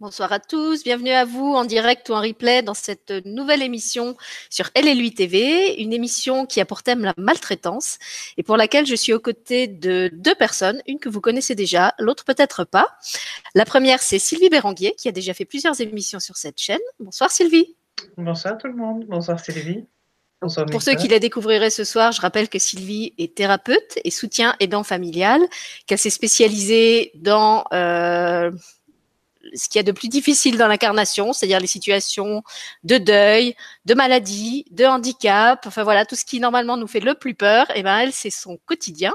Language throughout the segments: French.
Bonsoir à tous, bienvenue à vous en direct ou en replay dans cette nouvelle émission sur Elle et lui TV, une émission qui a pour thème la maltraitance et pour laquelle je suis aux côtés de deux personnes, une que vous connaissez déjà, l'autre peut-être pas. La première, c'est Sylvie Béranguier qui a déjà fait plusieurs émissions sur cette chaîne. Bonsoir Sylvie. Bonsoir tout le monde, bonsoir Sylvie. Bonsoir, pour ceux qui la découvriraient ce soir, je rappelle que Sylvie est thérapeute et soutien aidant familial, qu'elle s'est spécialisée dans euh, ce qu'il y a de plus difficile dans l'incarnation, c'est-à-dire les situations de deuil, de maladie, de handicap, enfin voilà, tout ce qui normalement nous fait le plus peur, et eh ben elle, c'est son quotidien.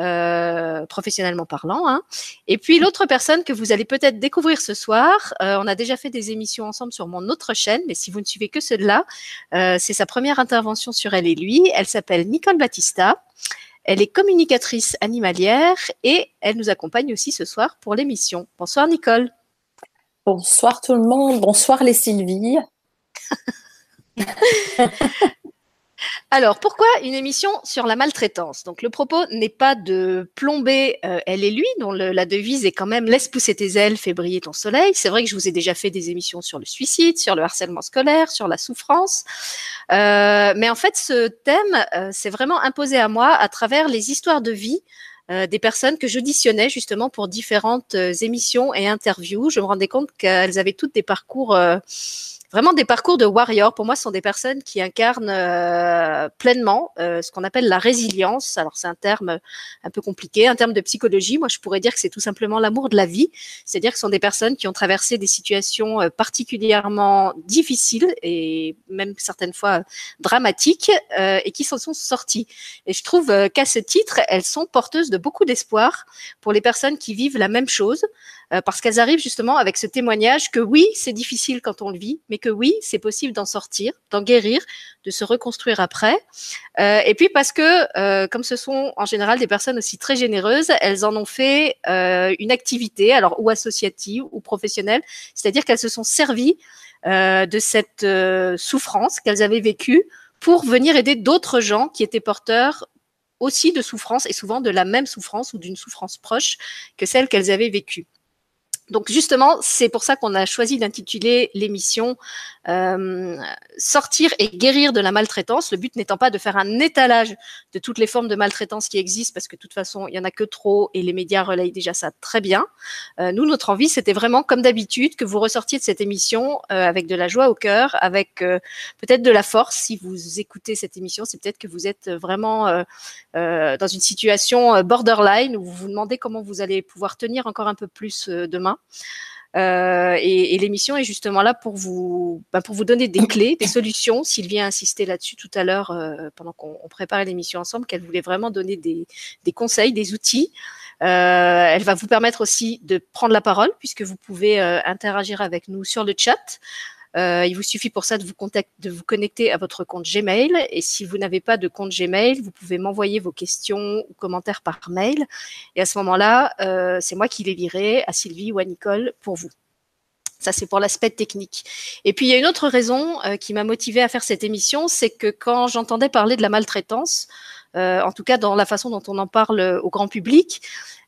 Euh, professionnellement parlant. Hein. Et puis l'autre personne que vous allez peut-être découvrir ce soir, euh, on a déjà fait des émissions ensemble sur mon autre chaîne, mais si vous ne suivez que celle-là, euh, c'est sa première intervention sur elle et lui. Elle s'appelle Nicole Battista. Elle est communicatrice animalière et elle nous accompagne aussi ce soir pour l'émission. Bonsoir Nicole. Bonsoir tout le monde, bonsoir les Sylvie. Alors, pourquoi une émission sur la maltraitance? Donc, le propos n'est pas de plomber euh, elle et lui, dont la devise est quand même laisse pousser tes ailes, fais briller ton soleil. C'est vrai que je vous ai déjà fait des émissions sur le suicide, sur le harcèlement scolaire, sur la souffrance. Euh, mais en fait, ce thème euh, s'est vraiment imposé à moi à travers les histoires de vie euh, des personnes que j'auditionnais justement pour différentes euh, émissions et interviews. Je me rendais compte qu'elles avaient toutes des parcours euh, vraiment des parcours de warrior. Pour moi, sont des personnes qui incarnent euh, pleinement euh, ce qu'on appelle la résilience. Alors, c'est un terme un peu compliqué, un terme de psychologie. Moi, je pourrais dire que c'est tout simplement l'amour de la vie. C'est-à-dire que ce sont des personnes qui ont traversé des situations euh, particulièrement difficiles et même certaines fois dramatiques et qui s'en sont sorties. Et je trouve qu'à ce titre, elles sont porteuses de beaucoup d'espoir pour les personnes qui vivent la même chose. Euh, parce qu'elles arrivent justement avec ce témoignage que oui, c'est difficile quand on le vit, mais que oui, c'est possible d'en sortir, d'en guérir, de se reconstruire après. Euh, et puis parce que, euh, comme ce sont en général des personnes aussi très généreuses, elles en ont fait une activité, alors ou associative ou professionnelle, c'est-à-dire qu'elles se sont servies de cette souffrance qu'elles avaient vécue pour venir aider d'autres gens qui étaient porteurs aussi de souffrance et souvent de la même souffrance ou d'une souffrance proche que celle qu'elles avaient vécue. Donc justement, c'est pour ça qu'on a choisi d'intituler l'émission euh, Sortir et guérir de la maltraitance. Le but n'étant pas de faire un étalage de toutes les formes de maltraitance qui existent, parce que de toute façon, il y en a que trop et les médias relayent déjà ça très bien. Euh, nous, notre envie, c'était vraiment, comme d'habitude, que vous ressortiez de cette émission euh, avec de la joie au cœur, avec euh, peut-être de la force. Si vous écoutez cette émission, c'est peut-être que vous êtes vraiment euh, dans une situation borderline où vous vous demandez comment vous allez pouvoir tenir encore un peu plus demain. Euh, et, et l'émission est justement là pour vous, ben pour vous donner des clés, des solutions. Sylvie a insisté là-dessus tout à l'heure euh, pendant qu'on préparait l'émission ensemble, qu'elle voulait vraiment donner des, des conseils, des outils. Euh, elle va vous permettre aussi de prendre la parole puisque vous pouvez interagir avec nous sur le chat. Euh, il vous suffit pour ça de vous, connecter à votre compte Gmail. Et si vous n'avez pas de compte Gmail, vous pouvez m'envoyer vos questions ou commentaires par mail. Et à ce moment-là, euh, c'est moi qui les lirai à Sylvie ou à Nicole pour vous. Ça, c'est pour l'aspect technique. Et puis, il y a une autre raison euh, qui m'a motivée à faire cette émission, c'est que quand j'entendais parler de la maltraitance, en tout cas dans la façon dont on en parle au grand public,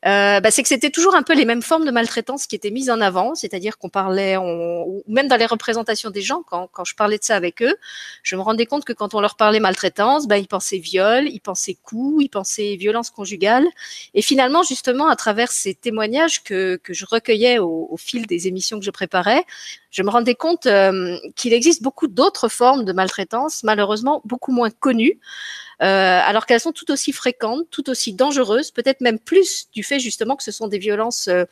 euh, bah, c'est que c'était toujours un peu les mêmes formes de maltraitance qui étaient mises en avant, c'est-à-dire qu'on parlait, ou même dans les représentations des gens, quand, je parlais de ça avec eux, je me rendais compte que quand on leur parlait maltraitance, bah, ils pensaient viol, ils pensaient coups, ils pensaient violence conjugale. Et finalement, justement, à travers ces témoignages que, je recueillais au fil des émissions que je préparais, je me rendais compte euh, qu'il existe beaucoup d'autres formes de maltraitance, malheureusement beaucoup moins connues, euh, alors qu'elles sont tout aussi fréquentes, tout aussi dangereuses, peut-être même plus du fait justement que ce sont des violences euh,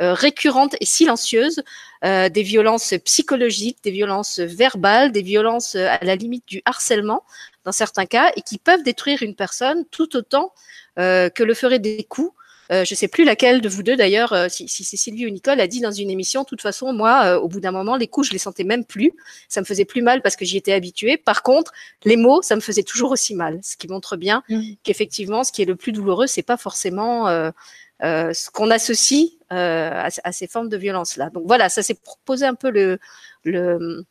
récurrentes et silencieuses, des violences psychologiques, des violences verbales, des violences à la limite du harcèlement dans certains cas, et qui peuvent détruire une personne tout autant que le feraient des coups euh, je ne sais plus laquelle de vous deux d'ailleurs, euh, si, si c'est Sylvie ou Nicole, a dit dans une émission, de toute façon, moi, euh, au bout d'un moment, les coups, je les sentais même plus. Ça me faisait plus mal parce que j'y étais habituée. Par contre, les mots, ça me faisait toujours aussi mal. Ce qui montre bien mmh. qu'effectivement, ce qui est le plus douloureux, c'est pas forcément ce qu'on associe à, à, ces formes de violence-là. Donc voilà, ça s'est proposé un peu le, le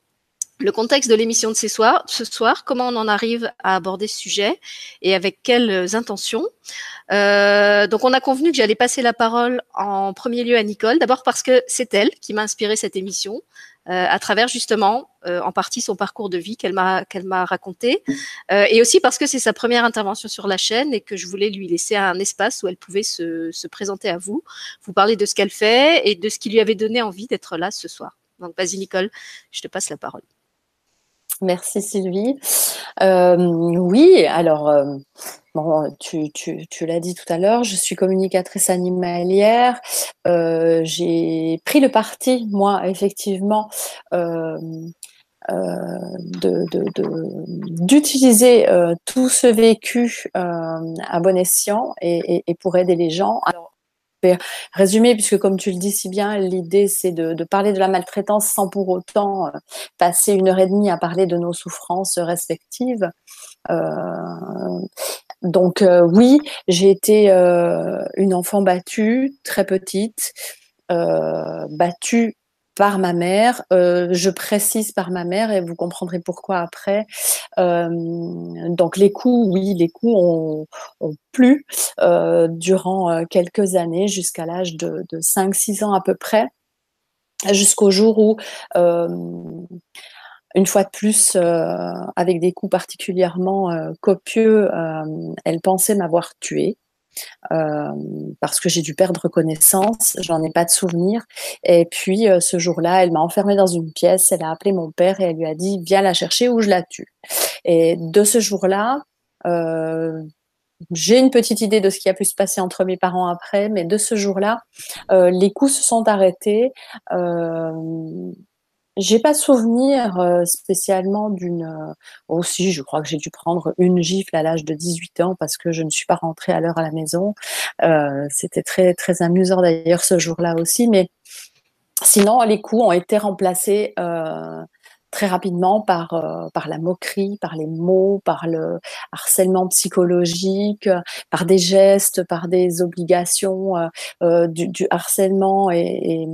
le contexte de l'émission de ce soir, comment on en arrive à aborder ce sujet et avec quelles intentions. Euh, donc, on a convenu que j'allais passer la parole en premier lieu à Nicole, d'abord parce que c'est elle qui m'a inspiré cette émission. Euh, à travers justement euh, en partie son parcours de vie qu'elle m'a raconté et aussi parce que c'est sa première intervention sur la chaîne et que je voulais lui laisser un espace où elle pouvait se, se présenter à vous, vous parler de ce qu'elle fait et de ce qui lui avait donné envie d'être là ce soir. Donc vas-y Nicole, je te passe la parole. Merci Sylvie. Euh, oui, alors, euh, tu, tu, l'as dit tout à l'heure, je suis communicatrice animalière. Euh, j'ai pris le parti, moi, effectivement, d'utiliser de, de, tout ce vécu à bon escient et, pour aider les gens. Résumer, puisque comme tu le dis si bien, l'idée c'est de, parler de la maltraitance sans pour autant euh, passer une heure et demie à parler de nos souffrances respectives. Euh, donc euh, oui, j'ai été une enfant battue, très petite, battue par ma mère. Euh, je précise par ma mère et vous comprendrez pourquoi après. Euh, donc les coups, oui, les coups ont, plu euh, durant quelques années, jusqu'à l'âge de, de 5-6 ans à peu près, jusqu'au jour où une fois de plus, avec des coups particulièrement copieux, elle pensait m'avoir tué euh, parce que j'ai dû perdre connaissance, j'en ai pas de souvenir. Et puis euh, ce jour-là, elle m'a enfermée dans une pièce, elle a appelé mon père et elle lui a dit viens la chercher ou je la tue. Et de ce jour-là, euh, j'ai une petite idée de ce qui a pu se passer entre mes parents après, mais de ce jour-là, euh, les coups se sont arrêtés. Euh, j'ai pas souvenir euh, spécialement d'une. Euh, aussi, je crois que j'ai dû prendre une gifle à l'âge de 18 ans parce que je ne suis pas rentrée à l'heure à la maison. Euh, C'était très très amusant d'ailleurs ce jour-là aussi, mais sinon les coups ont été remplacés euh, très rapidement par euh, par la moquerie, par les mots, par le harcèlement psychologique, par des gestes, par des obligations, euh, du, du, harcèlement et, et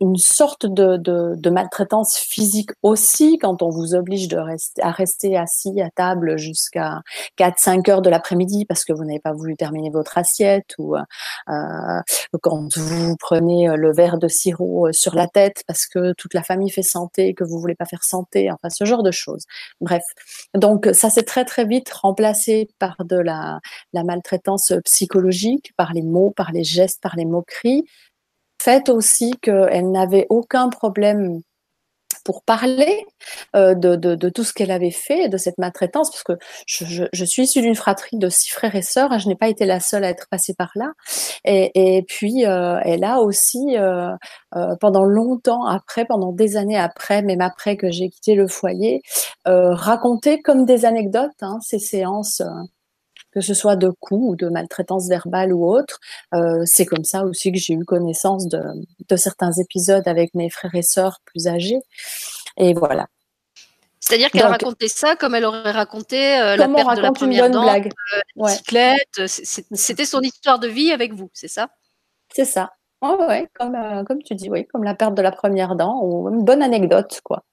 une sorte de, de, de, maltraitance physique aussi quand on vous oblige de rester, à rester assis à table jusqu'à 4-5 heures de l'après-midi parce que vous n'avez pas voulu terminer votre assiette ou euh, quand vous prenez le verre de sirop sur la tête parce que toute la famille fait santé que vous voulez pas faire santé, enfin ce genre de choses. Bref, donc ça s'est très très vite remplacé par de la, la maltraitance psychologique, par les mots, par les gestes, par les moqueries fait aussi qu'elle n'avait aucun problème pour parler euh, de, tout ce qu'elle avait fait, de cette maltraitance, parce que je, suis issue d'une fratrie de six frères et sœurs, et je n'ai pas été la seule à être passée par là. Et, puis, euh, elle a aussi, euh, pendant longtemps après, pendant des années après, même après que j'ai quitté le foyer, raconté comme des anecdotes hein, ces séances que ce soit de coups ou de maltraitance verbale ou autre. Euh, c'est comme ça aussi que j'ai eu connaissance de, de, certains épisodes avec mes frères et sœurs plus âgés. Et voilà. C'est-à-dire qu'elle racontait ça comme elle aurait raconté euh, la perte de la première dent, blague. Euh, la bicyclette. Ouais. C'était son histoire de vie avec vous, c'est ça? C'est ça. Oh ouais, comme, euh, comme tu dis, oui, comme la perte de la première dent, ou une bonne anecdote, quoi.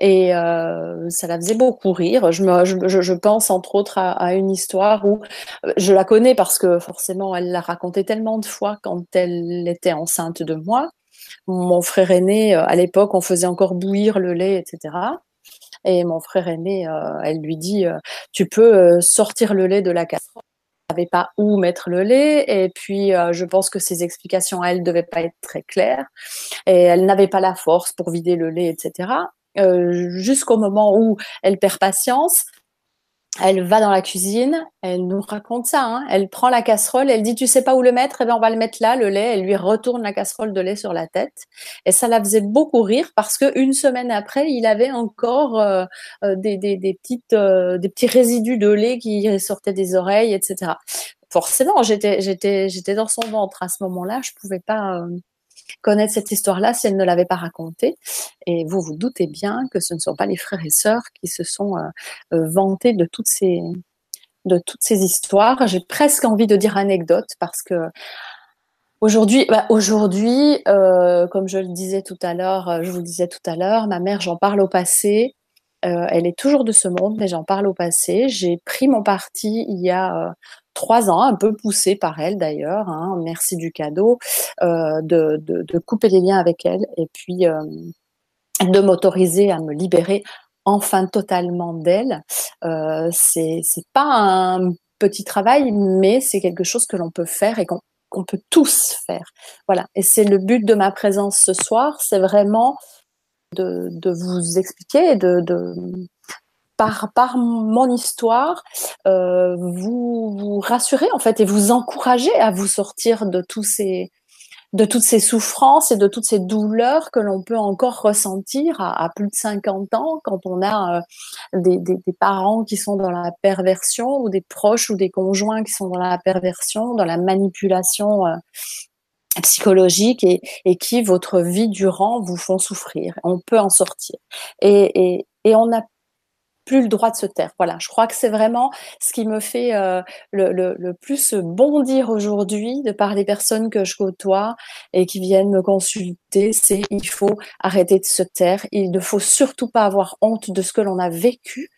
Et euh, ça la faisait beaucoup rire. Je, me, je, pense entre autres à, une histoire où euh, je la connais parce que forcément elle l'a raconté tellement de fois quand elle était enceinte de moi. Mon frère aîné, à l'époque, on faisait encore bouillir le lait, etc. Et mon frère aîné, elle lui dit, tu peux sortir le lait de la casserole savait pas où mettre le lait et puis euh, je pense que ses explications à elle devaient pas être très claires et elle n'avait pas la force pour vider le lait etc euh, jusqu'au moment où elle perd patience elle va dans la cuisine, elle nous raconte ça. Hein. Elle prend la casserole, elle dit tu sais pas où le mettre, et eh ben on va le mettre là, le lait. Elle lui retourne la casserole de lait sur la tête, et ça la faisait beaucoup rire parce que une semaine après, il avait encore euh, euh des, des, des, petites euh, des petits résidus de lait qui sortaient des oreilles, etc. Forcément, j'étais j'étais j'étais dans son ventre à ce moment-là, je pouvais pas euh, connaître cette histoire-là si elle ne l'avait pas racontée. Et vous vous doutez bien que ce ne sont pas les frères et sœurs qui se sont euh, euh, vantés de toutes ces de toutes ces histoires. J'ai presque envie de dire anecdotes parce que Aujourd'hui, bah, aujourd'hui, euh, comme je le disais tout à l'heure, je vous le disais tout à l'heure, ma mère, j'en parle au passé. Elle est toujours de ce monde, mais j'en parle au passé. J'ai pris mon parti il y a trois ans, un peu poussé par elle d'ailleurs. Hein, merci du cadeau, de, de, de, couper les liens avec elle et puis de m'autoriser à me libérer enfin totalement d'elle. c'est c'est pas un petit travail, mais c'est quelque chose que l'on peut faire et qu'on qu'on peut tous faire. Voilà. Et c'est le but de ma présence ce soir, c'est vraiment de, de, vous expliquer, de, de par, par mon histoire, euh, vous, vous rassurer en fait et vous encourager à vous sortir de tous ces de toutes ces souffrances et de toutes ces douleurs que l'on peut encore ressentir à, plus de 50 ans quand on a euh, des, des, parents qui sont dans la perversion ou des proches ou des conjoints qui sont dans la perversion, dans la manipulation euh, psychologique et, qui votre vie durant vous font souffrir. On peut en sortir. Et, et on a plus le droit de se taire. Voilà, je crois que c'est vraiment ce qui me fait euh, le, le, le, plus bondir aujourd'hui de par les personnes que je côtoie et qui viennent me consulter, c'est il faut arrêter de se taire. Il ne faut surtout pas avoir honte de ce que l'on a vécu.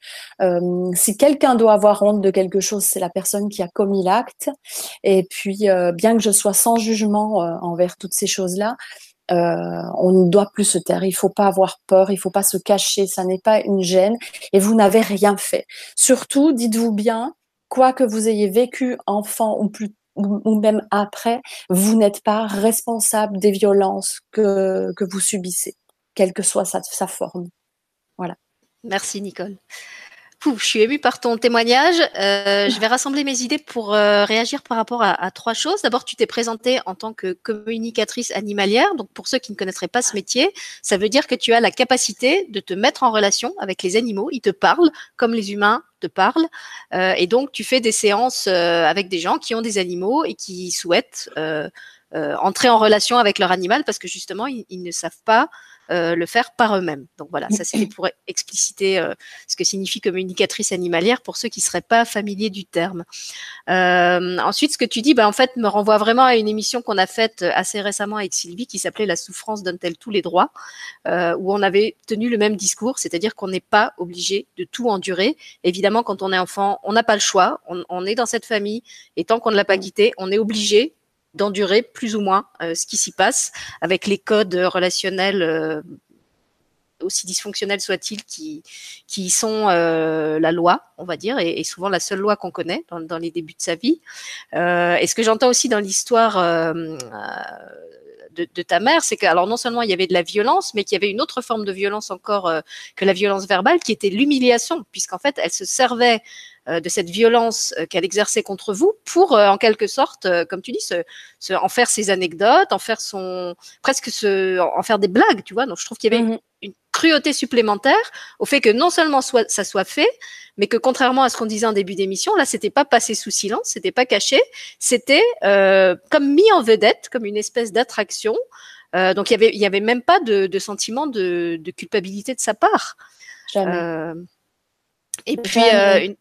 Euh, si quelqu'un doit avoir honte de quelque chose, c'est la personne qui a commis l'acte. Et puis, euh, bien que je sois sans jugement envers toutes ces choses-là, euh, on ne doit plus se taire. Il faut pas avoir peur, il faut pas se cacher. Ça n'est pas une gêne et vous n'avez rien fait. Surtout, dites-vous bien, quoi que vous ayez vécu enfant ou même après, vous n'êtes pas responsable des violences que, que vous subissez, quelle que soit sa, sa forme. Voilà. Merci Nicole je suis émue par ton témoignage. Euh, je vais rassembler mes idées pour euh, réagir par rapport à, trois choses. D'abord, tu t'es présentée en tant que communicatrice animalière. Donc, pour ceux qui ne connaîtraient pas ce métier, ça veut dire que tu as la capacité de te mettre en relation avec les animaux. Ils te parlent comme les humains te parlent. Euh, et donc, tu fais des séances avec des gens qui ont des animaux et qui souhaitent entrer en relation avec leur animal parce que justement, ils, ne savent pas le faire par eux-mêmes. Donc voilà, ça c'était pour expliciter euh, ce que signifie communicatrice animalière pour ceux qui seraient pas familiers du terme. Euh, ensuite, ce que tu dis, bah, en fait, me renvoie vraiment à une émission qu'on a faite assez récemment avec Sylvie qui s'appelait La souffrance donne-t-elle tous les droits, où on avait tenu le même discours, c'est-à-dire qu'on n'est pas obligé de tout endurer. Évidemment, quand on est enfant, on n'a pas le choix, on, on est dans cette famille et tant qu'on ne l'a pas quitté, on est obligé d'endurer plus ou moins euh, ce qui s'y passe avec les codes relationnels euh, aussi dysfonctionnels soient-ils qui qui sont euh, la loi on va dire et, souvent la seule loi qu'on connaît dans, dans, les débuts de sa vie. Et ce que j'entends aussi dans l'histoire de, de, ta mère, c'est que alors non seulement il y avait de la violence, mais qu'il y avait une autre forme de violence encore que la violence verbale, qui était l'humiliation, puisqu'en fait elle se servait euh, de cette violence euh, qu'elle exerçait contre vous pour, euh, en quelque sorte, comme tu dis, se, en faire ses anecdotes, en faire son presque se, en faire des blagues, tu vois. Donc je trouve qu'il y avait mhm. une, cruauté supplémentaire au fait que non seulement soit, ça soit fait, mais que contrairement à ce qu'on disait en début d'émission, là, c'était pas passé sous silence, c'était pas caché, c'était comme mis en vedette, comme une espèce d'attraction. donc il y avait, il y avait même pas de, de sentiment de, de, culpabilité de sa part. Jamais. et puis une,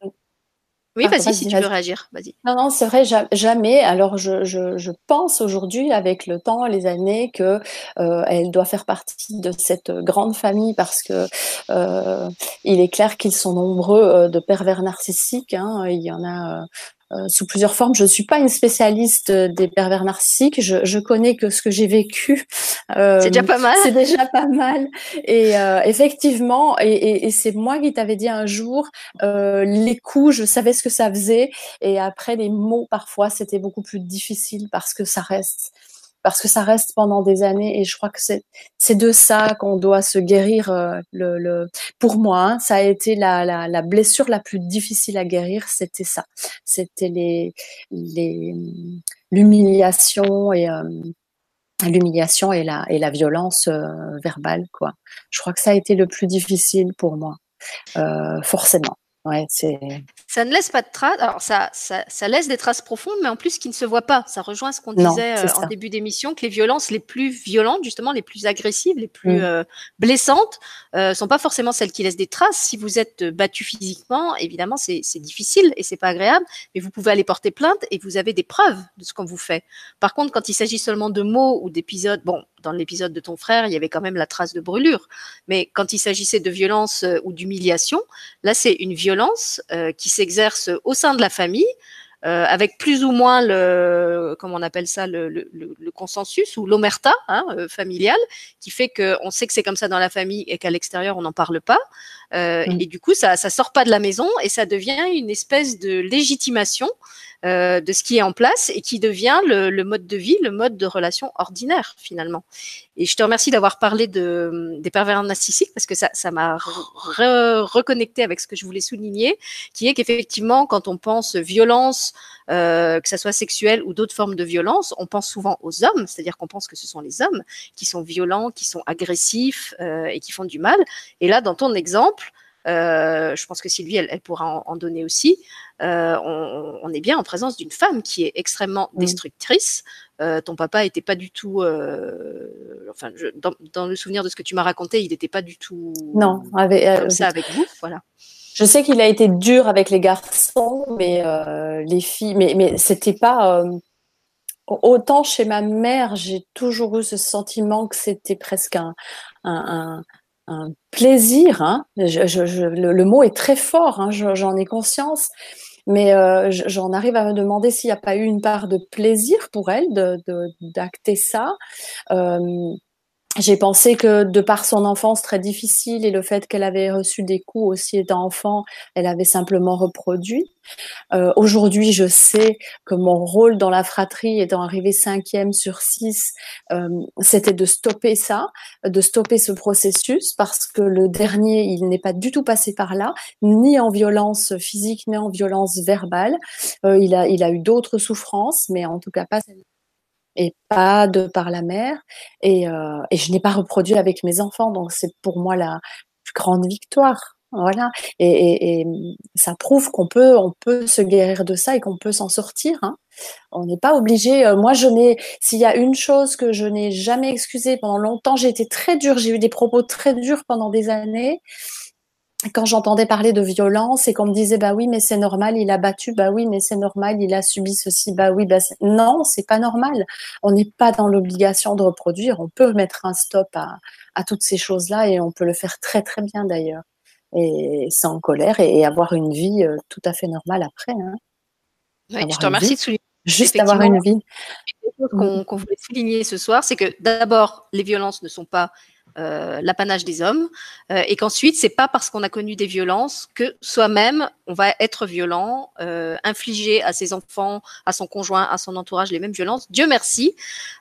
oui, vas-y, si tu veux réagir, vas-y. Non, non, c'est vrai, jamais. Alors, je, je, je pense aujourd'hui, avec le temps, les années, que euh, elle doit faire partie de cette grande famille parce que euh, il est clair qu'ils sont nombreux euh, de pervers narcissiques. Hein. Il y en a euh, sous plusieurs formes. Je ne suis pas une spécialiste des pervers narcissiques. Je, je connais que ce que j'ai vécu. Euh, c'est déjà pas mal. C'est déjà pas mal. Et euh, effectivement, et, et, et c'est moi qui t'avais dit un jour, euh, les coups, je savais ce que ça faisait. Et après, les mots, parfois, c'était beaucoup plus difficile parce que ça reste parce que ça reste pendant des années et je crois que c'est de ça qu'on doit se guérir euh, le, pour moi hein, ça a été la, la, blessure la plus difficile à guérir c'était ça. C'était les les l'humiliation et euh, l'humiliation et la et la violence euh, verbale quoi. Je crois que ça a été le plus difficile pour moi forcément Ouais. Ça ne laisse pas de traces. Alors, ça, ça, ça, laisse des traces profondes, mais en plus qui ne se voient pas. Ça rejoint ce qu'on disait euh, en début d'émission, que les violences les plus violentes, justement, les plus agressives, les plus mm. euh, blessantes, euh, sont pas forcément celles qui laissent des traces. Si vous êtes battu physiquement, évidemment, c'est difficile et c'est pas agréable, mais vous pouvez aller porter plainte et vous avez des preuves de ce qu'on vous fait. Par contre, quand il s'agit seulement de mots ou d'épisodes, bon, dans l'épisode de ton frère, il y avait quand même la trace de brûlure. Mais quand il s'agissait de violence euh, ou d'humiliation, là, c'est une violence euh, qui s'exerce au sein de la famille, euh, avec plus ou moins le, comment on appelle ça, le, le, le consensus ou l'omerta hein, euh, familiale, qui fait qu'on sait que c'est comme ça dans la famille et qu'à l'extérieur on n'en parle pas. Euh, mmh. Et du coup, ça, ça sort pas de la maison et ça devient une espèce de légitimation euh, de ce qui est en place et qui devient le, mode de vie, le mode de relation ordinaire finalement. Et je te remercie d'avoir parlé de, des pervers narcissiques parce que ça, m'a re reconnecté avec ce que je voulais souligner, qui est qu'effectivement, quand on pense violence, euh, que ça soit sexuelle ou d'autres formes de violence, on pense souvent aux hommes, c'est-à-dire qu'on pense que ce sont les hommes qui sont violents, qui sont agressifs euh, et qui font du mal. Et là, dans ton exemple, euh, je pense que Sylvie, elle, elle pourra en, en, donner aussi. Euh, on, on, est bien en présence d'une femme qui est extrêmement destructrice. Euh, ton papa était pas du tout, enfin, je, dans, dans, le souvenir de ce que tu m'as raconté, il n'était pas du tout non, avec, comme ça avec vous, voilà. Je sais qu'il a été dur avec les garçons, mais les filles, mais mais c'était pas autant chez ma mère, j'ai toujours eu ce sentiment que c'était presque un, un, un, un plaisir. Hein. Je, le, mot est très fort, hein, j'en ai conscience, mais euh, j'en arrive à me demander s'il n'y a pas eu une part de plaisir pour elle d'acter de, de, ça. Euh, j'ai pensé que de par son enfance très difficile et le fait qu'elle avait reçu des coups aussi étant enfant, elle avait simplement reproduit. Euh, Aujourd'hui, je sais que mon rôle dans la fratrie, étant arrivée cinquième sur six, euh, c'était de stopper ça, de stopper ce processus, parce que le dernier, il n'est pas du tout passé par là, ni en violence physique, ni en violence verbale. Euh, il, a, il a eu d'autres souffrances, mais en tout cas pas et pas de par la mère. Et, euh, et je n'ai pas reproduit avec mes enfants, donc c'est pour moi la plus grande victoire. Voilà. Et, et, et ça prouve qu'on peut, on peut se guérir de ça et qu'on peut s'en sortir. Hein. On n'est pas obligé. Euh, moi, je n'ai. S'il y a une chose que je n'ai jamais excusée pendant longtemps, j'ai été très dure. J'ai eu des propos très durs pendant des années quand j'entendais parler de violence et qu'on me disait bah oui mais c'est normal il a battu bah oui mais c'est normal il a subi ceci bah oui bah non c'est pas normal. On n'est pas dans l'obligation de reproduire. On peut mettre un stop à, à toutes ces choses là et on peut le faire très très bien d'ailleurs. Et sans colère et, et, avoir une vie euh, tout à fait normale après hein. oui, je te remercie de souligner juste avoir une vie. Qu'on qu voulait souligner ce soir c'est que d'abord les violences ne sont pas euh, l'apanage des hommes, euh, et qu'ensuite c'est pas parce qu'on a connu des violences que soi-même on va être violent, euh, infliger à ses enfants, à son conjoint, à son entourage les mêmes violences. Dieu merci,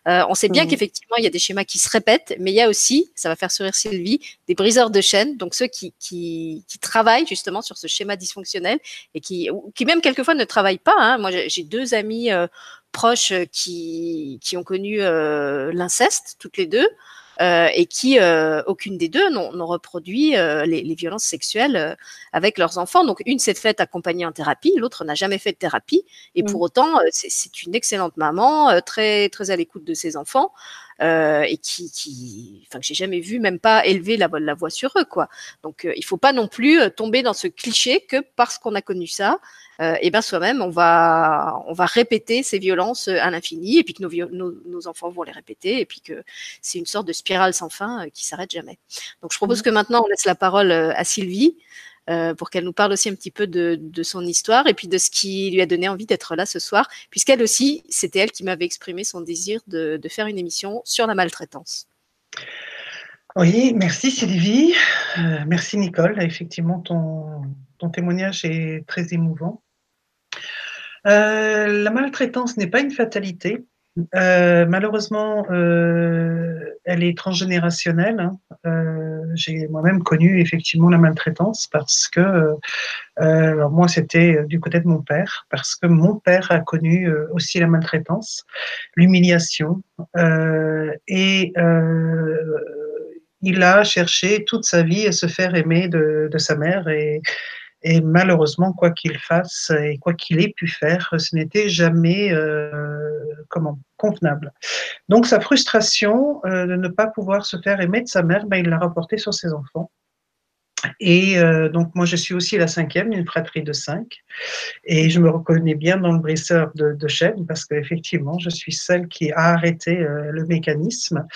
on sait bien mmh. qu'effectivement il y a des schémas qui se répètent, mais il y a aussi, ça va faire sourire Sylvie, des briseurs de chaînes, donc ceux qui, qui, qui travaillent justement sur ce schéma dysfonctionnel et qui, qui même quelquefois ne travaillent pas. Hein. Moi j'ai deux amis proches qui, qui ont connu l'inceste, toutes les deux et qui, euh, aucune des deux, n'ont reproduit euh, les, les, violences sexuelles euh, avec leurs enfants. Donc, une s'est faite accompagner en thérapie, l'autre n'a jamais fait de thérapie, et mmh. pour autant, euh, c'est une excellente maman, très très à l'écoute de ses enfants. Euh, et qui, qui, enfin, que j'ai jamais vu, même pas élever la, la voix sur eux, quoi. Donc, euh, il faut pas non plus tomber dans ce cliché que parce qu'on a connu ça, euh, et ben soi-même on va on va répéter ces violences euh, à l'infini et puis que nos, nos, nos, enfants vont les répéter et puis que c'est une sorte de spirale sans fin euh, qui s'arrête jamais. Donc je propose mmh. que maintenant on laisse la parole euh, à Sylvie euh, pour qu'elle nous parle aussi un petit peu de, son histoire et puis de ce qui lui a donné envie d'être là ce soir, puisqu'elle aussi, c'était elle qui m'avait exprimé son désir de, faire une émission sur la maltraitance. Oui, merci Sylvie. Euh, merci Nicole. Effectivement, ton, ton témoignage est très émouvant. Euh, la maltraitance n'est pas une fatalité. Euh, malheureusement, euh, elle est transgénérationnelle. Hein. Euh, j'ai moi-même connu effectivement la maltraitance parce que euh, moi c'était du côté de mon père, parce que mon père a connu aussi la maltraitance, l'humiliation et il a cherché toute sa vie à se faire aimer de, de sa mère et Et malheureusement, quoi qu'il fasse et quoi qu'il ait pu faire, ce n'était jamais comment convenable. Donc sa frustration de ne pas pouvoir se faire aimer de sa mère, ben, il l'a rapporté sur ses enfants. Et euh, donc moi je suis aussi la cinquième, une fratrie de cinq, et je me reconnais bien dans le briseur de, de chaîne parce qu'effectivement je suis celle qui a arrêté euh, le mécanisme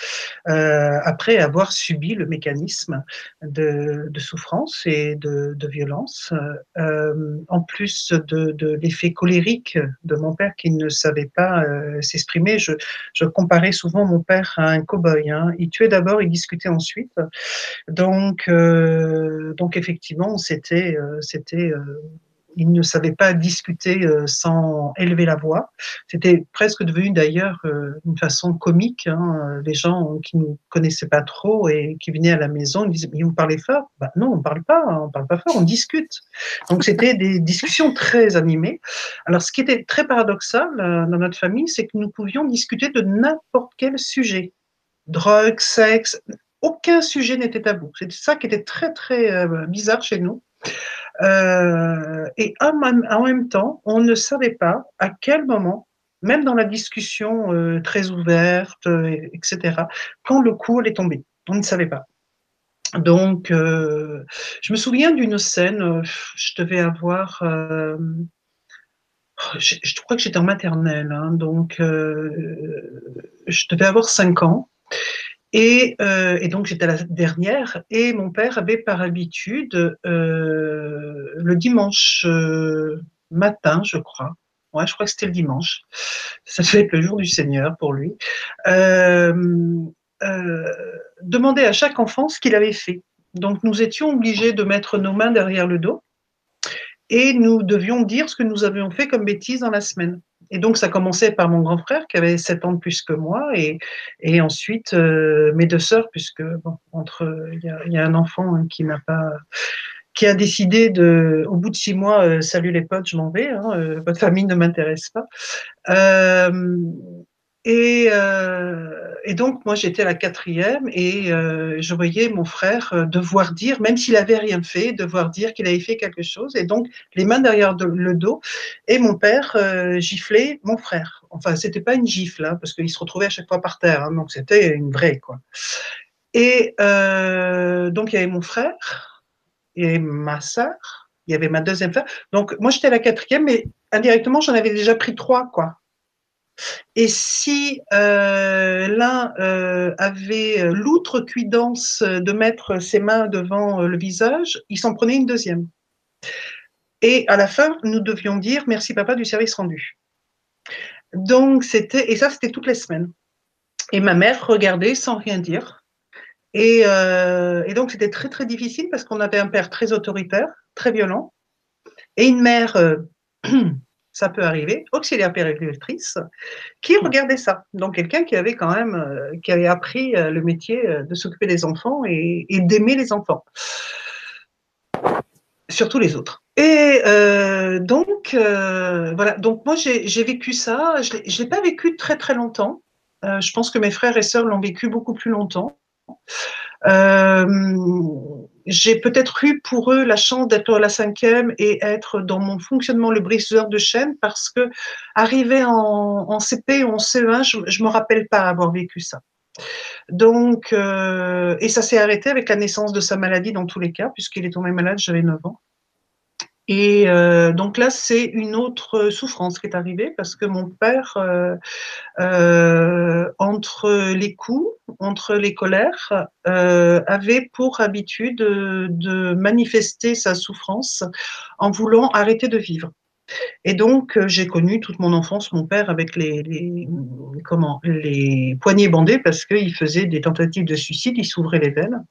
euh, après avoir subi le mécanisme de, souffrance et de, violence, en plus de, l'effet colérique de mon père qui ne savait pas s'exprimer. Je, comparais souvent mon père à un cow-boy. Hein. Il tuait d'abord, il discutait ensuite. Donc donc effectivement, c'était, euh, c'était, euh, il ne savait pas discuter sans élever la voix. C'était presque devenu d'ailleurs une façon comique. Hein. Les gens qui ne connaissaient pas trop et qui venaient à la maison, ils disaient mais vous parlez fort? Bah, Non, on ne parle pas, on parle pas fort, on discute. Donc c'était des discussions très animées. Alors ce qui était très paradoxal dans notre famille, c'est que nous pouvions discuter de n'importe quel sujet drogue, sexe, aucun sujet n'était tabou. C'est ça qui était très, très euh, bizarre chez nous. Euh, et en même, temps, on ne savait pas à quel moment, même dans la discussion euh, très ouverte, etc., quand le coup allait tomber. On ne savait pas. Donc, je me souviens d'une scène, je devais avoir, je, crois que j'étais en maternelle, hein, donc je devais avoir 5 ans. Et, euh, et, donc j'étais la dernière. Et mon père avait par habitude euh, le dimanche euh, matin, je crois, ouais, je crois que c'était le dimanche, ça devait être le jour du Seigneur pour lui, demander à chaque enfant ce qu'il avait fait. Donc nous étions obligés de mettre nos mains derrière le dos. Et nous devions dire ce que nous avions fait comme bêtises dans la semaine. Et donc, ça commençait par mon grand frère qui avait 7 ans de plus que moi, et, ensuite euh, mes deux sœurs, puisque bon, entre il y a, un enfant hein, qui n'a pas qui a décidé de, au bout de six mois, euh, salut les potes, je m'en vais, hein, euh, votre famille ne m'intéresse pas. Et, et, donc, moi, j'étais la quatrième et euh, je voyais mon frère euh, devoir dire, même s'il avait rien fait, devoir dire qu'il avait fait quelque chose. Et donc, les mains derrière le dos. Et mon père euh, giflait mon frère. Enfin, c'était pas une gifle, hein, parce qu'il se retrouvait à chaque fois par terre. Hein, donc, c'était une vraie, quoi. Et euh, donc, il y avait mon frère et ma sœur. Il y avait ma deuxième sœur. Donc, moi, j'étais la quatrième, mais indirectement, j'en avais déjà pris trois, quoi. Et si euh, l'un euh, avait l'outrecuidance de mettre ses mains devant euh, le visage, il s'en prenait une deuxième. Et à la fin, nous devions dire merci papa du service rendu. Donc c'était et ça c'était toutes les semaines. Et ma mère regardait sans rien dire. Et, euh, et donc c'était très très difficile parce qu'on avait un père très autoritaire, très violent, et une mère euh, ça peut arriver, auxiliaire péricultrice, qui regardait ça. Donc quelqu'un qui avait quand même, euh, qui avait appris euh, le métier euh, de s'occuper des enfants et, et d'aimer les enfants, surtout les autres. Et donc voilà, donc moi j'ai vécu ça. Je ne l'ai pas vécu très très longtemps. Je pense que mes frères et sœurs l'ont vécu beaucoup plus longtemps. Euh, j'ai peut-être eu pour eux la chance d'être la cinquième et être dans mon fonctionnement le briseur de chaîne parce que arrivé en, CP ou en CE1, je, je me rappelle pas avoir vécu ça. Donc, euh, et ça s'est arrêté avec la naissance de sa maladie dans tous les cas, puisqu'il est tombé malade, j'avais 9 ans. Et euh, donc là, c'est une autre souffrance qui est arrivée parce que mon père, euh, euh, entre les coups, entre les colères, avait pour habitude de, de, manifester sa souffrance en voulant arrêter de vivre. Et donc, j'ai connu toute mon enfance mon père avec les, les comment, les poignets bandés parce qu'il faisait des tentatives de suicide, il s'ouvrait les veines.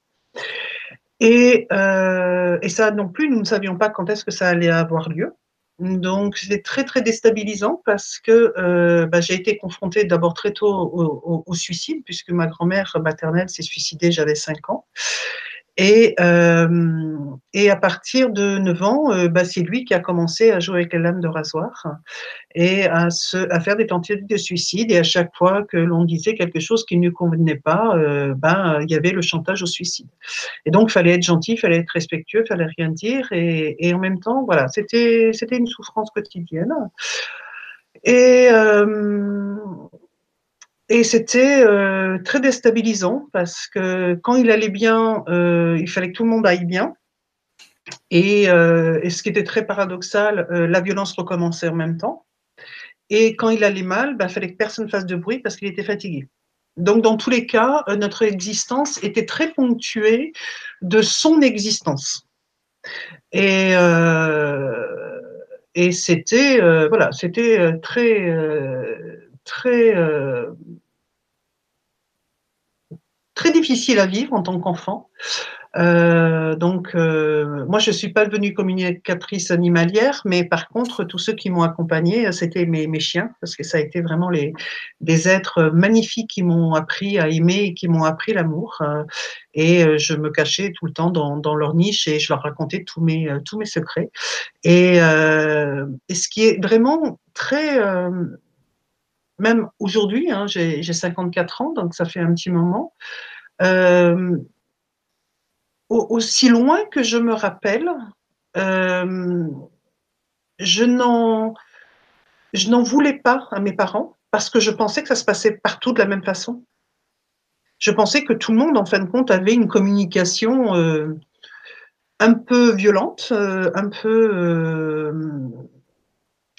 Et, euh, et, ça non plus, nous ne savions pas quand est-ce que ça allait avoir lieu. Donc c'était très très déstabilisant parce que euh, bah, j'ai été confrontée d'abord très tôt au, au, au, suicide puisque ma grand-mère maternelle s'est suicidée, j'avais 5 ans. Et, euh, et à partir de 9 ans, euh, bah, c'est lui qui a commencé à jouer avec les lames de rasoir et à, se, à faire des tentatives de suicide. Et à chaque fois que l'on disait quelque chose qui ne lui convenait pas, euh, ben, il y avait le chantage au suicide. Et donc, il fallait être gentil, il fallait être respectueux, il fallait rien dire. Et, et en même temps, voilà, c'était une souffrance quotidienne. Et, euh, et c'était euh, très déstabilisant parce que quand il allait bien, euh, il fallait que tout le monde aille bien. Et, euh, ce qui était très paradoxal, la violence recommençait en même temps. Et quand il allait mal, il fallait que personne fasse de bruit parce qu'il était fatigué. Donc, dans tous les cas, notre existence était très ponctuée de son existence. Et, c'était voilà, très très très difficile à vivre en tant qu'enfant. Euh, donc, euh, moi, je suis pas devenue communicatrice animalière, mais par contre, tous ceux qui m'ont accompagnée, c'était mes, chiens, parce que ça a été vraiment les, des êtres magnifiques qui m'ont appris à aimer et qui m'ont appris l'amour. Euh, et euh, je me cachais tout le temps dans, leur niche et je leur racontais tous mes, euh, tous mes secrets. Et, euh, et, ce qui est vraiment très même aujourd'hui, hein, j'ai 54 ans, donc ça fait un petit moment, euh, aussi loin que je me rappelle, euh, je n'en voulais pas à mes parents parce que je pensais que ça se passait partout de la même façon. Je pensais que tout le monde, en fin de compte, avait une communication euh, un peu violente, un peu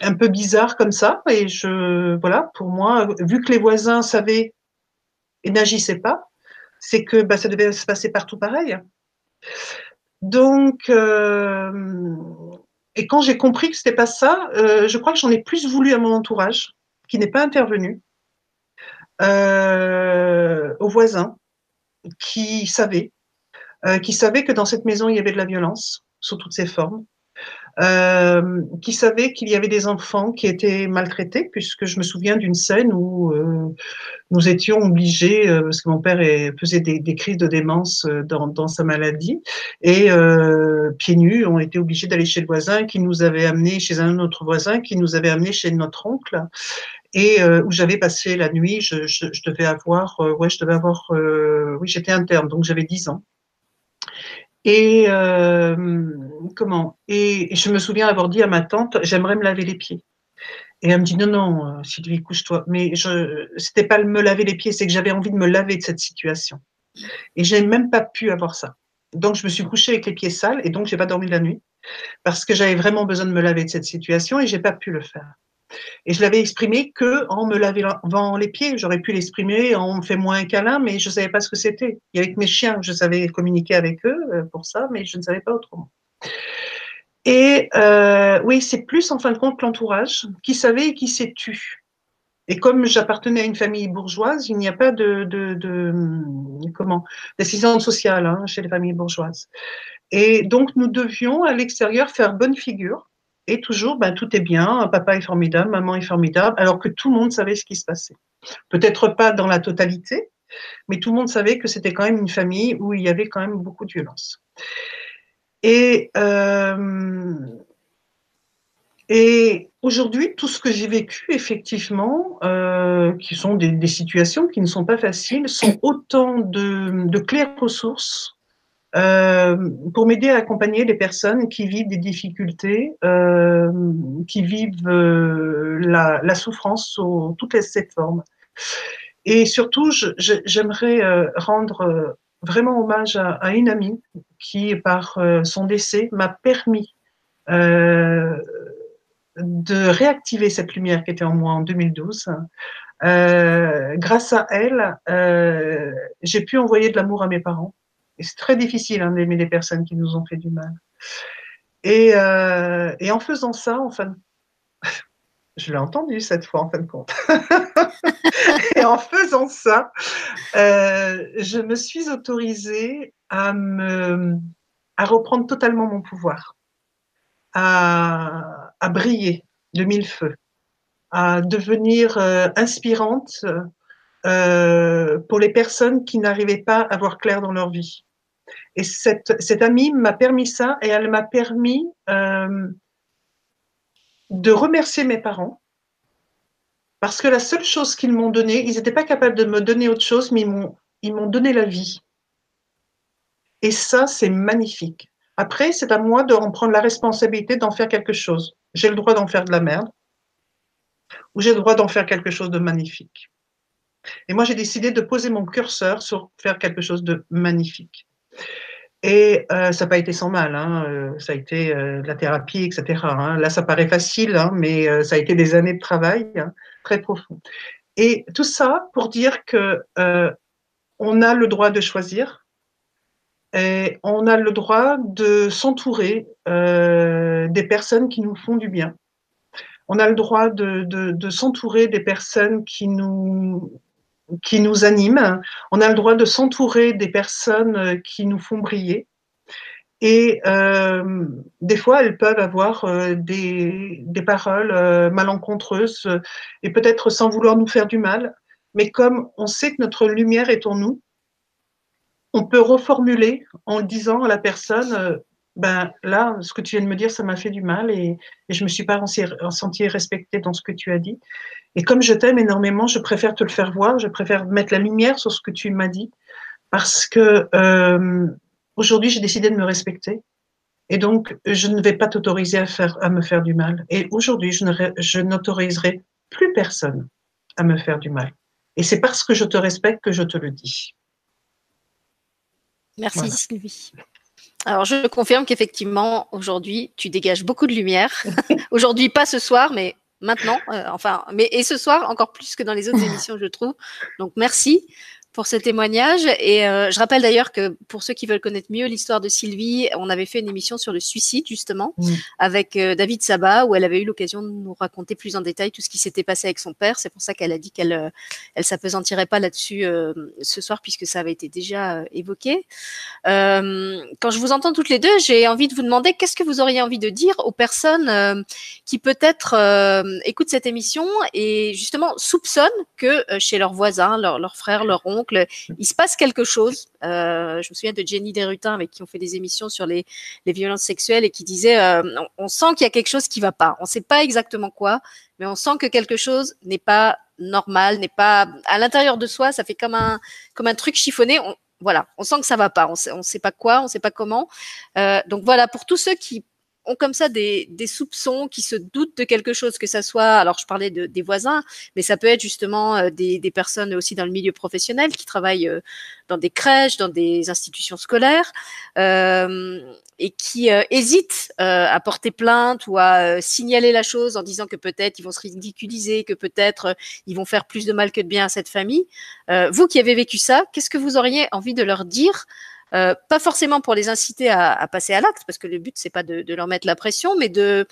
un peu bizarre comme ça. Et je voilà, pour moi, vu que les voisins savaient et n'agissaient pas, c'est que bah, ça devait se passer partout pareil. Donc, euh, et quand j'ai compris que c'était pas ça, euh, je crois que j'en ai plus voulu à mon entourage, qui n'est pas intervenu, euh, aux voisins, qui savaient, qui savaient que dans cette maison il y avait de la violence sous toutes ses formes, euh, qui savait qu'il y avait des enfants qui étaient maltraités, puisque je me souviens d'une scène où euh, nous étions obligés, euh, parce que mon père faisait des, des, crises de démence euh, dans, dans sa maladie, et euh, pieds nus, on était obligés d'aller chez le voisin qui nous avait amené chez un autre voisin qui nous avait amené chez notre oncle et euh, où j'avais passé la nuit. Je, je, je devais avoir, euh, ouais, je devais avoir, euh, oui, j'étais interne, donc j'avais 10 ans. Et euh, comment? Et je me souviens avoir dit à ma tante, j'aimerais me laver les pieds. Et elle me dit non non, euh, Sylvie, couche-toi. Mais je, c'était pas me laver les pieds, c'est que j'avais envie de me laver de cette situation. Et j'ai même pas pu avoir ça. Donc je me suis couchée avec les pieds sales et donc j'ai pas dormi la nuit parce que j'avais vraiment besoin de me laver de cette situation et j'ai pas pu le faire. Et je l'avais exprimé que en me lavant les pieds. J'aurais pu l'exprimer en me fait moins un câlin, mais je ne savais pas ce que c'était. Et avec mes chiens, je savais communiquer avec eux euh, pour ça, mais je ne savais pas autrement. Et euh, oui, c'est plus en fin de compte l'entourage qui savait et qui s'est tu. Et comme j'appartenais à une famille bourgeoise, il n'y a pas de, de, de comment sociale hein, chez les familles bourgeoises. Et donc nous devions à l'extérieur faire bonne figure et toujours, ben, tout est bien, papa est formidable, maman est formidable, alors que tout le monde savait ce qui se passait. Peut-être pas dans la totalité, mais tout le monde savait que c'était quand même une famille où il y avait quand même beaucoup de violence. Et, euh, aujourd'hui, tout ce que j'ai vécu, effectivement, euh, qui sont des, situations qui ne sont pas faciles, sont autant de, de claires ressources euh, pour m'aider à accompagner les personnes qui vivent des difficultés, euh, qui vivent euh, la, souffrance sous toutes ces formes. Et surtout, j'aimerais rendre vraiment hommage à, une amie qui, par son décès, m'a permis de réactiver cette lumière qui était en moi en 2012. grâce à elle, j'ai pu envoyer de l'amour à mes parents et c'est très difficile hein, d'aimer les personnes qui nous ont fait du mal. Et, euh, en faisant ça, en fin de... je l'ai entendu cette fois en fin de compte. et en faisant ça, euh, je me suis autorisée à me, à reprendre totalement mon pouvoir, à, à briller de mille feux, à devenir euh, inspirante euh, pour les personnes qui n'arrivaient pas à voir clair dans leur vie. Et cette, cette amie m'a permis ça et elle m'a permis euh, de remercier mes parents parce que la seule chose qu'ils m'ont donnée, ils n'étaient pas capables de me donner autre chose, mais ils m'ont, donné la vie. Et ça, c'est magnifique. Après, c'est à moi de prendre la responsabilité d'en faire quelque chose. J'ai le droit d'en faire de la merde ou j'ai le droit d'en faire quelque chose de magnifique. Et moi, j'ai décidé de poser mon curseur sur faire quelque chose de magnifique. Et euh, ça n'a pas été sans mal, hein. Euh, ça a été euh, de la thérapie, etc. Hein. Là, ça paraît facile, hein, mais ça a été des années de travail très profond. Et tout ça pour dire que on a le droit de choisir et on a le droit de s'entourer des personnes qui nous font du bien. On a le droit de s'entourer des personnes qui nous qui nous animent. On a le droit de s'entourer des personnes euh, qui nous font briller. Et euh, des fois, elles peuvent avoir euh, des, des, paroles malencontreuses et peut-être sans vouloir nous faire du mal. Mais comme on sait que notre lumière est en nous, on peut reformuler en disant à la personne, ben là, ce que tu viens de me dire, ça m'a fait du mal et, et je me suis pas sentie respectée dans ce que tu as dit. Et comme je t'aime énormément, je préfère te le faire voir, je préfère mettre la lumière sur ce que tu m'as dit, parce que euh, aujourd'hui j'ai décidé de me respecter, et donc je ne vais pas t'autoriser à faire à me faire du mal. Et aujourd'hui je n'autoriserai plus personne à me faire du mal. Et c'est parce que je te respecte que je te le dis. Merci Sylvie. Alors, je confirme qu'effectivement, aujourd'hui, tu dégages beaucoup de lumière. aujourd'hui, pas ce soir, mais maintenant. Euh, enfin, mais et ce soir encore plus que dans les autres émissions, je trouve. Donc merci pour ce témoignage. Et euh, je rappelle d'ailleurs que pour ceux qui veulent connaître mieux l'histoire de Sylvie, on avait fait une émission sur le suicide justement avec euh, David Sabat où elle avait eu l'occasion de nous raconter plus en détail tout ce qui s'était passé avec son père. C'est pour ça qu'elle a dit qu'elle euh, elle s'apesantirait pas là-dessus ce soir puisque ça avait été déjà évoqué. quand je vous entends toutes les deux, j'ai envie de vous demander qu'est-ce que vous auriez envie de dire aux personnes qui peut-être écoutent cette émission et justement soupçonnent que chez leurs voisins, leurs leur frères, leurs oncles, il se passe quelque chose. Euh, je me souviens de Jenny Desrutins avec qui on fait des émissions sur les, violences sexuelles et qui disait euh, on, sent qu'il y a quelque chose qui va pas. On ne sait pas exactement quoi, mais on sent que quelque chose n'est pas normal, n'est pas à l'intérieur de soi. Ça fait comme un truc chiffonné. voilà, on sent que ça va pas. On sait, on sait pas quoi, on sait pas comment. Euh, donc voilà, pour tous ceux qui ont comme ça des, des, soupçons, qui se doutent de quelque chose, que ça soit, alors je parlais de, des voisins, mais ça peut être justement euh, des, des, personnes aussi dans le milieu professionnel qui travaillent euh, dans des crèches, dans des institutions scolaires, euh, et qui euh, hésitent à porter plainte ou à signaler la chose en disant que peut-être ils vont se ridiculiser, que peut-être ils vont faire plus de mal que de bien à cette famille. vous qui avez vécu ça, qu'est-ce que vous auriez envie de leur dire euh, pas forcément pour les inciter à, à passer à l'acte, parce que le but c'est pas de, de, leur mettre la pression, mais de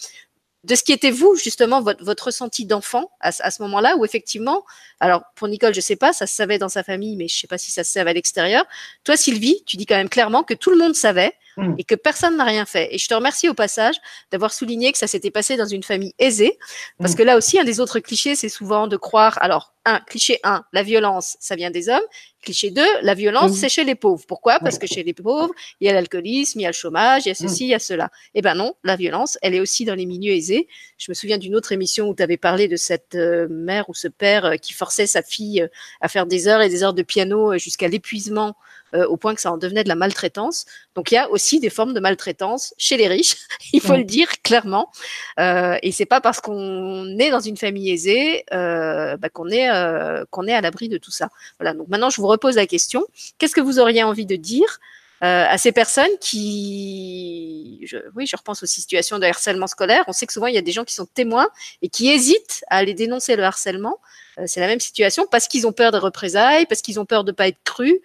de ce qui était vous justement votre, votre ressenti d'enfant à, à, ce moment-là où effectivement alors pour Nicole je sais pas ça se savait dans sa famille mais je sais pas si ça se savait à l'extérieur. Toi Sylvie tu dis quand même clairement que tout le monde savait mm. et que personne n'a rien fait et je te remercie au passage d'avoir souligné que ça s'était passé dans une famille aisée parce mm. que là aussi un des autres clichés c'est souvent de croire alors un cliché 1 la violence ça vient des hommes Cliché 2, la violence, c'est chez les pauvres. Pourquoi? Parce que chez les pauvres, il y a l'alcoolisme, il y a le chômage, il y a ceci, il y a cela. Eh ben non, la violence, elle est aussi dans les milieux aisés. Je me souviens d'une autre émission où tu avais parlé de cette euh, mère ou ce père euh, qui forçait sa fille euh, à faire des heures et des heures de piano jusqu'à l'épuisement euh, au point que ça en devenait de la maltraitance. Donc il y a aussi des formes de maltraitance chez les riches, il faut le dire clairement. Euh, et c'est pas parce qu'on est dans une famille aisée euh, bah, qu'on est euh, qu'on est à l'abri de tout ça. Voilà. Donc maintenant je vous repose la question qu'est-ce que vous auriez envie de dire euh, à ces personnes qui, je, oui, je repense aux situations de harcèlement scolaire. On sait que souvent il y a des gens qui sont témoins et qui hésitent à aller dénoncer le harcèlement. Euh, c'est la même situation parce qu'ils ont peur des représailles, parce qu'ils ont peur de pas être crus.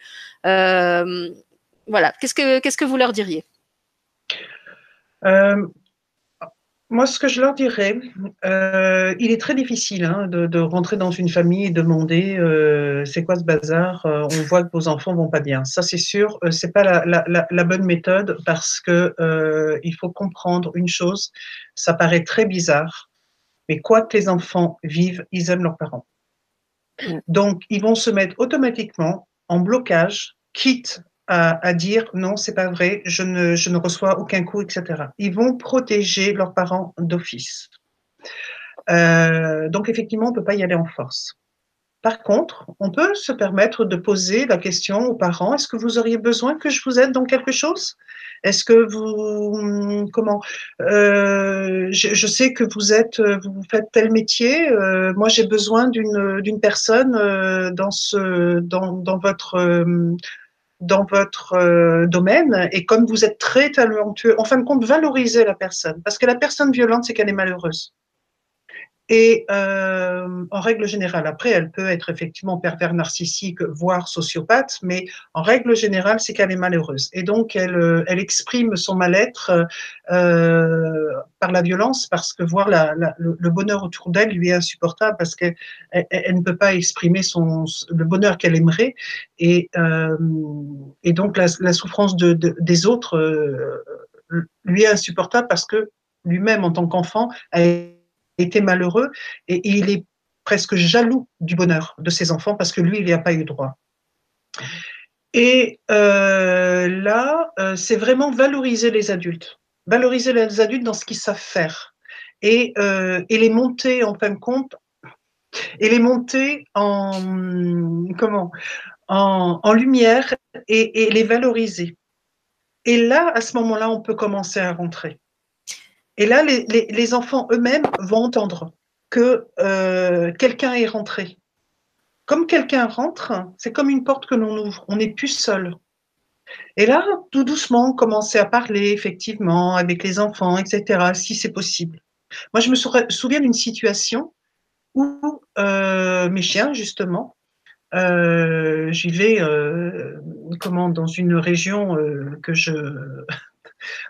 Euh, voilà. Qu'est-ce que qu'est-ce que vous leur diriez? Euh, moi, ce que je leur dirais, il est très difficile hein, de, rentrer dans une famille et demander c'est quoi ce bazar On voit que vos enfants vont pas bien. Ça, c'est sûr, c'est pas la, la, bonne méthode parce que il faut comprendre une chose. Ça paraît très bizarre, mais quoi que les enfants vivent, ils aiment leurs parents. Donc, ils vont se mettre automatiquement en blocage, quitte à, dire non, c'est pas vrai, je ne, ne reçois aucun coup, etc. Ils vont protéger leurs parents d'office. Euh, donc effectivement, on peut pas y aller en force. Par contre, on peut se permettre de poser la question aux parents est-ce que vous auriez besoin que je vous aide dans quelque chose? Est-ce que vous comment euh, je, sais que vous êtes vous faites tel métier. Euh, moi, j'ai besoin d'une personne euh, dans ce dans votre dans votre euh, domaine et comme vous êtes très talentueux, en fin de compte, valorisez la personne parce que la personne violente, c'est qu'elle est malheureuse. Et euh, en règle générale, après, elle peut être effectivement pervers narcissique, voire sociopathe, mais en règle générale, c'est qu'elle est malheureuse. Et donc, elle, euh, elle exprime son mal-être euh, par la violence, parce que voir la, la, le, bonheur autour d'elle lui est insupportable, parce qu'elle elle, ne peut pas exprimer son, le bonheur qu'elle aimerait. Et, euh, et donc, la, la souffrance de, de, des autres euh, lui est insupportable parce que lui-même, en tant qu'enfant, a était malheureux et, il est presque jaloux du bonheur de ses enfants parce que lui, il n'y a pas eu droit. Et euh, là, euh, c'est vraiment valoriser les adultes, valoriser les adultes dans ce qu'ils savent faire et, euh, et les monter en fin de compte et les monter en comment en, en lumière et, et, les valoriser. Et là, à ce moment-là, on peut commencer à rentrer. Et là, les, les, les enfants eux-mêmes vont entendre que euh, quelqu'un est rentré. Comme quelqu'un rentre, c'est comme une porte que l'on ouvre. On n'est plus seul. Et là, tout doucement, commencer à parler effectivement avec les enfants, etc., si c'est possible. Moi, je me souviens d'une situation où euh, mes chiens, justement, euh, j'y vais euh, comment dans une région euh, que je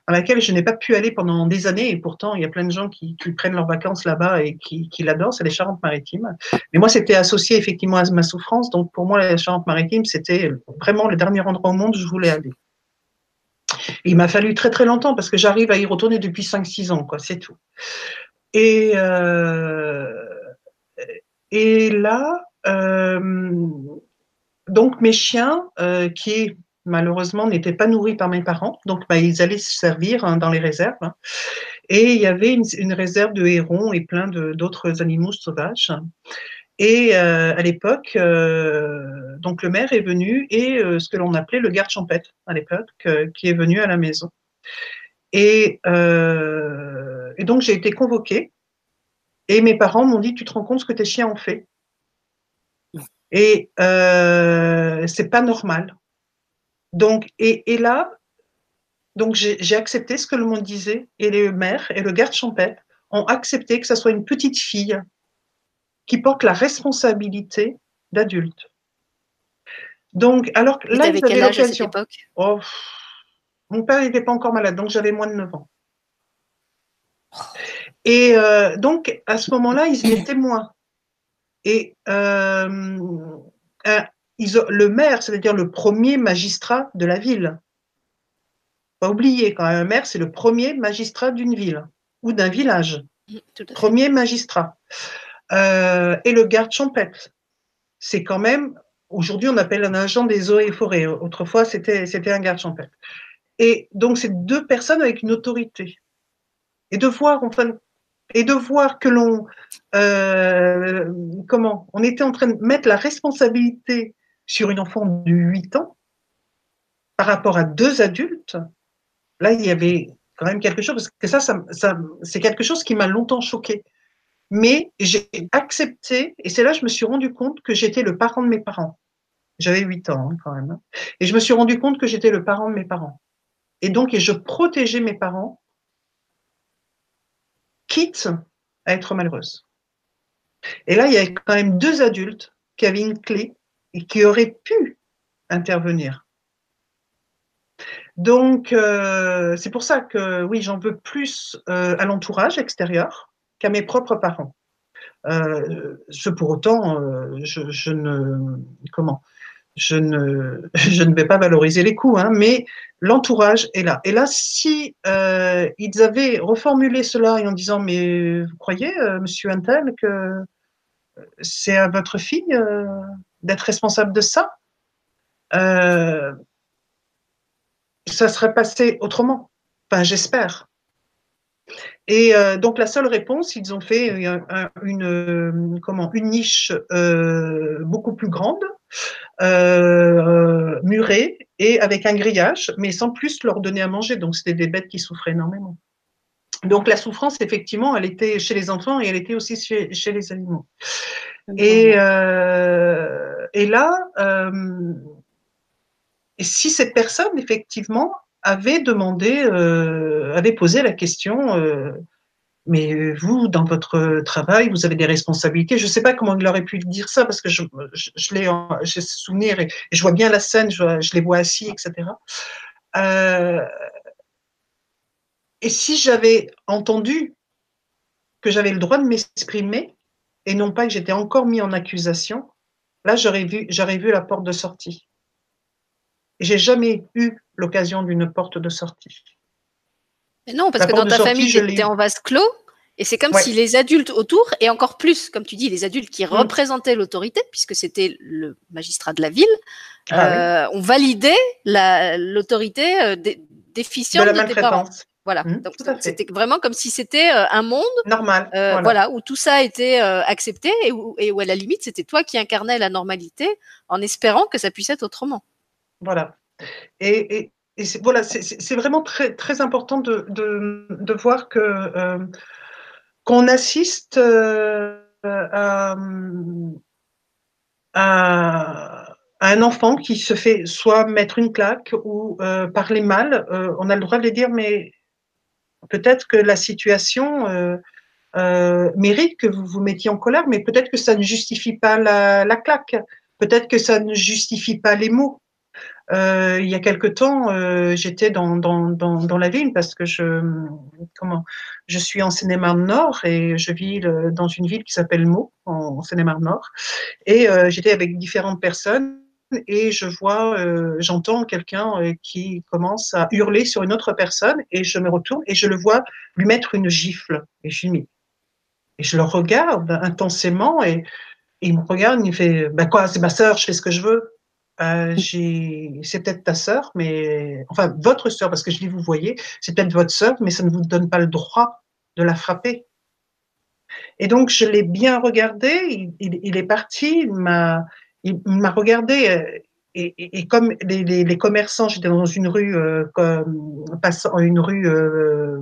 dans laquelle je n'ai pas pu aller pendant des années, et pourtant il y a plein de gens qui, prennent leurs vacances là-bas et qui, l'adorent, c'est les Charentes-Maritimes. Mais moi, c'était associé effectivement à ma souffrance, donc pour moi, les Charentes-Maritimes, c'était vraiment le dernier endroit au monde où je voulais aller. Il m'a fallu très très longtemps parce que j'arrive à y retourner depuis 5-6 ans, quoi, c'est tout. Et, euh, et là, euh, donc mes chiens, euh, qui malheureusement, n'étaient pas nourris par mes parents. Donc, bah, ils allaient se servir hein, dans les réserves. Et il y avait une, réserve de hérons et plein d'autres animaux sauvages. Et euh, à l'époque, euh, donc le maire est venu et euh, ce que l'on appelait le garde champêtre à l'époque, qui est venu à la maison. Et, et donc j'ai été convoquée et mes parents m'ont dit tu te rends compte ce que tes chiens ont fait? Et c'est pas normal. Donc, et, et là, donc j'ai accepté ce que le monde disait, et les mères et le garde champêtre ont accepté que ce soit une petite fille qui porte la responsabilité d'adulte. Donc, alors Et là, cette époque? Oh, Mon père n'était pas encore malade, donc j'avais moins de 9 ans. Et euh, donc, à ce moment-là, ils étaient témoins. Et euh, le maire, c'est-à-dire le premier magistrat de la ville. Pas oublier, quand un maire, c'est le premier magistrat d'une ville ou d'un village. Premier magistrat. Euh, et le garde champêtre. C'est quand même, aujourd'hui, on appelle un agent des eaux et forêts. Autrefois, c'était, c'était un garde champêtre. Et donc, c'est deux personnes avec une autorité. Et de voir, enfin, et de voir que l'on, euh, comment, on était en train de mettre la responsabilité sur une enfant de 8 ans par rapport à deux adultes, là, il y avait quand même quelque chose, parce que ça, ça, c'est quelque chose qui m'a longtemps choqué. Mais j'ai accepté, et c'est là que je me suis rendu compte que j'étais le parent de mes parents. J'avais 8 ans hein, quand même. Hein. Et je me suis rendu compte que j'étais le parent de mes parents. Et donc, et je protégeais mes parents, quitte à être malheureuse. Et là, il y avait quand même deux adultes qui avaient une clé et qui aurait pu intervenir. Donc, euh, c'est pour ça que oui, j'en veux plus euh, à l'entourage extérieur qu'à mes propres parents. Euh, ce pour autant, euh, je, je, ne comment je ne, je ne vais pas valoriser les coups, hein, mais l'entourage est là. Et là, si euh, ils avaient reformulé cela en disant mais vous croyez, Monsieur Antel, que c'est à votre fille d'être responsable de ça. Euh, ça serait passé autrement. Enfin, j'espère. Et euh, donc la seule réponse, ils ont fait une, euh, comment, une niche beaucoup plus grande, murée et avec un grillage, mais sans plus leur donner à manger. Donc c'était des bêtes qui souffraient énormément. Donc la souffrance, effectivement, elle était chez les enfants et elle était aussi chez les animaux. Et, et là, si cette personne, effectivement, avait demandé, euh, avait posé la question, euh, mais vous, dans votre travail, vous avez des responsabilités. Je ne sais pas comment il aurait pu dire ça parce que je, je, l'ai, j'ai ce souvenir et, je vois bien la scène, je, je les vois assis, etc. Euh, et si j'avais entendu que j'avais le droit de m'exprimer et non pas que j'étais encore mis en accusation, là j'aurais vu, j'aurais vu la porte de sortie. J'ai jamais eu l'occasion d'une porte de sortie. Mais non, parce que dans ta famille, tu étais en vase clos. Et c'est comme si les adultes autour, et encore plus, comme tu dis, les adultes qui mm. représentaient l'autorité, puisque c'était le magistrat de la ville, ah, euh, ont validé l'autorité euh, déficiente de, tes parents. Voilà. Mm, Donc c'était vraiment comme si c'était euh, un monde normal, voilà. où tout ça a été accepté et où, et où à la limite c'était toi qui incarnais la normalité en espérant que ça puisse être autrement. Voilà. Et, voilà, c'est vraiment très, très important de, de, voir que euh, qu'on assiste euh, à, un enfant qui se fait soit mettre une claque ou euh, parler mal. on a le droit de les dire, mais peut-être que la situation mérite que vous vous mettiez en colère, mais peut-être que ça ne justifie pas la, la claque. Peut-être que ça ne justifie pas les mots. Euh, il y a quelque temps, euh, j'étais dans, dans, dans, la ville parce que je, comment, je suis en Seine-et-Marne Nord et je vis dans une ville qui s'appelle Meaux, en, Seine-et-Marne Nord. Et euh, j'étais avec différentes personnes et je vois, euh, j'entends quelqu'un euh, qui commence à hurler sur une autre personne et je me retourne et je le vois lui mettre une gifle. Et je mis, et je le regarde intensément et, et il me regarde, il me fait, bah quoi, c'est ma sœur, je fais ce que je veux. Euh, c'est peut-être ta sœur, mais enfin votre sœur, parce que je dis vous voyez, c'est peut-être votre sœur, mais ça ne vous donne pas le droit de la frapper. Et donc je l'ai bien regardé, il, est parti, il m'a, il, m'a regardé. Euh, et, et, comme les, les, les commerçants, j'étais dans une rue, euh, comme, passant une rue euh,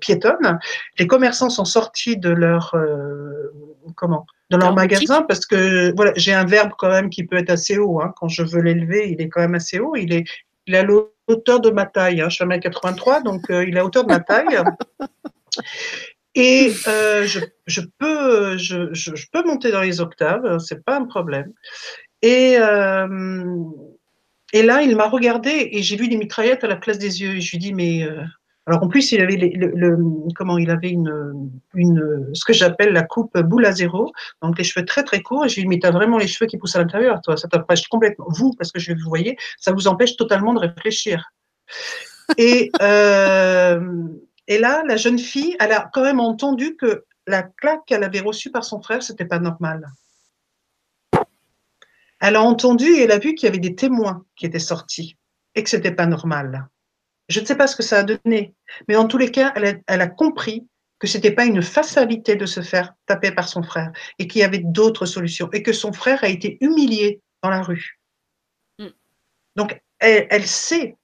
piétonne, les commerçants sont sortis de leur euh, comment dans leur magasin parce que voilà, j'ai un verbe quand même qui peut être assez haut. Hein. Quand je veux l'élever, il est quand même assez haut. Il est, il a l'auteur de ma taille. Hein. Je suis à 83, donc euh, il a hauteur de ma taille. Et euh, je, je, peux, je, je, peux monter dans les octaves, c'est pas un problème. Et, euh, et là, il m'a regardé et j'ai vu des mitraillettes à la place des yeux. Et je lui dis, mais euh, alors en plus, il avait le, comment il avait une, une ce que j'appelle la coupe boule à zéro, donc les cheveux très très courts. Et je lui ai dit, mais t'as vraiment les cheveux qui poussent à l'intérieur, toi. Ça t'empêche complètement, vous, parce que je vous voyez, ça vous empêche totalement de réfléchir. Et, euh, et là, la jeune fille, elle a quand même entendu que la claque qu'elle avait reçue par son frère, c'était pas normal. Elle a entendu et elle a vu qu'il y avait des témoins qui étaient sortis et que c'était pas normal. Je ne sais pas ce que ça a donné, mais en tous les cas, elle a, compris que c'était pas une fatalité de se faire taper par son frère et qu'il y avait d'autres solutions et que son frère a été humilié dans la rue. Mm. Donc, elle, sait,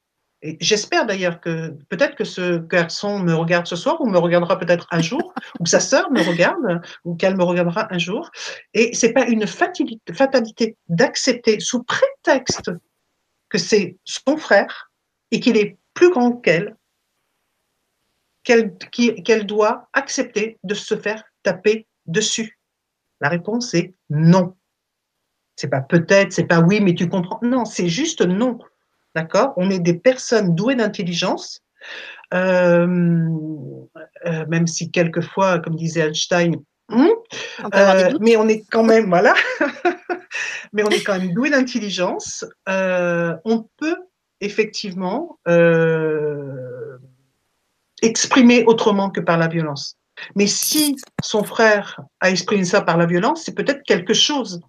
j'espère d'ailleurs que peut-être que ce garçon me regarde ce soir ou me regardera peut-être un jour, ou que sa sœur me regarde ou qu'elle me regardera un jour. Et c'est pas une fatalité d'accepter sous prétexte que c'est son frère et qu'il est plus grand qu'elle, qu'elle doit accepter de se faire taper dessus La réponse est non. C'est pas peut-être, c'est pas oui, mais tu comprends. Non, c'est juste non. D'accord? On est des personnes douées d'intelligence, euh, euh, même si quelquefois, comme disait Einstein, hmm, euh, mais on est quand même, voilà, mais on est quand même doué d'intelligence. on peut effectivement exprimer autrement que par la violence. Mais si son frère a exprimé ça par la violence, c'est peut-être quelque chose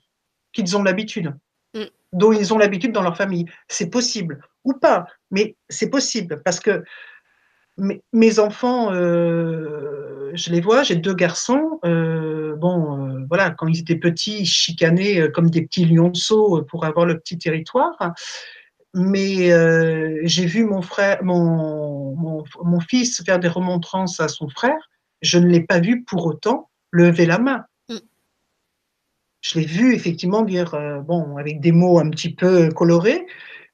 qu'ils ont l'habitude, mm. dont ils ont l'habitude dans leur famille. C'est possible. ou pas, mais c'est possible parce que mes, enfants, euh, je les vois, j'ai deux garçons. Euh, bon, euh, voilà, quand ils étaient petits, ils chicanaient comme des petits lionceaux pour avoir le petit territoire. Mais j'ai vu mon frère, mon, mon, mon, fils faire des remontrances à son frère. Je ne l'ai pas vu pour autant lever la main. Je l'ai vu effectivement dire, bon, avec des mots un petit peu colorés,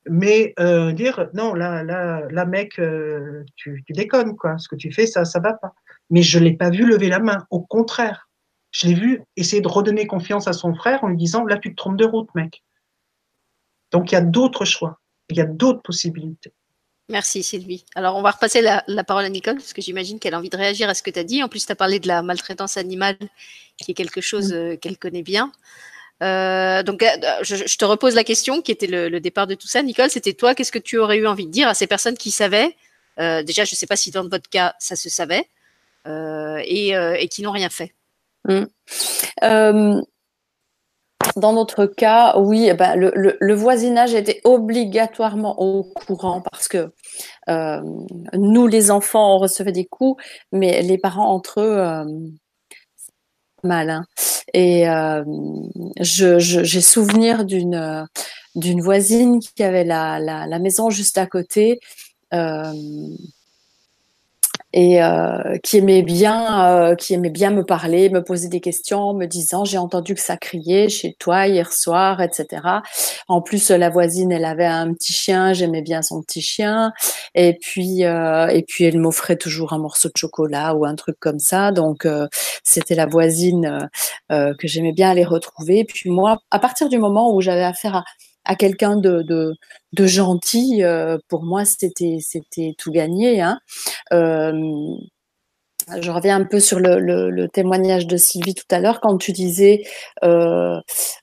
mais euh, dire non, là, là, là mec, euh, tu, tu, déconnes, quoi. Ce que tu fais, ça, ça va pas. Mais je l'ai pas vu lever la main. Au contraire, je l'ai vu essayer de redonner confiance à son frère en lui disant là, tu te trompes de route, mec. Donc il y a d'autres choix, il y a d'autres possibilités. Merci Sylvie. Alors on va repasser la, parole à Nicole parce que j'imagine qu'elle a envie de réagir à ce que tu as dit. En plus, tu as parlé de la maltraitance animale qui est quelque chose euh, qu'elle connaît bien. Euh, donc, euh, je, te repose la question qui était le, départ de tout ça. Nicole, c'était toi, qu'est-ce que tu aurais eu envie de dire à ces personnes qui savaient? Euh, Déjà, je ne sais pas si dans votre cas, ça se savait et, et, qui n'ont rien fait. Mmh. Dans notre cas, oui, eh ben, le, voisinage était obligatoirement au courant parce que nous, les enfants, on recevait des coups, mais les parents entre eux mal. Hein. Et euh, j'ai souvenir d'une d'une voisine qui avait la, la, la, maison juste à côté. Euh, et euh, qui aimait bien, euh, qui aimait bien me parler, me poser des questions, me disant j'ai entendu que ça criait chez toi hier soir, etc. En plus, la voisine, elle avait un petit chien, j'aimais bien son petit chien, et puis euh, et puis elle m'offrait toujours un morceau de chocolat ou un truc comme ça. Donc euh, c'était la voisine euh, que j'aimais bien aller retrouver. Et puis moi, à partir du moment où j'avais affaire à à quelqu'un de, gentil, euh, pour moi, c'était tout gagné. Hein. Je reviens un peu sur le, le, le, témoignage de Sylvie tout à l'heure quand tu disais euh,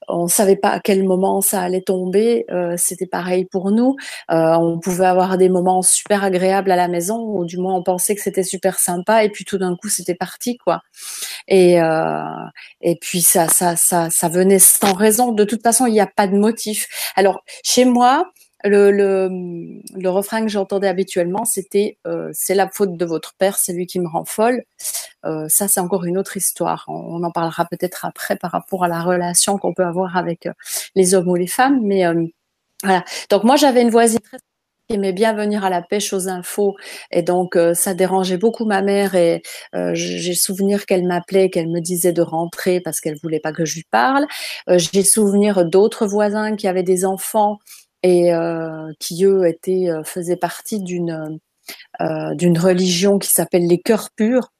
on savait pas à quel moment ça allait tomber. Euh, C'était pareil pour nous. Euh, on pouvait avoir des moments super agréables à la maison ou du moins on pensait que c'était super sympa et puis tout d'un coup c'était parti quoi. Et euh, et puis ça ça ça ça venait sans raison. De toute façon il n'y a pas de motif. Alors chez moi le, refrain que j'entendais habituellement, c'était euh, c'est la faute de votre père, c'est lui qui me rend folle. Euh, ça, c'est encore une autre histoire. On, en parlera peut-être après par rapport à la relation qu'on peut avoir avec euh, les hommes ou les femmes. Mais voilà. Donc moi, j'avais une voisine très qui aimait bien venir à la pêche aux infos et donc ça dérangeait beaucoup ma mère et j'ai souvenir qu'elle m'appelait qu'elle me disait de rentrer parce qu'elle voulait pas que je lui parle j'ai souvenir d'autres voisins qui avaient des enfants et euh, qui eux étaient euh, faisaient partie d'une euh, d'une religion qui s'appelle les cœurs purs,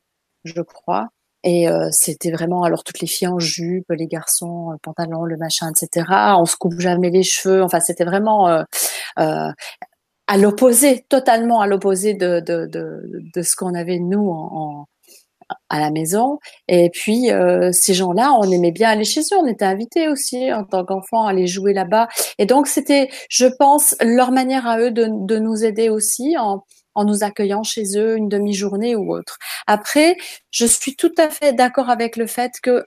je crois. Et c'était vraiment alors toutes les filles en jupe, les garçons euh, pantalon, le machin, etc. On se coupe jamais les cheveux. Enfin, c'était vraiment à l'opposé, totalement à l'opposé de, de, de, de, ce qu'on avait nous en, à la maison. Et puis, euh, ces gens-là, on aimait bien aller chez eux. On était invités aussi en tant qu'enfants à aller jouer là-bas. Et donc, c'était, je pense, leur manière à eux de, de nous aider aussi en, en nous accueillant chez eux une demi-journée ou autre. Après, je suis tout à fait d'accord avec le fait que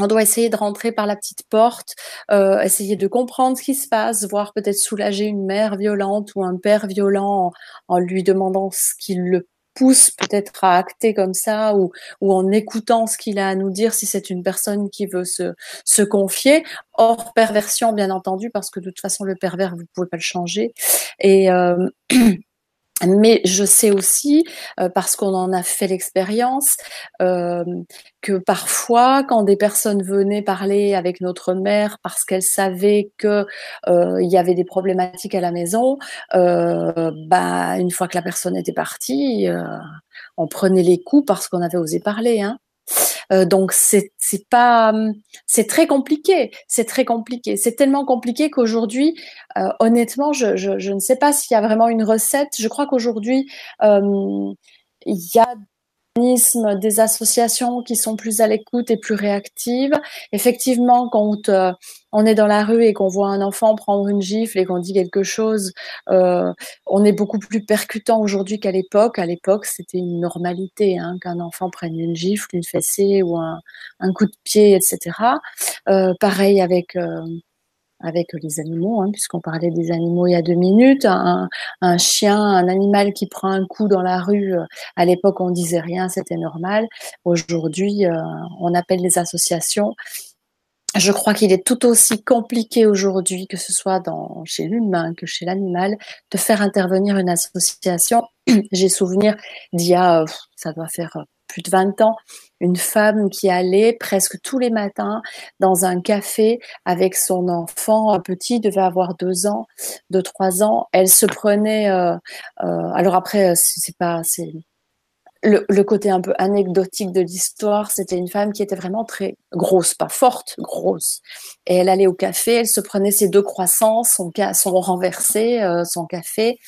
on doit essayer de rentrer par la petite porte, euh, essayer de comprendre ce qui se passe, voire peut-être soulager une mère violente ou un père violent en, en lui demandant ce qu'il le pousse peut-être à acter comme ça ou, en écoutant ce qu'il a à nous dire si c'est une personne qui veut se, se confier, hors perversion bien entendu, parce que de toute façon le pervers, vous pouvez pas le changer. Et euh, Mais je sais aussi, euh, parce qu'on en a fait l'expérience, euh, que parfois, quand des personnes venaient parler avec notre mère parce qu'elles savaient que euh, il y avait des problématiques à la maison, euh, bah, une fois que la personne était partie, on prenait les coups parce qu'on avait osé parler. Hein. Euh, donc c'est c'est pas c'est très compliqué, c'est très compliqué. C'est tellement compliqué qu'aujourd'hui, euh, honnêtement, je, je, ne sais pas s'il y a vraiment une recette. Je crois qu'aujourd'hui euh, il y a des associations qui sont plus à l'écoute et plus réactives. Effectivement, quand euh, on est dans la rue et qu'on voit un enfant prendre une gifle et qu'on dit quelque chose, euh, on est beaucoup plus percutant aujourd'hui qu'à l'époque. À l'époque, c'était une normalité hein, qu'un enfant prenne une gifle, une fessée ou un, coup de pied, etc. Euh, pareil avec euh, avec les animaux, hein, puisqu'on parlait des animaux il y a deux minutes. Un, chien, un animal qui prend un coup dans la rue, euh, à l'époque on disait rien, c'était normal. Aujourd'hui, euh, on appelle les associations. Je crois qu'il est tout aussi compliqué aujourd'hui, que ce soit dans, chez l'humain que chez l'animal, de faire intervenir une association. J'ai souvenir d'il y a, ça doit faire plus de 20 ans, une femme qui allait presque tous les matins dans un café avec son enfant un petit, devait avoir deux ans, deux trois ans. Elle se prenait. Euh, euh, alors après, c'est pas, le, côté un peu anecdotique de l'histoire, c'était une femme qui était vraiment très grosse, pas forte, grosse. Et elle allait au café, elle se prenait ses deux croissants, son, son renversé, euh, son café,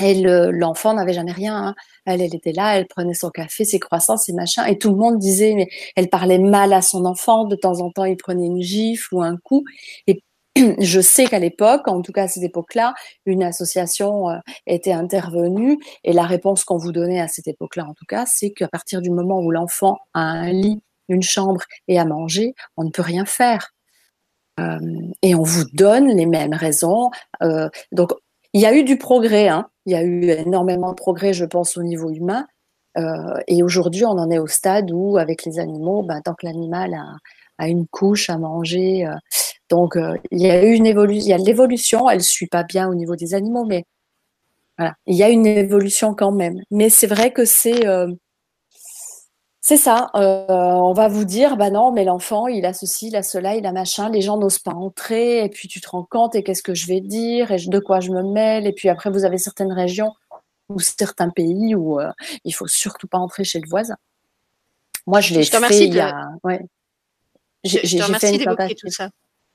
et l'enfant n'avait jamais rien. Hein. Elle, elle était là, elle prenait son café, ses croissants, ses machins, et tout le monde disait, mais elle parlait mal à son enfant. De temps en temps, il prenait une gifle ou un coup. Et je sais qu'à l'époque, en tout cas à cette époque-là, une association euh, était intervenue. Et la réponse qu'on vous donnait à cette époque-là, en tout cas, c'est qu'à partir du moment où l'enfant a un lit, une chambre et à manger, on ne peut rien faire. Euh, et on vous donne les mêmes raisons. Euh, donc, il y a eu du progrès. Hein il y a eu énormément de progrès, je pense, au niveau humain. Euh, et aujourd'hui, on en est au stade où, avec les animaux, ben, tant que l'animal a, a, une couche à manger, euh, donc euh, il y a eu une évolution. Il y a l'évolution. Elle suit pas bien au niveau des animaux, mais voilà, il y a une évolution quand même. Mais c'est vrai que c'est euh, c'est ça. Euh, on va vous dire, bah non, mais l'enfant, il a ceci, il a cela, il a machin. Les gens n'osent pas entrer. Et puis tu te rends compte, et qu'est-ce que je vais dire, et de quoi je me mêle. Et puis après, vous avez certaines régions ou certains pays où euh, il faut surtout pas entrer chez le voisin. Moi, je l'ai fait il y a. Ouais. J'ai fait une. Tout ça.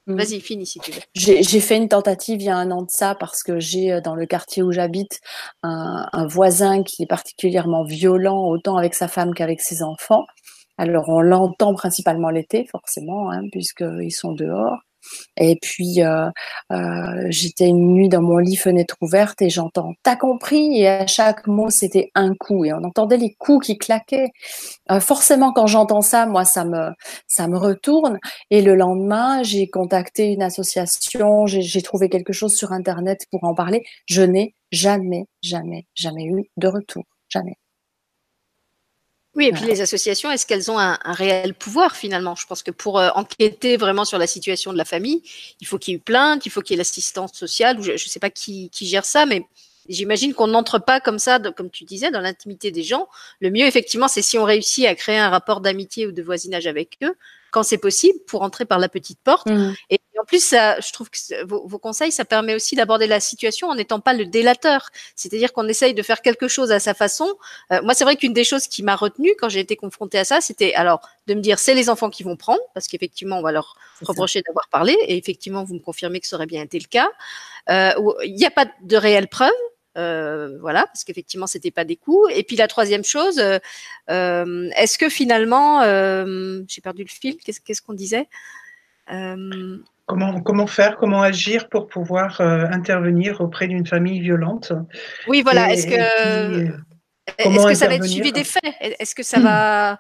Mm. Vas-y, finis si tu veux. J'ai fait une tentative il y a un an de ça parce que j'ai euh, dans le quartier où j'habite un, un, voisin qui est particulièrement violent autant avec sa femme qu'avec ses enfants. Alors on l'entend principalement l'été forcément hein, puisqu'ils sont dehors. Et puis, euh, euh, j'étais une nuit dans mon lit, fenêtre ouverte, et j'entends « t'as compris ?» Et à chaque mot, c'était un coup, et on entendait les coups qui claquaient. Euh, forcément, quand j'entends ça, moi, ça me, ça me retourne. Et le lendemain, j'ai contacté une association, j'ai trouvé quelque chose sur Internet pour en parler. Je n'ai jamais, jamais, jamais eu de retour. Jamais. Oui, et puis les associations, est-ce qu'elles ont un, un, réel pouvoir finalement? Je pense que pour euh, enquêter vraiment sur la situation de la famille, il faut qu'il y ait une plainte, il faut qu'il y ait l'assistance sociale, ou je ne sais pas qui, qui, gère ça, mais j'imagine qu'on n'entre pas comme ça, comme tu disais, dans l'intimité des gens. Le mieux, effectivement, c'est si on réussit à créer un rapport d'amitié ou de voisinage avec eux, quand c'est possible, pour entrer par la petite porte. Mmh. Et en plus, ça, je trouve que vos, vos, conseils, ça permet aussi d'aborder la situation en n'étant pas le délateur. C'est-à-dire qu'on essaye de faire quelque chose à sa façon. Euh, moi, c'est vrai qu'une des choses qui m'a retenue quand j'ai été confrontée à ça, c'était alors de me dire c'est les enfants qui vont prendre, parce qu'effectivement, on va leur reprocher d'avoir parlé, et effectivement, vous me confirmez que ça aurait bien été le cas. Euh, il n'y a pas de réelle preuve. Euh, voilà, parce qu'effectivement, c'était pas des coups. Et puis la troisième chose, euh, euh est-ce que finalement, euh, j'ai perdu le fil. Qu'est-ce qu'on disait Comment, comment faire, comment agir pour pouvoir intervenir auprès d'une famille violente? Oui, voilà. Est-ce que, est-ce que ça va être suivi des faits? Est-ce que ça va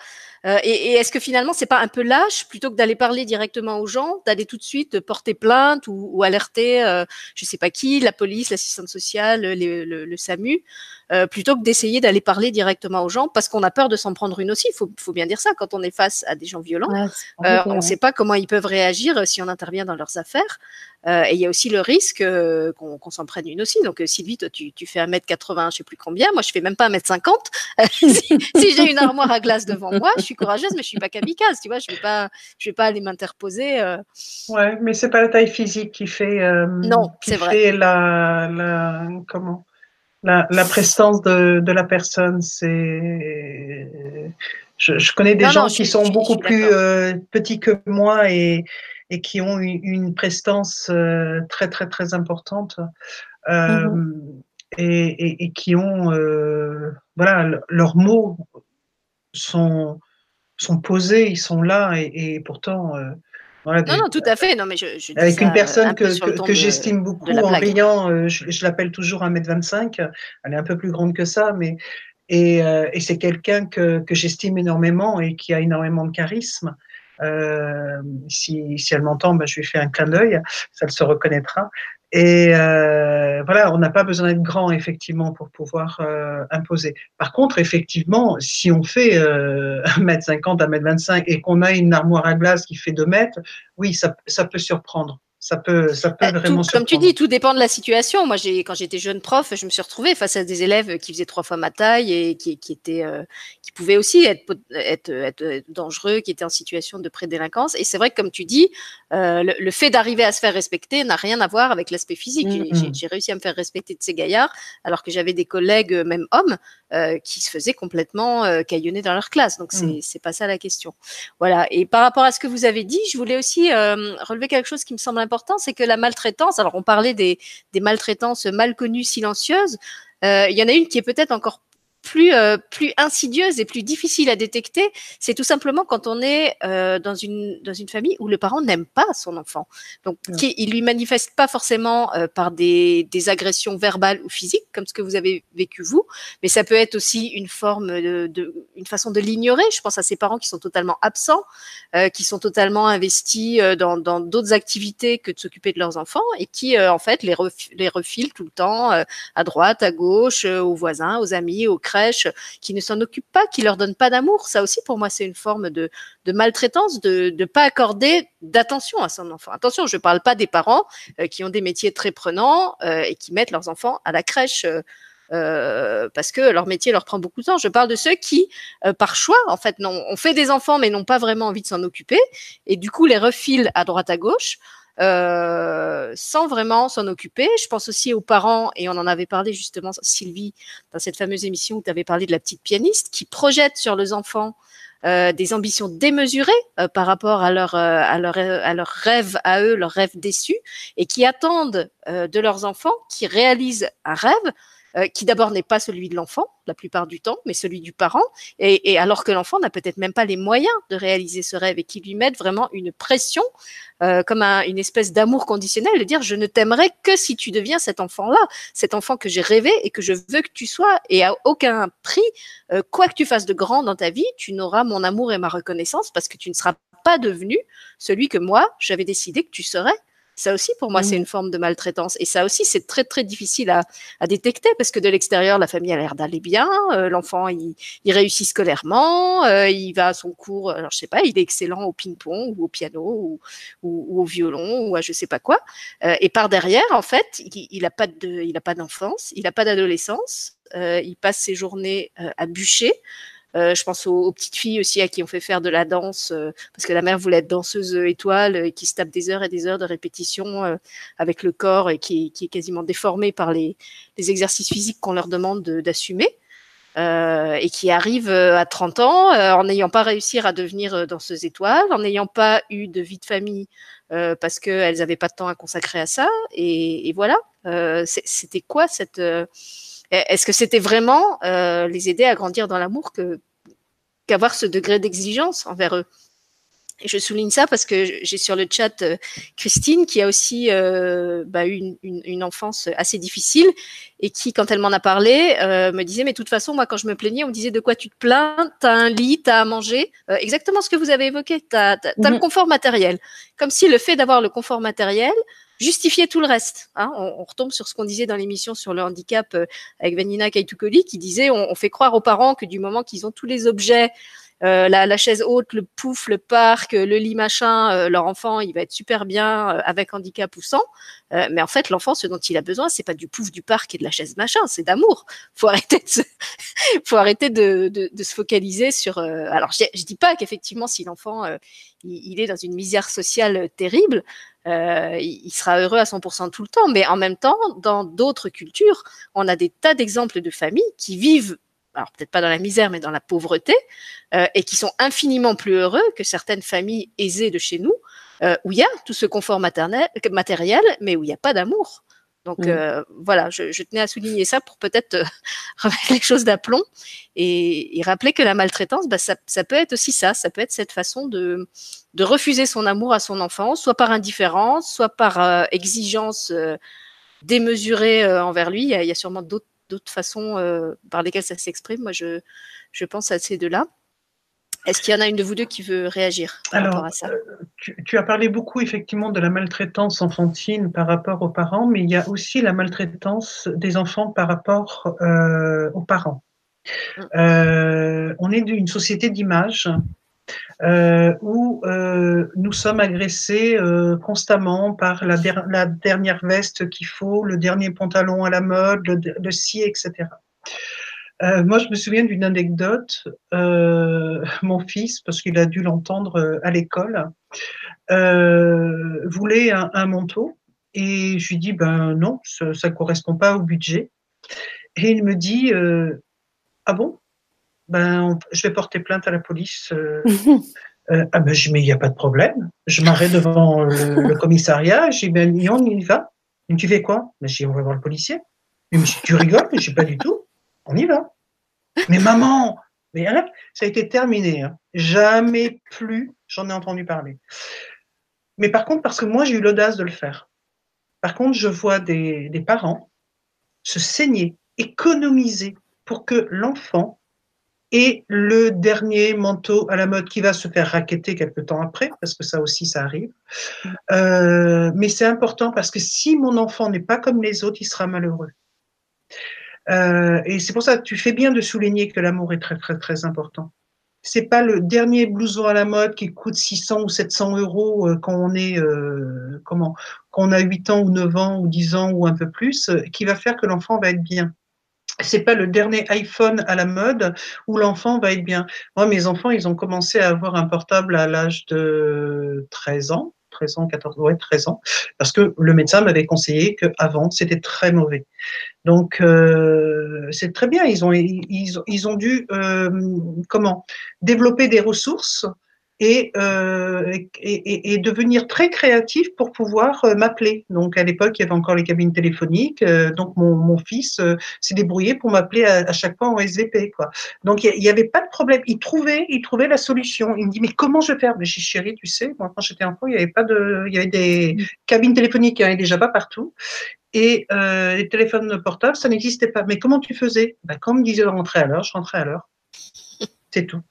euh, et, et est-ce que finalement c'est pas un peu lâche plutôt que d'aller parler directement aux gens, d'aller tout de suite porter plainte ou, ou alerter, euh, je sais pas qui, la police, l'assistante sociale, le, le, le SAMU, euh, plutôt que d'essayer d'aller parler directement aux gens parce qu'on a peur de s'en prendre une aussi. Il faut, faut, bien dire ça quand on est face à des gens violents, ouais, euh, on ne sait pas comment ils peuvent réagir si on intervient dans leurs affaires. Euh, et il y a aussi le risque euh, qu'on qu s'en prenne une aussi. Donc, euh, Sylvie, toi, tu, tu fais 1m80, je sais plus combien. Moi, je fais même pas 1m50. si, si j'ai une armoire à glace devant moi, je suis courageuse, mais je suis pas kamikaze. Tu vois, je vais pas, je vais pas aller m'interposer. Euh... Ouais, mais c'est pas la taille physique qui fait. Euh, non, c'est vrai. La, la, comment la, la prestance de, de la personne, c'est. Je, je, connais des non, gens non, qui sont je, beaucoup plus euh, petits que moi et, et qui ont une, une prestance euh, très très très importante euh, mm -hmm. et, et, et, qui ont voilà leurs mots sont sont posés, ils sont là et, et pourtant euh, voilà, non, non, tout à fait. Non, mais je, je avec une personne que, que, que j'estime beaucoup en riant, euh, je, je l'appelle toujours 1m25. Elle est un peu plus grande que ça, mais et, euh, et c'est quelqu'un que, que j'estime énormément et qui a énormément de charisme. Euh, si, si, elle m'entend, ben, je lui fais un clin d'œil, ça le se reconnaîtra. Et euh, voilà, on n'a pas besoin d'être grand, effectivement, pour pouvoir euh, imposer. Par contre, effectivement, si on fait euh, 1m50, 1m25 et qu'on a une armoire à glace qui fait 2 mètres, oui, ça, ça peut surprendre ça peut, ça peut bah, vraiment. Tout, comme tu dis, tout dépend de la situation. Moi, quand j'étais jeune prof, je me suis retrouvée face à des élèves qui faisaient trois fois ma taille et qui, qui étaient, euh, qui pouvaient aussi être, être, être, dangereux, qui étaient en situation de prédélinquance. Et c'est vrai que, comme tu dis, euh, le, le, fait d'arriver à se faire respecter n'a rien à voir avec l'aspect physique. Mmh, j'ai, j'ai réussi à me faire respecter de ces gaillards, alors que j'avais des collègues, même hommes, euh, qui se faisaient complètement euh, caillonner dans leur classe. Donc, c'est, mmh. pas ça la question. Voilà. Et par rapport à ce que vous avez dit, je voulais aussi euh, relever quelque chose qui me semble important c'est que la maltraitance, alors on parlait des, des maltraitances mal connues, silencieuses, euh, il y en a une qui est peut-être encore plus euh, plus insidieuse et plus difficile à détecter, c'est tout simplement quand on est euh, dans une dans une famille où le parent n'aime pas son enfant. Donc ouais. qui, il lui manifeste pas forcément euh, par des des agressions verbales ou physiques comme ce que vous avez vécu vous, mais ça peut être aussi une forme de, de une façon de l'ignorer. Je pense à ces parents qui sont totalement absents, qui sont totalement investis dans dans d'autres activités que de s'occuper de leurs enfants et qui en fait les ref, les refilent tout le temps à droite, à gauche, aux voisins, aux amis, aux crèches, qui ne s'en occupent pas, qui leur donnent pas d'amour. Ça aussi, pour moi, c'est une forme de, maltraitance, de ne pas accorder d'attention à son enfant. Attention, je ne parle pas des parents euh, qui ont des métiers très prenants euh, et qui mettent leurs enfants à la crèche. Euh, parce que leur métier leur prend beaucoup de temps. Je parle de ceux qui, par choix, en fait, non, on fait des enfants mais n'ont pas vraiment envie de s'en occuper et du coup les refilent à droite à gauche euh, sans vraiment s'en occuper. Je pense aussi aux parents, et on en avait parlé justement, Sylvie, dans cette fameuse émission où tu avais parlé de la petite pianiste, qui projette sur les enfants euh, des ambitions démesurées euh, par rapport à leur, euh, à, leur, à leur rêve à eux, leur rêve déçu, et qui attendent euh, de leurs enfants, qui réalisent un rêve, euh, qui d'abord n'est pas celui de l'enfant la plupart du temps, mais celui du parent, et, alors que l'enfant n'a peut-être même pas les moyens de réaliser ce rêve et qui lui mettent vraiment une pression, euh, comme un, une espèce d'amour conditionnel, de dire je ne t'aimerai que si tu deviens cet enfant-là, cet enfant que j'ai rêvé et que je veux que tu sois, et à aucun prix, euh, quoi que tu fasses de grand dans ta vie, tu n'auras mon amour et ma reconnaissance parce que tu ne seras pas devenu celui que moi j'avais décidé que tu serais. Ça aussi, pour moi, mmh. c'est une forme de maltraitance. Et ça aussi, c'est très, très difficile à, à, détecter parce que de l'extérieur, la famille a l'air d'aller bien. Euh, L'enfant, il, il, réussit scolairement. Euh, il va à son cours, alors je sais pas, il est excellent au ping-pong ou au piano ou, ou, ou, au violon ou à je sais pas quoi. Euh, et par derrière, en fait, il, il a pas de, il a pas d'enfance, il a pas d'adolescence. Il passe ses journées à bûcher. Euh, je pense aux, aux, petites filles aussi à qui on fait faire de la danse euh, parce que la mère voulait être danseuse étoile et qui se tape des heures et des heures de répétition euh, avec le corps et qui, qui, est quasiment déformé par les, les exercices physiques qu'on leur demande d'assumer. Euh, et qui arrive à 30 ans euh, en n'ayant pas réussi à devenir danseuse étoile, en n'ayant pas eu de vie de famille euh, parce qu'elles n'avaient pas de temps à consacrer à ça. Et, et voilà, c'était quoi cette est-ce que c'était vraiment euh, les aider à grandir dans l'amour que qu'avoir ce degré d'exigence envers eux? Et je souligne ça parce que j'ai sur le chat euh, Christine qui a aussi euh, bah, eu une, une, une, enfance assez difficile et qui, quand elle m'en a parlé, euh, me disait mais de toute façon moi quand je me plaignais on me disait de quoi tu te plains? T'as un lit, t'as à manger, euh, exactement ce que vous avez évoqué. T'as as, as, mmh. le confort matériel, comme si le fait d'avoir le confort matériel justifier tout le reste. Hein. On, on, retombe sur ce qu'on disait dans l'émission sur le handicap euh, avec Vanina Kaitukoli qui disait on, fait croire aux parents que du moment qu'ils ont tous les objets, euh, la, chaise haute, le pouf, le parc, le lit machin, euh, leur enfant il va être super bien euh, avec handicap ou sans. mais en fait l'enfant ce dont il a besoin c'est pas du pouf du parc et de la chaise machin, c'est d'amour. Faut de se, faut arrêter de, de, de, se focaliser sur. alors je, je dis pas qu'effectivement si l'enfant il, il, est dans une misère sociale terrible, euh, il sera heureux à 100% tout le temps. Mais en même temps, dans d'autres cultures, on a des tas d'exemples de familles qui vivent, alors peut-être pas dans la misère, mais dans la pauvreté, euh, et qui sont infiniment plus heureux que certaines familles aisées de chez nous, euh, où il y a tout ce confort matériel, mais où il n'y a pas d'amour. Donc mmh. euh, voilà, je, je, tenais à souligner ça pour peut-être euh, remettre les choses d'aplomb et, et, rappeler que la maltraitance, bah, ça, ça, peut être aussi ça, ça peut être cette façon de, de refuser son amour à son enfant, soit par indifférence, soit par euh, exigence euh, démesurée envers lui. Il y a, il y a sûrement d'autres façons par lesquelles ça s'exprime. Moi, je, je pense à ces deux-là. Est-ce qu'il y en a une de vous deux qui veut réagir par Alors, rapport à ça? euh, tu, tu, as parlé beaucoup effectivement de la maltraitance enfantine par rapport aux parents, mais il y a aussi la maltraitance des enfants par rapport euh, aux parents. Mm. Euh, on est d'une société d'image euh, où euh, nous sommes agressés constamment par la, der la dernière veste qu'il faut, le dernier pantalon à la mode, le, le ci, etc. Euh, moi, je me souviens d'une anecdote. Euh, mon fils, parce qu'il a dû l'entendre à l'école, euh, voulait un, un, manteau et je lui dis ben non, ça ne correspond pas au budget. Et il me dit ah bon? Ben, je vais porter plainte à la police. Euh, euh, ah ben, je mais il n'y a pas de problème. Je m'arrête devant le, le, commissariat, je dis, ben, on y va. Il me dit, tu fais quoi? Ben, Je dis, on va voir le policier. Il me dit, tu rigoles? Je dis, pas du tout. On y va. Mais maman, mais ça a été terminé. Hein. Jamais plus j'en ai entendu parler. Mais par contre, parce que moi, j'ai eu l'audace de le faire. Par contre, je vois des, des parents se saigner, économiser pour que l'enfant et le dernier manteau à la mode qui va se faire raqueter quelque temps après, parce que ça aussi, ça arrive. Euh, mais c'est important parce que si mon enfant n'est pas comme les autres, il sera malheureux. Euh, et c'est pour ça que tu fais bien de souligner que l'amour est très, très, très important. C'est pas le dernier blouson à la mode qui coûte 600 ou 700 euros euh, quand on est, euh, comment, quand on a 8 ans ou 9 ans ou 10 ans ou un peu plus, qui va faire que l'enfant va être bien c'est pas le dernier iPhone à la mode où l'enfant va être bien. Moi, mes enfants, ils ont commencé à avoir un portable à l'âge de 13 ans, 13 ans, 14, ouais, 13 ans, parce que le médecin m'avait conseillé qu'avant, c'était très mauvais. Donc, euh, c'est très bien. Ils ont, ils, ils ont dû, euh, comment, développer des ressources et, euh, et, devenir très créatif pour pouvoir euh, m'appeler. Donc à l'époque, il y avait encore les cabines téléphoniques. Euh, donc mon, fils s'est débrouillé pour m'appeler à, chaque fois en SVP. Quoi. Donc il n'y avait pas de problème. Il trouvait, il trouvait la solution. Il me dit mais comment je vais faire? Mais chérie, tu sais, moi quand j'étais enfant, il y avait pas de, il y avait des cabines téléphoniques, il y en avait déjà pas partout. Et les téléphones portables, ça n'existait pas. Mais comment tu faisais? Ben, Quand on me disait de rentrer à l'heure, je rentrais à l'heure. C'est tout.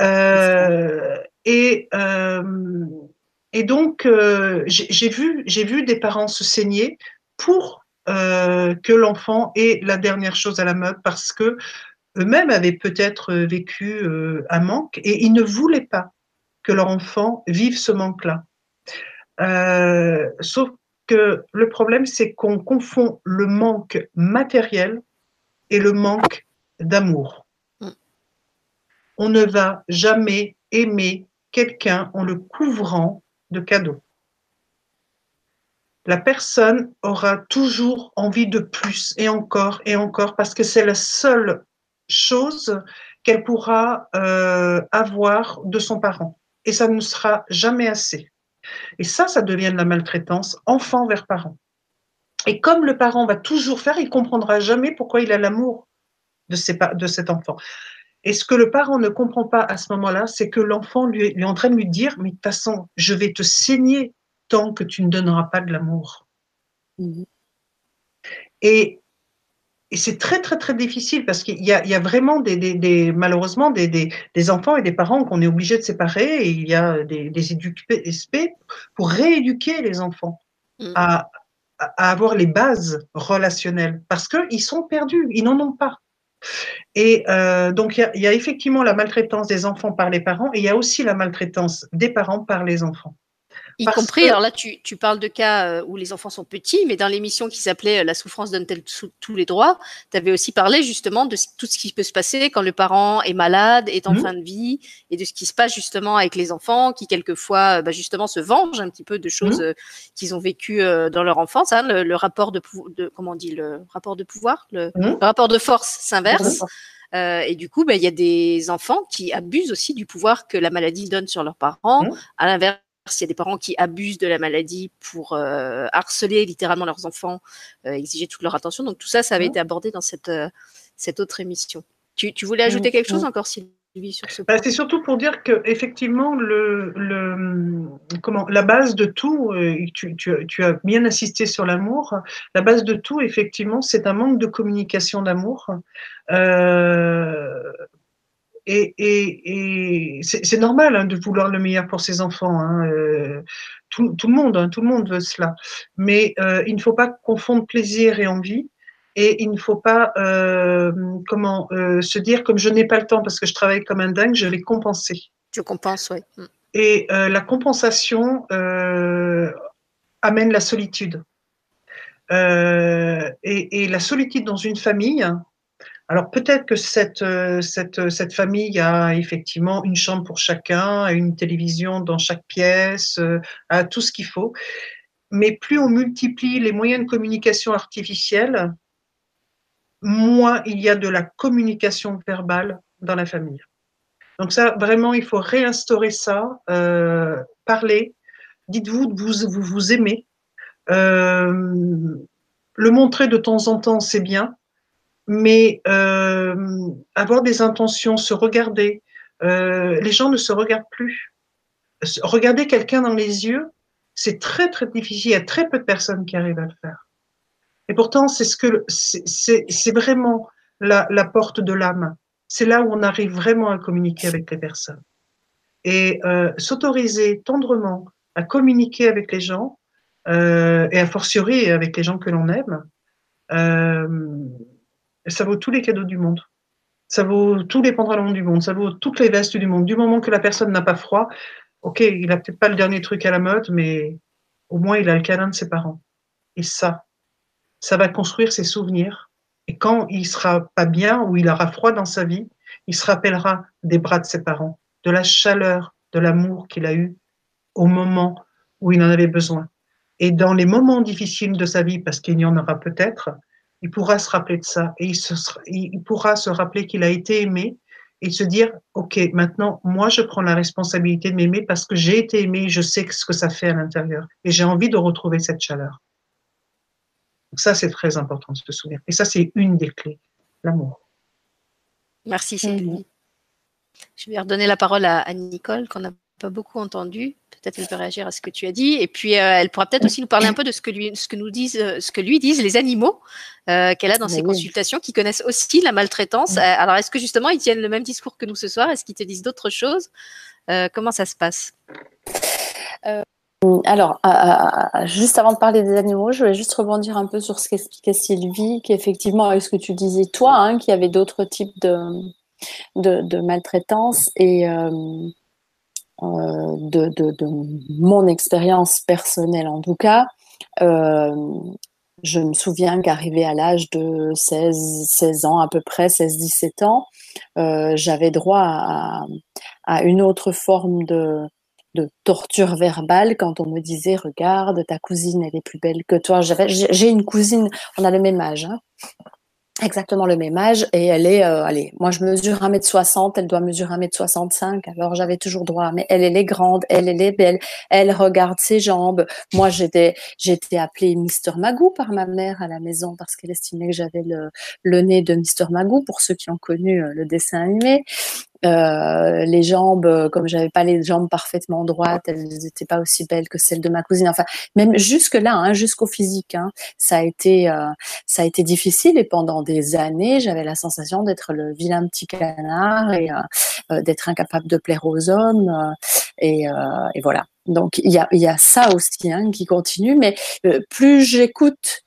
Euh, et, euh, et donc, euh, j'ai vu, j'ai vu des parents se saigner pour que l'enfant ait la dernière chose à la mode parce que eux-mêmes avaient peut-être vécu un manque et ils ne voulaient pas que leur enfant vive ce manque-là. Sauf que le problème, c'est qu'on confond le manque matériel et le manque d'amour on ne va jamais aimer quelqu'un en le couvrant de cadeaux. La personne aura toujours envie de plus et encore et encore parce que c'est la seule chose qu'elle pourra euh, avoir de son parent. Et ça ne sera jamais assez. Et ça, ça devient de la maltraitance enfant vers parent. Et comme le parent va toujours faire, il comprendra jamais pourquoi il a l'amour de, de cet enfant. Et ce que le parent ne comprend pas à ce moment-là, c'est que l'enfant lui, est en train de lui dire, mais de toute façon, je vais te saigner tant que tu ne donneras pas de l'amour. Mmh. Et, et c'est très, très, très difficile parce qu'il y, y a, vraiment des, des, des malheureusement des, des, enfants et des parents qu'on est obligé de séparer et il y a des, des éduqués pour rééduquer les enfants mmh. à, à avoir les bases relationnelles parce qu'ils sont perdus, ils n'en ont pas. Et euh, donc, il y, y, a effectivement la maltraitance des enfants par les parents et il y a aussi la maltraitance des parents par les enfants. Y Parce compris, que... alors là, tu, tu, parles de cas euh, où les enfants sont petits, mais dans l'émission qui s'appelait euh, La souffrance donne-t-elle tous les droits, tu avais aussi parlé justement de tout ce qui peut se passer quand le parent est malade, est en mmh. fin de vie, et de ce qui se passe justement avec les enfants qui, quelquefois, euh, bah, justement, se vengent un petit peu de choses mmh. qu'ils ont vécues dans leur enfance. Hein, le, le, rapport de, de, comment on dit, le rapport de pouvoir, le, mmh. le rapport de force s'inverse. Euh, et du coup, bah, il y a des enfants qui abusent aussi du pouvoir que la maladie donne sur leurs parents. À l'inverse, s'il y a des parents qui abusent de la maladie pour euh, harceler littéralement leurs enfants, euh, exiger toute leur attention. Donc tout ça, ça avait été abordé dans cette, euh, cette autre émission. Tu, tu voulais ajouter quelque chose encore, Sylvie, sur ce bah, C'est surtout pour dire que effectivement, le, le, comment, la base de tout, tu, tu, tu as bien insisté sur l'amour, la base de tout, effectivement, c'est un manque de communication d'amour. Et, et, et c'est normal hein, de vouloir le meilleur pour ses enfants. Hein, euh, tout, tout, le monde, hein, tout le monde veut cela. Mais euh, il ne faut pas confondre plaisir et envie. Et il ne faut pas euh, comment se dire comme je n'ai pas le temps parce que je travaille comme un dingue, je vais compenser. Je compense, oui. Mm. Et la compensation amène la solitude. Et, et, la solitude dans une famille, alors peut-être que cette, cette, cette, famille a effectivement une chambre pour chacun, une télévision dans chaque pièce, a tout ce qu'il faut. Mais plus on multiplie les moyens de communication artificielle, moins il y a de la communication verbale dans la famille. Donc ça, vraiment, il faut réinstaurer ça, euh, parler. Dites-vous que vous, vous, aimez. Euh, le montrer de temps en temps, c'est bien, mais euh, avoir des intentions, se regarder. Euh, les gens ne se regardent plus. Regarder quelqu'un dans les yeux, c'est très très difficile. Il y a très peu de personnes qui arrivent à le faire. Et pourtant, c'est ce que c'est vraiment la, porte de l'âme c'est là où on arrive vraiment à communiquer avec les personnes. Et euh, s'autoriser tendrement à communiquer avec les gens, euh, et à fortiori avec les gens que l'on aime, ça vaut tous les cadeaux du monde. Ça vaut tous les pantalons du monde, ça vaut toutes les vestes du monde. Du moment que la personne n'a pas froid, ok, il a peut-être pas le dernier truc à la mode, mais au moins il a le câlin de ses parents. Et ça, ça va construire ses souvenirs et quand il sera pas bien ou il aura froid dans sa vie, il se rappellera des bras de ses parents, de la chaleur, de l'amour qu'il a eu au moment où il en avait besoin. Et dans les moments difficiles de sa vie, parce qu'il y en aura peut-être, il pourra se rappeler de ça et il, se, il pourra se rappeler qu'il a été aimé et se dire, OK, maintenant, moi, je prends la responsabilité de m'aimer parce que j'ai été aimé, je sais ce que ça fait à l'intérieur et j'ai envie de retrouver cette chaleur. Donc ça, c'est très important de se souvenir. Et ça, c'est une des clés, l'amour. Merci Sylvie. Je vais redonner la parole à, à Nicole, qu'on n'a pas beaucoup entendu. Peut-être elle peut réagir à ce que tu as dit. Et puis, euh, elle pourra peut-être aussi nous parler un peu de ce que lui, ce que nous disent, euh, ce que lui disent les animaux euh, qu'elle a dans ses oui. consultations, qui connaissent aussi la maltraitance. Oui. Alors, est-ce que justement, ils tiennent le même discours que nous ce soir? Est-ce qu'ils te disent d'autres choses? Comment ça se passe? Alors, euh, juste avant de parler des animaux, je voulais juste rebondir un peu sur ce qu'expliquait Sylvie, qu'effectivement, avec ce que tu disais toi, hein, qu'il y avait d'autres types de, de, de maltraitance et euh, euh, de, de, mon expérience personnelle en tout cas. je me souviens qu'arrivé à l'âge de 16, 16 ans à peu près, 16-17 ans, j'avais droit à, à, une autre forme de, de torture verbale quand on me disait regarde ta cousine elle est plus belle que toi j'ai une cousine on a le même âge hein, exactement le même âge et elle est euh, allez moi je mesure 1m60 elle doit mesurer 1m65 alors j'avais toujours droit mais elle elle est grande elle elle est belle elle regarde ses jambes. Moi j'étais j'étais appelée Mister Magoo par ma mère à la maison parce qu'elle estimait que j'avais le, le nez de Mister Magoo pour ceux qui ont connu euh, le dessin animé euh, les jambes, euh, comme j'avais pas les jambes parfaitement droites, elles n'étaient pas aussi belles que celles de ma cousine. Enfin, même jusque là, hein, jusqu'au physique, hein, ça a été, euh, ça a été difficile. Et pendant des années, j'avais la sensation d'être le vilain petit canard et euh, d'être incapable de plaire aux hommes. Et, et, voilà. Donc il y a, y a ça aussi hein, qui continue. Mais plus j'écoute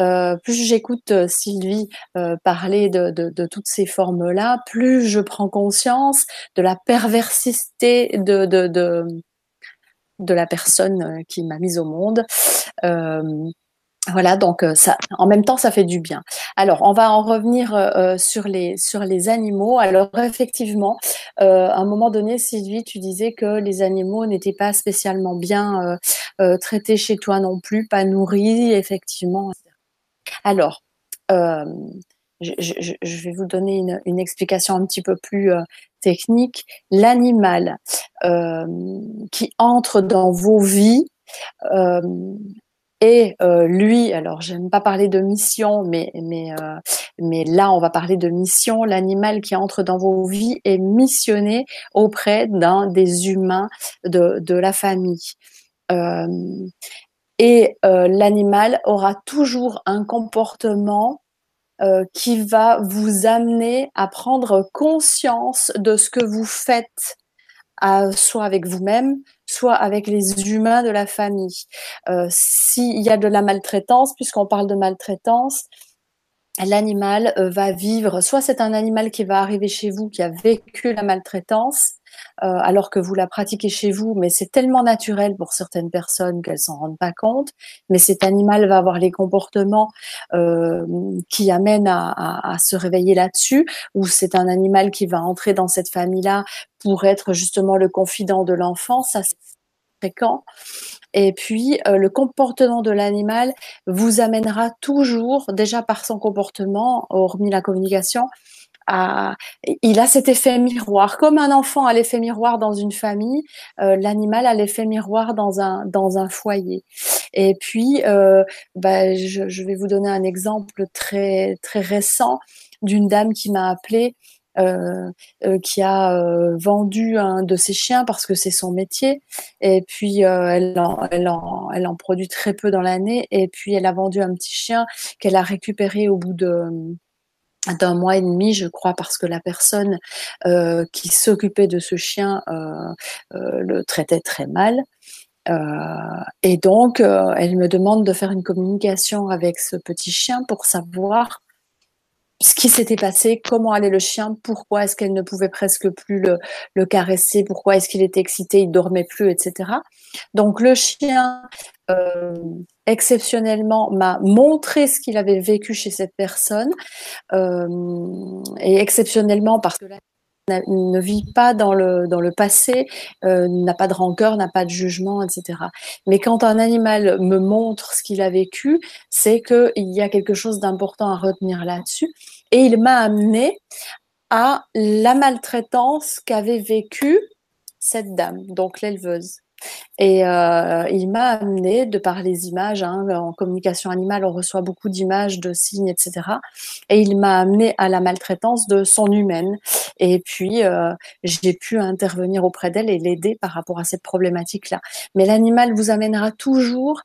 euh, plus j'écoute euh, Sylvie euh, parler de, toutes ces formes-là, plus je prends conscience de la perversité de, la personne qui m'a mise au monde. Voilà, donc ça, en même temps, ça fait du bien. Alors, on va en revenir sur les animaux. Alors, effectivement, à un moment donné, Sylvie, tu disais que les animaux n'étaient pas spécialement bien traités chez toi non plus, pas nourris, effectivement. Alors, euh, je, vais vous donner une, explication un petit peu plus euh, technique. L'animal euh, qui entre dans vos vies et lui, alors j'aime pas parler de mission, mais là on va parler de mission. L'animal qui entre dans vos vies est missionné auprès d'un des humains de la famille. Et euh, l'animal aura toujours un comportement euh, qui va vous amener à prendre conscience de ce que vous faites, soit avec vous-même, soit avec les humains de la famille. Euh, S'il y a de la maltraitance, puisqu'on parle de maltraitance, l'animal euh, va vivre, soit c'est un animal qui va arriver chez vous, qui a vécu la maltraitance, euh, alors que vous la pratiquez chez vous, mais c'est tellement naturel pour certaines personnes qu'elles s'en rendent pas compte. Mais cet animal va avoir les comportements euh, qui amènent à, à se réveiller là-dessus, ou c'est un animal qui va entrer dans cette famille-là pour être justement le confident de l'enfant. Ça, Et puis, euh, le comportement de l'animal vous amènera toujours, déjà par son comportement, hormis la communication, à, il a cet effet miroir. Comme un enfant a l'effet miroir dans une famille, euh, l'animal a l'effet miroir dans un, dans un foyer. Et puis, euh, bah, je, je, vais vous donner un exemple très, très récent d'une dame qui m'a appelée euh, euh, qui a euh, vendu un de ses chiens parce que c'est son métier. Et puis elle en, produit très peu dans l'année. Et puis elle a vendu un petit chien qu'elle a récupéré au bout de d'un mois et demi, je crois, parce que la personne qui s'occupait de ce chien le traitait très mal. et donc, elle me demande de faire une communication avec ce petit chien pour savoir ce qui s'était passé, comment allait le chien, pourquoi est-ce qu'elle ne pouvait presque plus le, caresser, pourquoi est-ce qu'il était excité, il dormait plus, etc. Donc le chien, euh, exceptionnellement, m'a montré ce qu'il avait vécu chez cette personne, euh, et exceptionnellement parce que là, ne vit pas dans le, dans le passé, euh, n'a pas de rancœur, n'a pas de jugement, etc. Mais quand un animal me montre ce qu'il a vécu, c'est qu'il y a quelque chose d'important à retenir là-dessus. Et il m'a amené à la maltraitance qu'avait vécue cette dame, donc l'éleveuse. Et euh, il m'a amené, de par les images, hein, en communication animale, on reçoit beaucoup d'images, de signes, etc. Et il m'a amené à la maltraitance de son humaine. Et puis, euh, j'ai pu intervenir auprès d'elle et l'aider par rapport à cette problématique-là. Mais l'animal vous amènera toujours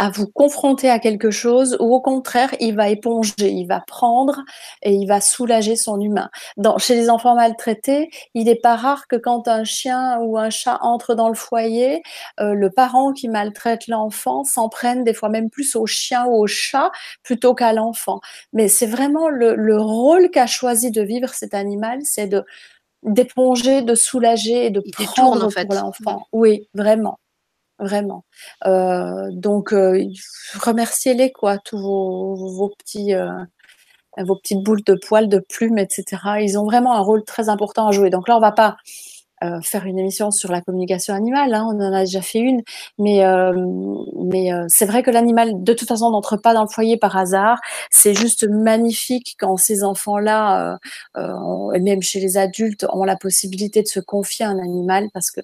à vous confronter à quelque chose ou au contraire, il va éponger, il va prendre et il va soulager son humain. Dans, chez les enfants maltraités, il n'est pas rare que quand un chien ou un chat entre dans le foyer, euh, le parent qui maltraite l'enfant s'en prenne des fois même plus au chien ou au chat plutôt qu'à l'enfant. Mais c'est vraiment le, le rôle qu'a choisi de vivre cet animal, c'est de d'éponger, de soulager et de prendre en fait. pour l'enfant. Oui, vraiment vraiment. Euh, donc, euh, remerciez-les, quoi, tous vos, petits, euh, vos petites boules de poils, de plumes, etc. Ils ont vraiment un rôle très important à jouer. Donc là, on va pas faire une émission sur la communication animale, hein, on en a déjà fait une, mais mais c'est vrai que l'animal de toute façon n'entre pas dans le foyer par hasard. C'est juste magnifique quand ces enfants-là, et même chez les adultes, ont la possibilité de se confier à un animal parce que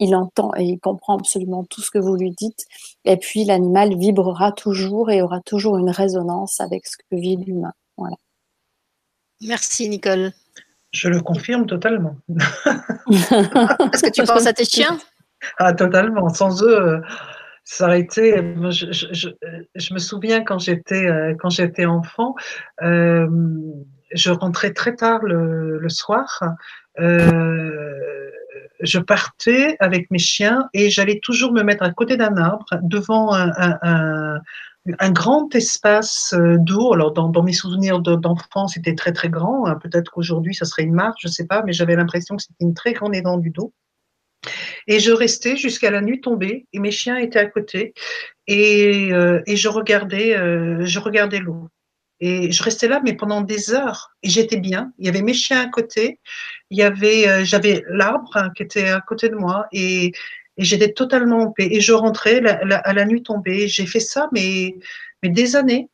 il entend et il comprend absolument tout ce que vous lui dites. Et puis l'animal vibrera toujours et aura toujours une résonance avec ce que vit l'humain. Voilà. Merci Nicole. Je le confirme totalement. Est-ce que tu penses à tes chiens? Ah totalement. Sans eux, ça aurait été. Je, je, je, me souviens quand j'étais euh, quand j'étais enfant, euh, je rentrais très tard le, le soir. Euh, je partais avec mes chiens et j'allais toujours me mettre à côté d'un arbre devant un, grand espace euh, d'eau. Alors, dans, mes souvenirs d'enfance, c'était très très grand. Hein. Peut-être qu'aujourd'hui, ça serait une marche, je ne sais pas, mais j'avais l'impression que c'était une très grande étendue d'eau. Et je restais jusqu'à la nuit tombée et mes chiens étaient à côté et, euh, euh, je regardais l'eau. Et je restais là, mais pendant des heures. Et j'étais bien. Il y avait mes chiens à côté. Il y avait, euh, j'avais l'arbre hein, qui était à côté de moi. Et, et j'étais totalement en paix. Et je rentrais la, la, à la nuit tombée. J'ai fait ça, mais, mais des années.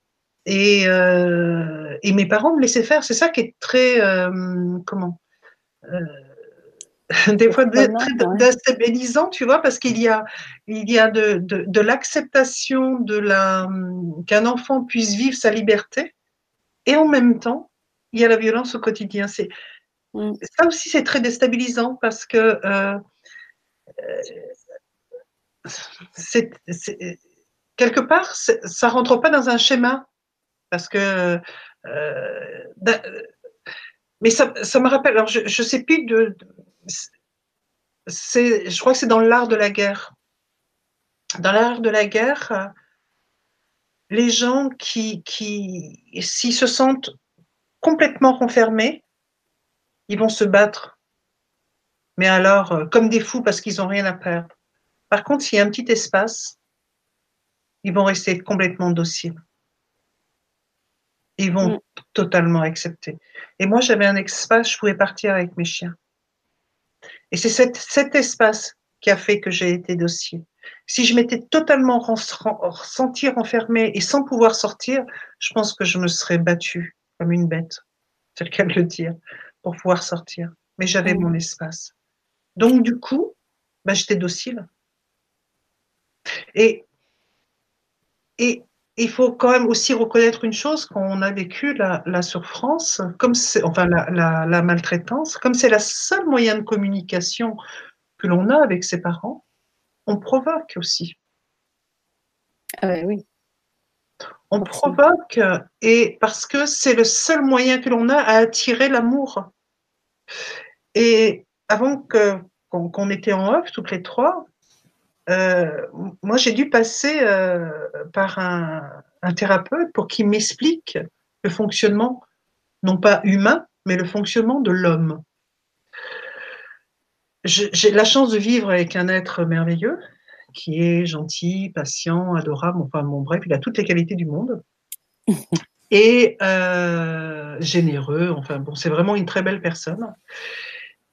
Et, euh, et mes parents me laissaient faire. C'est ça qui est très, euh, comment euh, des fois très déstabilisant, tu vois, parce qu'il y a, il y a de, de, de l'acceptation de la qu'un enfant puisse vivre sa liberté, et en même temps, il y a la violence au quotidien. C'est mm. ça aussi, c'est très déstabilisant parce que euh, c'est, quelque part, ça rentre pas dans un schéma Parce que. Euh, mais ça, ça, me rappelle. Alors, je ne sais plus de. je crois que c'est dans l'art de la guerre. Dans l'art de la guerre, les gens qui, qui s'ils se sentent complètement renfermés, ils vont se battre. Mais alors, euh, comme des fous parce qu'ils n'ont rien à perdre. Par contre, s'il y a un petit espace, ils vont rester complètement dociles. Ils vont mm. totalement accepter. Et moi, j'avais un espace, je pouvais partir avec mes chiens. Et c'est cet, cet, espace qui a fait que j'ai été docile. Si je m'étais totalement sentie renfermée et sans pouvoir sortir, je pense que je me serais battue comme une bête, c'est le cas de le dire, pour pouvoir sortir. Mais j'avais mm. mon espace. Donc, du coup, bah, j'étais docile. Et, et il faut quand même aussi reconnaître une chose quand on a vécu la, la souffrance, comme enfin la, la, la maltraitance, comme c'est la seule moyen de communication que l'on a avec ses parents, on provoque aussi. Ah oui. On provoque et parce que c'est le seul moyen que l'on a à attirer l'amour. Et avant que qu'on était en off toutes les trois, euh, moi, j'ai dû passer euh, par un, thérapeute pour qu'il m'explique le fonctionnement, non pas humain, mais le fonctionnement de l'homme. J'ai la chance de vivre avec un être merveilleux qui est gentil, patient, adorable, enfin bon bref, il a toutes les qualités du monde. Et euh, généreux, enfin bon, c'est vraiment une très belle personne.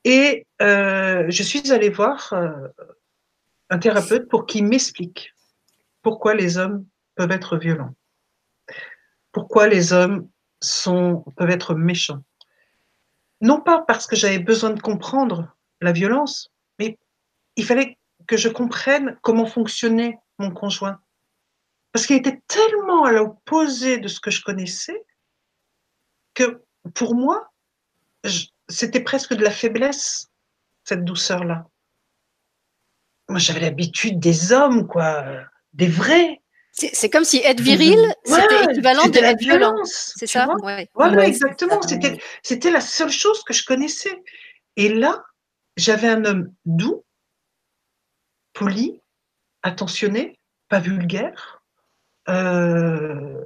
Et je suis allée voir un thérapeute pour qu'il m'explique pourquoi les hommes peuvent être violents, pourquoi les hommes sont, peuvent être méchants. Non pas parce que j'avais besoin de comprendre la violence, mais il fallait que je comprenne comment fonctionnait mon conjoint. Parce qu'il était tellement à l'opposé de ce que je connaissais que pour moi, c'était presque de la faiblesse, cette douceur-là moi j'avais l'habitude des hommes, quoi, des vrais. C'est comme si être viril, c'était équivalent de être violent. C'est ça? ouais. Voilà, exactement. C'était la seule chose que je connaissais. Et là, j'avais un homme doux, poli, attentionné, pas vulgaire, euh,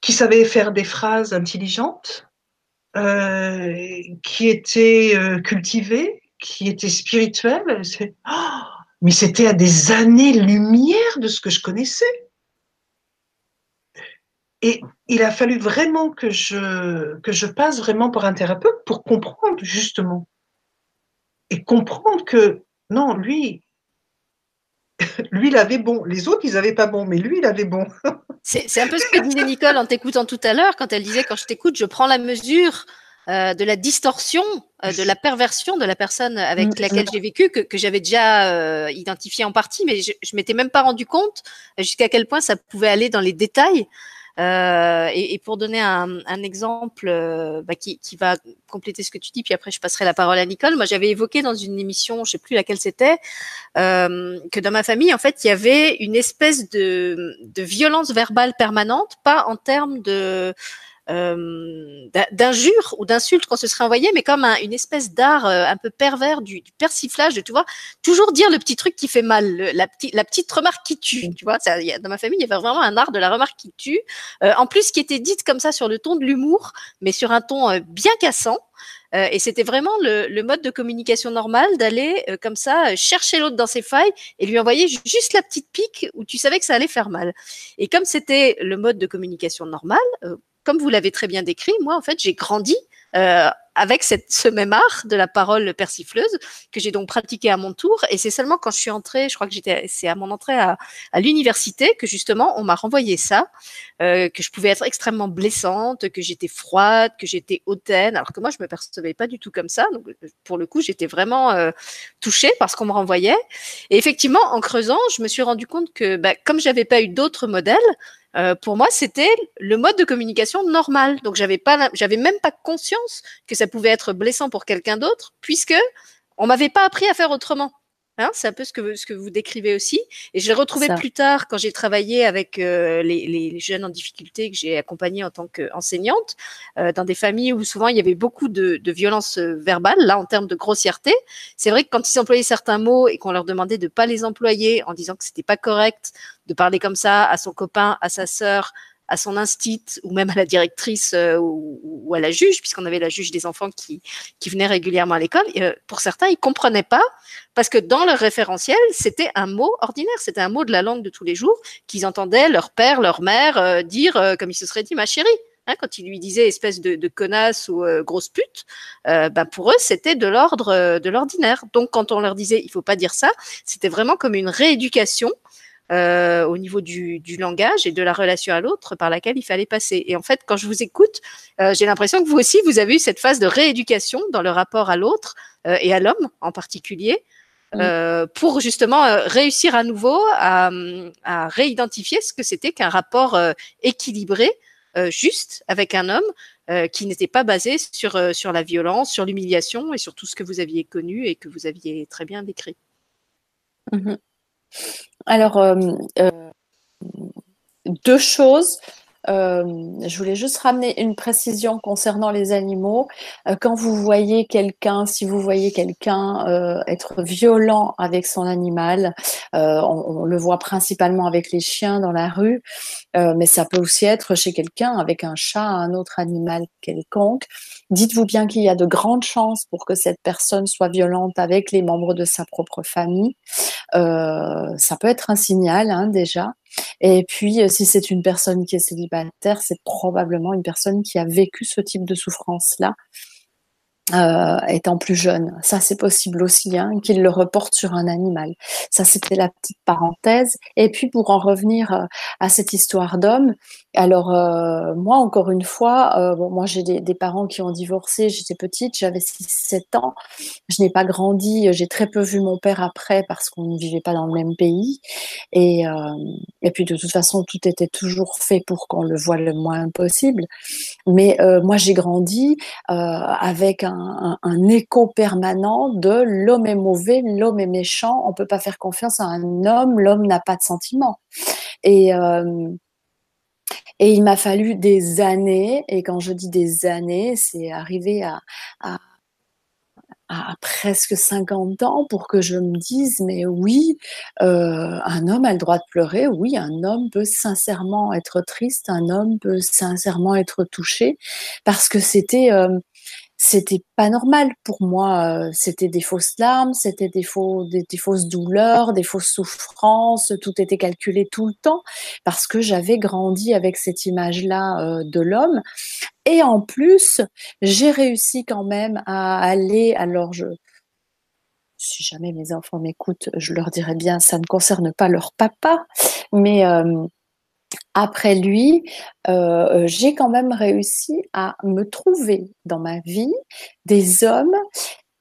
qui savait faire des phrases intelligentes, euh, qui était euh, cultivé, qui était spirituel. Oh, mais c'était à des années-lumière de ce que je connaissais. Et il a fallu vraiment que je, que je passe vraiment par un thérapeute pour comprendre justement. Et comprendre que non, lui, lui, il avait bon. Les autres, ils n'avaient pas bon, mais lui, il avait bon. C'est un peu ce que disait Nicole en t'écoutant tout à l'heure, quand elle disait, quand je t'écoute, je prends la mesure euh, de la distorsion, euh, de la perversion de la personne avec mm, laquelle j'ai vécu, que, que j'avais déjà euh, identifié en partie, mais je, je m'étais même pas rendu compte jusqu'à quel point ça pouvait aller dans les détails. Et, et, pour donner un, un exemple bah, qui, qui, va compléter ce que tu dis, puis après je passerai la parole à Nicole. Moi, j'avais évoqué dans une émission, je sais plus laquelle c'était, que dans ma famille, en fait, il y avait une espèce de, de violence verbale permanente, pas en termes de euh, d'injures ou d'insultes qu'on se serait envoyé, mais comme une espèce d'art euh, un peu pervers du, du, persiflage, de tu vois, toujours dire le petit truc qui fait mal, la, petite, la petite remarque qui tue, tu vois. Ça, y a, dans ma famille, il y avait vraiment un art de la remarque qui tue, euh, en plus qui était dite comme ça sur le ton de l'humour, mais sur un ton euh, bien cassant. Euh, et c'était vraiment le, le, mode de communication normal d'aller comme ça chercher l'autre dans ses failles et lui envoyer juste la petite pique où tu savais que ça allait faire mal. Et comme c'était le mode de communication normal, comme vous l'avez très bien décrit, moi, en fait, j'ai grandi euh, avec cette, ce même art de la parole persifleuse que j'ai donc pratiqué à mon tour. Et c'est seulement quand je suis entrée, je crois que j'étais, c'est à mon entrée à, à l'université que justement on m'a renvoyé ça, euh, que je pouvais être extrêmement blessante, que j'étais froide, que j'étais hautaine, alors que moi je me percevais pas du tout comme ça. Donc pour le coup, j'étais vraiment euh, touchée parce qu'on me renvoyait. Et effectivement, en creusant, je me suis rendu compte que bah, comme j'avais pas eu d'autres modèles, euh, pour moi, c'était le mode de communication normal. Donc, j'avais pas, j'avais même pas conscience que ça pouvait être blessant pour quelqu'un d'autre, puisque on m'avait pas appris à faire autrement. Hein, c'est un peu ce que, ce que vous décrivez aussi. Et je l'ai retrouvé plus tard quand j'ai travaillé avec euh, les, les, jeunes en difficulté que j'ai accompagnés en tant qu'enseignante euh, dans des familles où souvent il y avait beaucoup de, de violence euh, verbale, là en termes de grossièreté. C'est vrai que quand ils employaient certains mots et qu'on leur demandait de pas les employer en disant que c'était pas correct de parler comme ça à son copain, à sa sœur, à son instit ou même à la directrice euh, ou, à la juge, puisqu'on avait la juge des enfants qui, qui venait régulièrement à l'école. Euh, pour certains, ils comprenaient pas parce que dans leur référentiel, c'était un mot ordinaire, c'était un mot de la langue de tous les jours qu'ils entendaient leur père, leur mère euh, dire comme il se serait dit ma chérie. Hein, quand ils lui disaient espèce de, de connasse ou grosse pute, ben pour eux c'était de l'ordre de l'ordinaire. Donc quand on leur disait il faut pas dire ça, c'était vraiment comme une rééducation euh, au niveau du, du, langage et de la relation à l'autre par laquelle il fallait passer. Et en fait, quand je vous écoute, euh, j'ai l'impression que vous aussi, vous avez eu cette phase de rééducation dans le rapport à l'autre euh, et à l'homme en particulier. Euh, pour justement euh, réussir à nouveau à, à réidentifier ce que c'était qu'un rapport équilibré, juste avec un homme qui n'était pas basé sur, sur la violence, sur l'humiliation et sur tout ce que vous aviez connu et que vous aviez très bien décrit. Mmh alors, euh, euh, deux choses. Euh, je voulais juste ramener une précision concernant les animaux. quand vous voyez quelqu'un, si vous voyez quelqu'un être violent avec son animal, on, on, le voit principalement avec les chiens dans la rue, mais ça peut aussi être chez quelqu'un avec un chat, un autre animal quelconque. Dites-vous bien qu'il y a de grandes chances pour que cette personne soit violente avec les membres de sa propre famille. Euh, ça peut être un signal hein, déjà. Et puis, euh, si c'est une personne qui est célibataire, c'est probablement une personne qui a vécu ce type de souffrance-là euh, étant plus jeune. Ça, c'est possible aussi, hein, qu'il le reporte sur un animal. Ça, c'était la petite parenthèse. Et puis, pour en revenir euh, à cette histoire d'homme, alors euh, moi, encore une fois, bon, moi j'ai des, des, parents qui ont divorcé. J'étais petite, j'avais 6-7 ans. Je n'ai pas grandi. J'ai très peu vu mon père après parce qu'on ne vivait pas dans le même pays. Et, et puis, de toute façon, tout était toujours fait pour qu'on le voit le moins possible. Mais moi, j'ai grandi avec un un, écho permanent de l'homme est mauvais, l'homme est méchant, on peut pas faire confiance à un homme, l'homme n'a pas de sentiments. Et euh, et il m'a fallu des années, et quand je dis des années, c'est arrivé à, à, presque 50 ans pour que je me dise, mais oui, euh, un homme a le droit de pleurer, oui, un homme peut sincèrement être triste, un homme peut sincèrement être touché, parce que c'était... Euh, c'était pas normal pour moi. Euh, c'était des fausses larmes, c'était des, faux, des, fausses douleurs, des fausses souffrances. Tout était calculé tout le temps parce que j'avais grandi avec cette image-là euh, de l'homme. Et en plus, j'ai réussi quand même à aller. Alors je, si jamais mes enfants m'écoutent, je leur dirais bien, ça ne concerne pas leur papa, mais euh, après lui, euh, j'ai quand même réussi à me trouver dans ma vie des hommes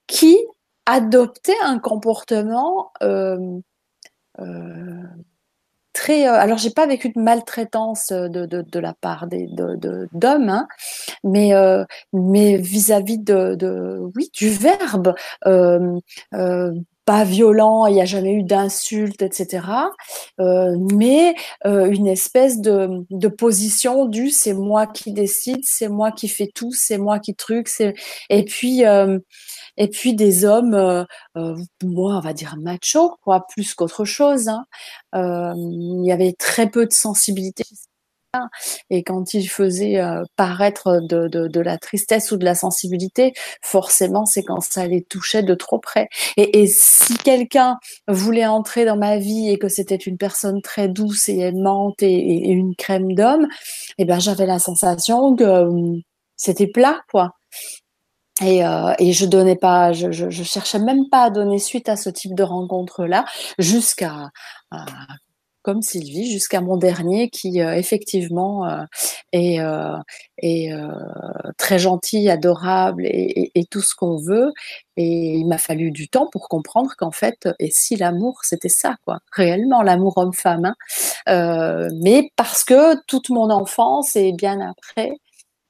qui adoptaient un comportement euh, euh, très. alors, j'ai pas vécu de maltraitance de, la part d'hommes, hein, mais mais vis-à-vis de, de, oui du verbe pas violent, il n'y a jamais eu d'insultes, etc. Euh, mais euh, une espèce de, de position du c'est moi qui décide, c'est moi qui fais tout, c'est moi qui truc, c'est et puis euh, et puis des hommes, euh, euh, moi on va dire macho quoi, plus qu'autre chose. Hein. il y avait très peu de sensibilité et quand il faisait euh, paraître de, la tristesse ou de la sensibilité, forcément, c'est quand ça les touchait de trop près. Et, si quelqu'un voulait entrer dans ma vie et que c'était une personne très douce et aimante et, une crème d'homme, eh ben j'avais la sensation que euh, c'était plat, quoi. Et, euh, je donnais pas, je, cherchais même pas à donner suite à ce type de rencontre là, jusqu'à comme Sylvie jusqu'à mon dernier qui euh, effectivement euh, est, euh, très gentil, adorable et, tout ce qu'on veut. Et il m'a fallu du temps pour comprendre qu'en fait, et si l'amour, c'était ça, quoi, réellement l'amour homme-femme. Hein. mais parce que toute mon enfance et bien après,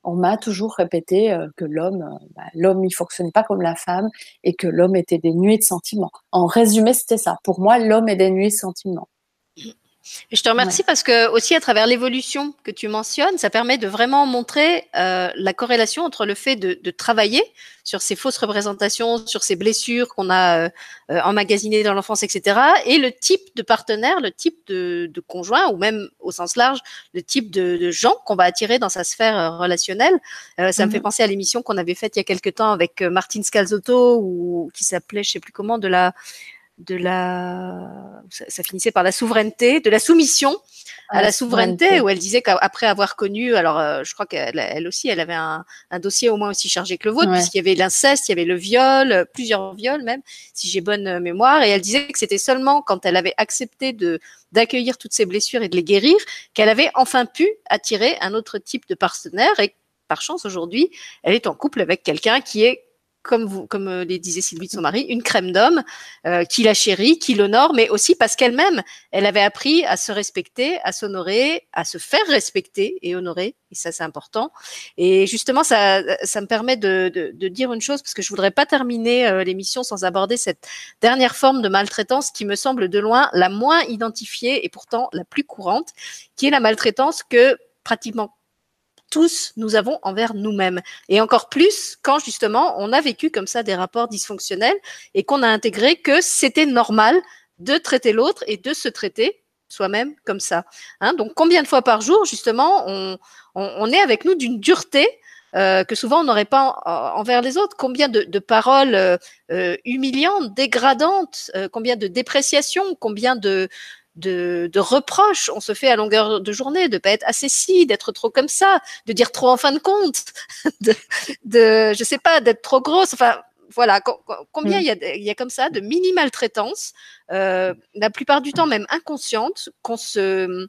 on m'a toujours répété que l'homme, bah, l'homme, il fonctionnait pas comme la femme et que l'homme était dénué de sentiments. En résumé, c'était ça. Pour moi, l'homme est dénué de sentiments. Je te remercie parce que aussi à travers l'évolution que tu mentionnes, ça permet de vraiment montrer euh, la corrélation entre le fait de, de, travailler sur ces fausses représentations, sur ces blessures qu'on a euh, euh, emmagasinées dans l'enfance, etc., et le type de partenaire, le type de, de conjoint, ou même au sens large, le type de, de gens qu'on va attirer dans sa sphère euh, relationnelle. Euh, ça me fait mhm. penser à l'émission qu'on avait faite il y a quelque temps avec Martine Scalzotto, ou qui s'appelait, je sais plus comment, de la de la, ça, finissait par la souveraineté, de la soumission à, la souveraineté, où elle disait qu'après avoir connu, alors euh, je crois qu'elle elle aussi, elle avait un, un, dossier au moins aussi chargé que le vôtre, puisqu'il y avait l'inceste, il y avait le viol, euh, plusieurs viols même, si j'ai bonne euh, mémoire, et elle disait que c'était seulement quand elle avait accepté de d'accueillir toutes ces blessures et de les guérir qu'elle avait enfin pu attirer un autre type de partenaire et par chance aujourd'hui, elle est en couple avec quelqu'un qui est comme vous, comme euh, les disait Sylvie de son mari, une crème d'homme euh, qui la chérit, qui l'honore, mais aussi parce qu'elle-même, elle avait appris à se respecter, à s'honorer, à se faire respecter et honorer. Et ça, c'est important. Et justement, ça, ça me permet de, de, de, dire une chose parce que je voudrais pas terminer euh, l'émission sans aborder cette dernière forme de maltraitance qui me semble de loin la moins identifiée et pourtant la plus courante, qui est la maltraitance que pratiquement tous nous avons envers nous-mêmes. Et encore plus quand justement on a vécu comme ça des rapports dysfonctionnels et qu'on a intégré que c'était normal de traiter l'autre et de se traiter soi-même comme ça. Hein Donc combien de fois par jour justement on, est avec nous d'une dureté euh, que souvent on n'aurait pas envers les autres? Combien de, paroles euh, euh humiliantes, dégradantes, combien de dépréciations, combien de, de, de, reproches on se fait à longueur de journée, de pas être assez si, d'être trop comme ça, de dire trop en fin de compte, de, de je sais pas, d'être trop grosse. Enfin, voilà, combien mm. il y, y a comme ça de mini maltraitance, euh, la plupart du temps même inconsciente, qu'on se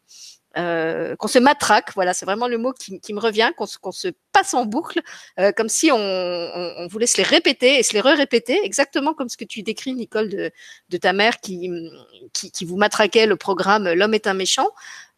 euh, qu'on se matraque, voilà, c'est vraiment le mot qui, qui me revient, qu'on qu'on se passe en boucle, euh, comme si on, on, on, voulait se les répéter et se les re-répéter, exactement comme ce que tu décris, Nicole, de, de ta mère qui, qui, vous matraquait le programme L'homme est un méchant.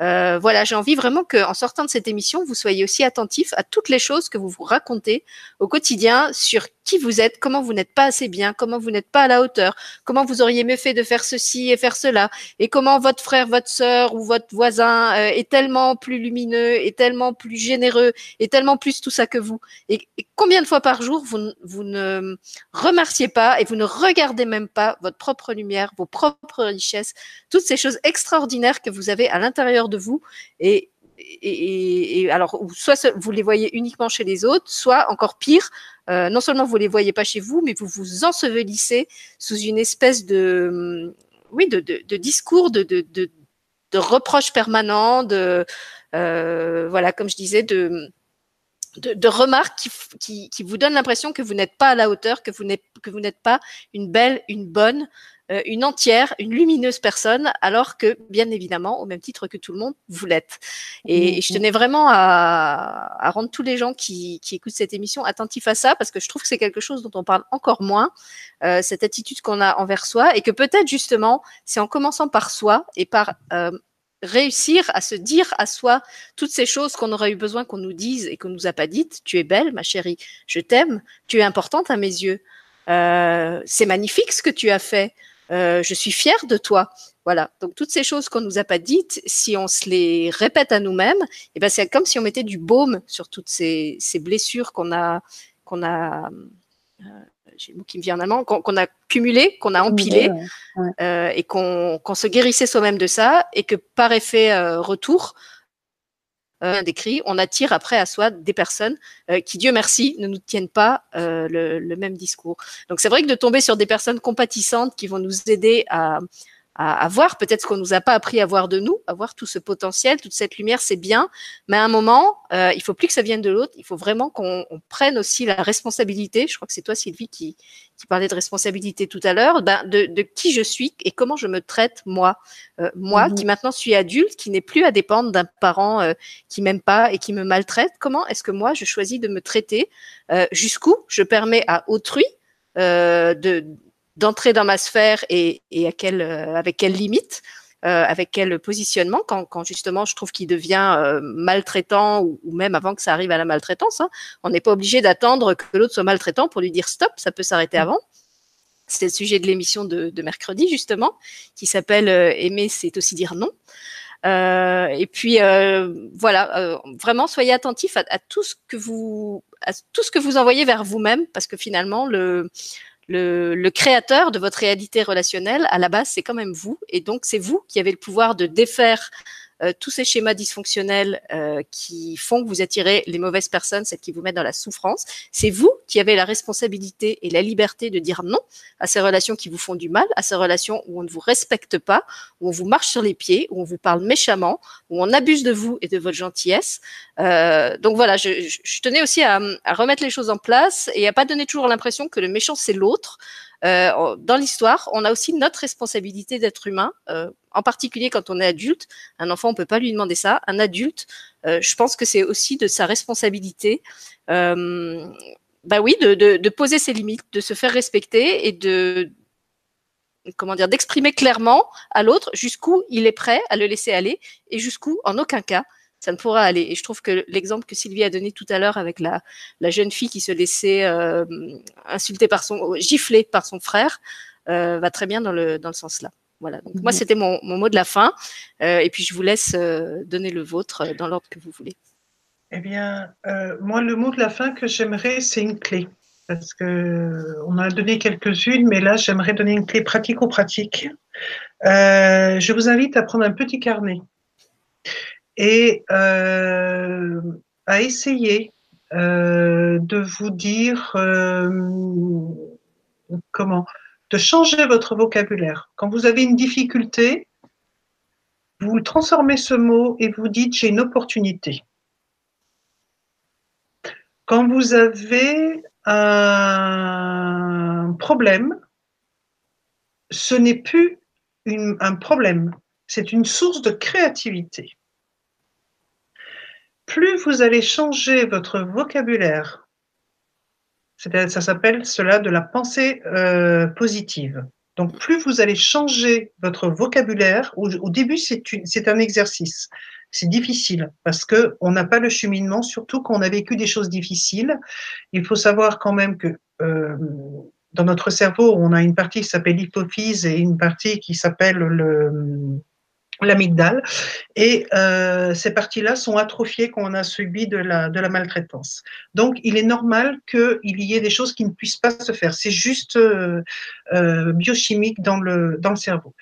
Euh, voilà, j'ai envie vraiment qu'en sortant de cette émission, vous soyez aussi attentifs à toutes les choses que vous vous racontez au quotidien sur qui vous êtes, comment vous n'êtes pas assez bien, comment vous n'êtes pas à la hauteur, comment vous auriez mieux fait de faire ceci et faire cela, et comment votre frère, votre sœur ou votre voisin euh, est tellement plus lumineux, est tellement plus généreux, est tellement plus tout ça que vous. Et, combien de fois par jour vous, vous ne remerciez pas et vous ne regardez même pas votre propre lumière, vos propres richesses, toutes ces choses extraordinaires que vous avez à l'intérieur de vous et, et, et, alors, soit vous les voyez uniquement chez les autres, soit encore pire, euh, non seulement vous les voyez pas chez vous, mais vous vous ensevelissez sous une espèce de, oui, de, de, discours, de, de, de, reproches permanents, de, euh, voilà, comme je disais, de, de, de remarques qui, qui, qui, vous donnent l'impression que vous n'êtes pas à la hauteur, que vous n'êtes que vous n'êtes pas une belle, une bonne, euh, une entière, une lumineuse personne, alors que, bien évidemment, au même titre que tout le monde, vous l'êtes. Et, je tenais vraiment à, à, rendre tous les gens qui, qui, écoutent cette émission attentifs à ça, parce que je trouve que c'est quelque chose dont on parle encore moins, euh, cette attitude qu'on a envers soi, et que peut-être justement, c'est en commençant par soi et par euh, réussir à se dire à soi toutes ces choses qu'on aurait eu besoin qu'on nous dise et qu'on nous a pas dites. Tu es belle, ma chérie, je t'aime, tu es importante à mes yeux. Euh, c'est magnifique ce que tu as fait. Euh, je suis fière de toi. Voilà. Donc toutes ces choses qu'on nous a pas dites, si on se les répète à nous-mêmes, et eh ben c'est comme si on mettait du baume sur toutes ces, ces blessures qu'on a qu'on a euh, j'ai le mot qui me vient en allemand, qu'on a cumulé, qu'on a empilé, ouais. euh, et qu'on qu se guérissait soi-même de ça, et que par effet euh, retour, euh, décrit, on attire après à soi des personnes euh, qui, Dieu merci, ne nous tiennent pas euh, le, le, même discours. Donc c'est vrai que de tomber sur des personnes compatissantes qui vont nous aider à, à, à voir peut-être ce qu'on nous a pas appris à voir de nous, à voir tout ce potentiel, toute cette lumière, c'est bien, mais à un moment, euh, il faut plus que ça vienne de l'autre, il faut vraiment qu'on prenne aussi la responsabilité. Je crois que c'est toi, Sylvie, qui, qui parlait de responsabilité tout à l'heure, ben, de, de, qui je suis et comment je me traite moi, euh, moi mmh. qui maintenant suis adulte, qui n'est plus à dépendre d'un parent euh, qui m'aime pas et qui me maltraite. Comment est-ce que moi je choisis de me traiter? Euh, Jusqu'où je permets à autrui euh, de d'entrer dans ma sphère et, et à quelle, euh, avec quelle limite. avec quel positionnement quand, quand justement je trouve qu'il devient maltraitant ou, même avant que ça arrive à la maltraitance. Hein. On n'est pas obligé d'attendre que l'autre soit maltraitant pour lui dire stop, ça peut s'arrêter avant. C'est le sujet de l'émission de, de, mercredi justement, qui s'appelle Aimer, c'est aussi dire non. Euh, et puis euh, voilà, euh, vraiment soyez attentifs à, tout ce que vous à tout ce que vous envoyez vers vous-même, parce que finalement le, le, le créateur de votre réalité relationnelle à la base c'est quand même vous, et donc c'est vous qui avez le pouvoir de défaire euh, tous ces schémas dysfonctionnels euh, qui font que vous attirez les mauvaises personnes, celles qui vous mettent dans la souffrance, c'est vous qui avez la responsabilité et la liberté de dire non à ces relations qui vous font du mal, à ces relations où on ne vous respecte pas, où on vous marche sur les pieds, où on vous parle méchamment, où on abuse de vous et de votre gentillesse. Euh, donc voilà, je, tenais aussi à, à, remettre les choses en place et à pas donner toujours l'impression que le méchant c'est l'autre. Euh, dans l'histoire, on a aussi notre responsabilité d'être humain, euh, en particulier quand on est adulte. Un enfant, on peut pas lui demander ça. Un adulte, euh, je pense que c'est aussi de sa responsabilité. bah oui, de, de, de, poser ses limites, de se faire respecter et de comment dire, d'exprimer clairement à l'autre jusqu'où il est prêt à le laisser aller et jusqu'où, en aucun cas, ça ne pourra aller. Et je trouve que l'exemple que Sylvie a donné tout à l'heure avec la, la, jeune fille qui se laissait euh, insulter par son, gifler par son frère, euh, va très bien dans le, dans le sens là. Voilà. Donc, moi, mhm. c'était mon, mon, mot de la fin. Euh, et puis, je vous laisse euh, donner le vôtre euh, dans l'ordre que vous voulez. Eh bien, euh, moi, le mot de la fin que j'aimerais, c'est une clé. Parce que on a donné quelques-unes, mais là, j'aimerais donner une clé pratico-pratique. je vous invite à prendre un petit carnet et euh, à essayer euh, de vous dire euh, comment, de changer votre vocabulaire. Quand vous avez une difficulté, vous transformez ce mot et vous dites j'ai une opportunité. Quand vous avez un problème, ce n'est plus un problème, c'est une source de créativité plus vous allez changer votre vocabulaire, ça s'appelle cela de la pensée euh, positive. Donc, plus vous allez changer votre vocabulaire, au, début, c'est un exercice. C'est difficile parce que on n'a pas le cheminement, surtout quand on a vécu des choses difficiles. Il faut savoir quand même que euh, dans notre cerveau, on a une partie qui s'appelle l'hypophyse et une partie qui s'appelle le l'amygdale. Et euh, ces parties-là sont atrophiées quand on a subi de la, de la maltraitance. Donc, il est normal qu'il y ait des choses qui ne puissent pas se faire. C'est juste euh, euh, biochimique dans le, dans le cerveau.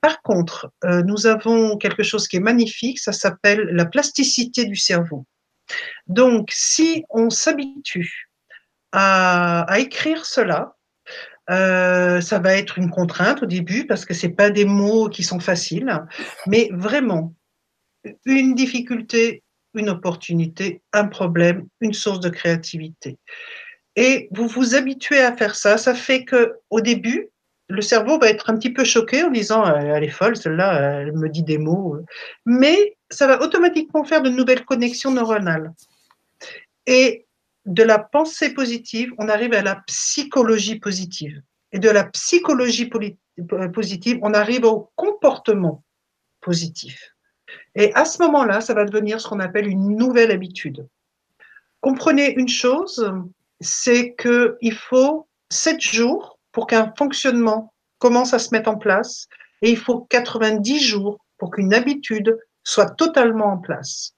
Par contre, nous avons quelque chose qui est magnifique, ça s'appelle la plasticité du cerveau. Donc, si on s'habitue à, à écrire cela, euh, ça va être une contrainte au début parce que c'est pas des mots qui sont faciles, mais vraiment une difficulté, une opportunité, un problème, une source de créativité. Et vous vous habituez à faire ça. Ça fait que au début, le cerveau va être un petit peu choqué en disant elle est folle, celle-là, elle me dit des mots. Mais ça va automatiquement faire de nouvelles connexions neuronales. Et de la pensée positive, on arrive à la psychologie positive. Et de la psychologie positive, on arrive au comportement positif. Et à ce moment-là, ça va devenir ce qu'on appelle une nouvelle habitude. Comprenez une chose, c'est qu'il faut sept jours pour qu'un fonctionnement commence à se mettre en place et il faut 90 jours pour qu'une habitude soit totalement en place.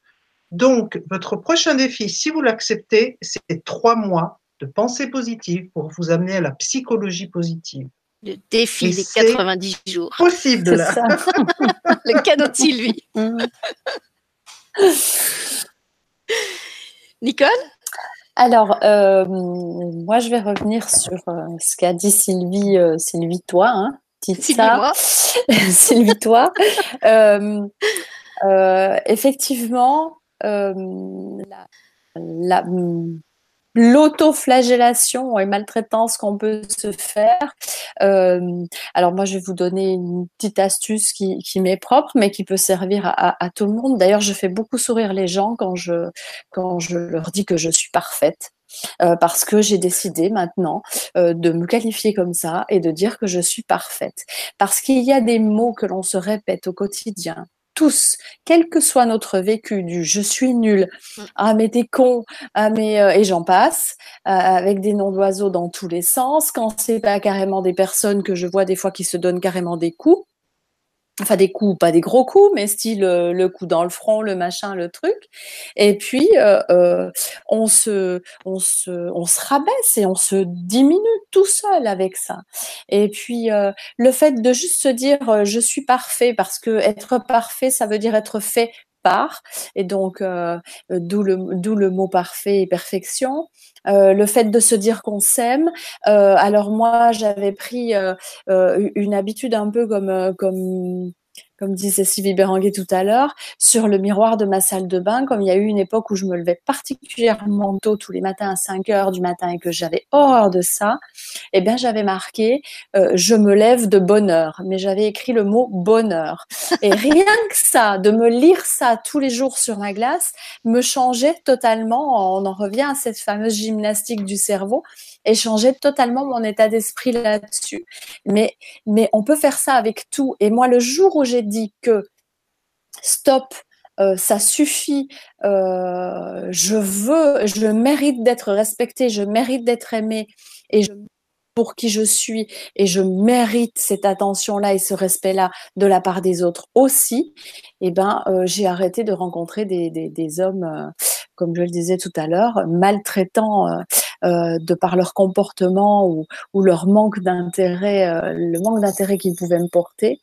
Donc, votre prochain défi, si vous l'acceptez, c'est trois mois de pensée positive pour vous amener à la psychologie positive. Le défi des 90 jours. Possible. Là. Le cadeau de Sylvie. Nicole? Alors, euh, moi, je vais revenir sur euh, ce qu'a dit Sylvie, euh, Sylvie toi, hein, Sylvie-moi. Sylvie toi. effectivement, la, la l'autoflagellation et maltraitance qu'on peut se faire. Euh, alors moi, je vais vous donner une petite astuce qui, qui m'est propre, mais qui peut servir à, tout le monde. D'ailleurs, je fais beaucoup sourire les gens quand je quand je leur dis que je suis parfaite. parce que j'ai décidé maintenant de me qualifier comme ça et de dire que je suis parfaite. Parce qu'il y a des mots que l'on se répète au quotidien tous, quel que soit notre vécu, du je suis nul, mm. ah mais t'es con, ah mais euh, et j'en passe, euh, avec des noms d'oiseaux dans tous les sens. Quand c'est pas carrément des personnes que je vois des fois qui se donnent carrément des coups, enfin des coups, pas des gros coups, mais style euh, le coup dans le front, le machin, le truc. Et puis euh, euh, on se, on se, on se rabaisse et on se diminue tout seul avec ça. Et puis le fait de juste se dire je suis parfait parce que être parfait, ça veut dire être fait par, et donc d'où le d'où le mot parfait et perfection. le fait de se dire qu'on s'aime. alors moi, j'avais pris une habitude un peu comme comme comme disait Sylvie Béranguet tout à l'heure, sur le miroir de ma salle de bain, comme il y a eu une époque où je me levais particulièrement tôt tous les matins à 5 heures du matin et que j'avais horreur de ça, eh bien j'avais marqué euh, je me lève de bonne heure, mais j'avais écrit le mot bonheur. Et rien que ça, de me lire ça tous les jours sur ma glace, me changeait totalement. On en revient à cette fameuse gymnastique du cerveau et changer totalement mon état d'esprit là-dessus. Mais, mais on peut faire ça avec tout. Et moi, le jour où j'ai dit que stop, euh, ça suffit, euh, je veux, je mérite d'être respectée, je mérite d'être aimée et je pour qui je suis et je mérite cette attention-là et ce respect-là de la part des autres aussi, eh ben, euh, j'ai arrêté de rencontrer des, des, hommes, comme je le disais tout à l'heure, maltraitants de par leur comportement ou, ou leur manque d'intérêt, euh, le manque d'intérêt qu'ils pouvaient me porter.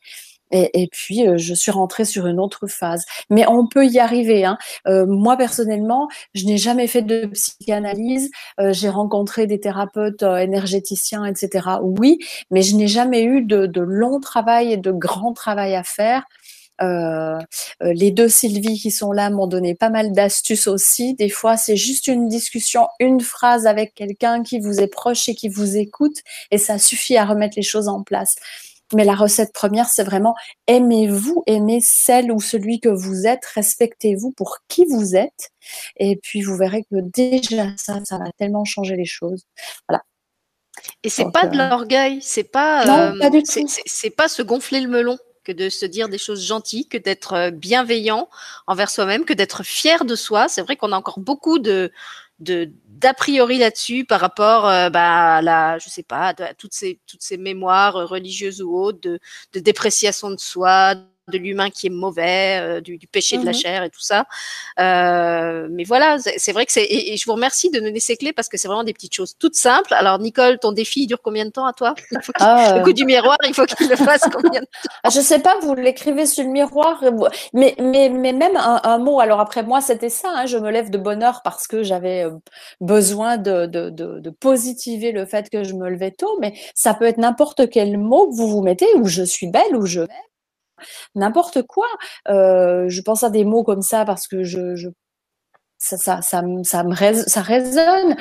Et, et, puis, euh, je suis rentrée sur une autre phase. Mais on peut y arriver. Hein. Euh, moi, personnellement, je n'ai jamais fait de psychanalyse. Euh, j'ai rencontré des thérapeutes énergéticiens, etc. Oui, mais je n'ai jamais eu de, de, long travail et de grand travail à faire. Euh, euh, les deux Sylvie qui sont là m'ont donné pas mal d'astuces aussi. Des fois, c'est juste une discussion, une phrase avec quelqu'un qui vous est proche et qui vous écoute, et ça suffit à remettre les choses en place. Mais la recette première, c'est vraiment aimez-vous, aimez celle ou celui que vous êtes, respectez-vous pour qui vous êtes, et puis vous verrez que déjà ça, ça va tellement changer les choses. Voilà. Et c'est pas de euh, l'orgueil, c'est pas, non, pas. C'est pas se gonfler le melon que de se dire des choses gentilles, que d'être euh, bienveillant envers soi-même, que d'être fier de soi. C'est vrai qu'on a encore beaucoup de d'a priori là-dessus par rapport euh, bah, à la je sais pas à toutes ces toutes ces mémoires religieuses ou autres de, de dépréciation de soi de l'humain qui est mauvais, euh, du, péché de la mmh chair et tout ça. Euh, mais voilà, c'est vrai que c'est. Et, je vous remercie de nous donner ces clés parce que c'est vraiment des petites choses toutes simples. Alors, Nicole, ton défi dure combien de temps à toi? Ah, Le coup du miroir, il faut qu'il le fasse combien de temps? Ah, Je sais pas, vous l'écrivez sur le miroir, mais, mais, mais même un, mot. Alors, après moi, c'était ça. Hein, je me lève de bonne heure parce que j'avais euh, besoin de, de, de, de positiver le fait que je me levais tôt, mais ça peut être n'importe quel mot que vous vous mettez, ou je suis belle, ou je n'importe quoi. Euh, je pense à des mots comme ça parce que je, ça, ça, ça, ça, me ça résonne.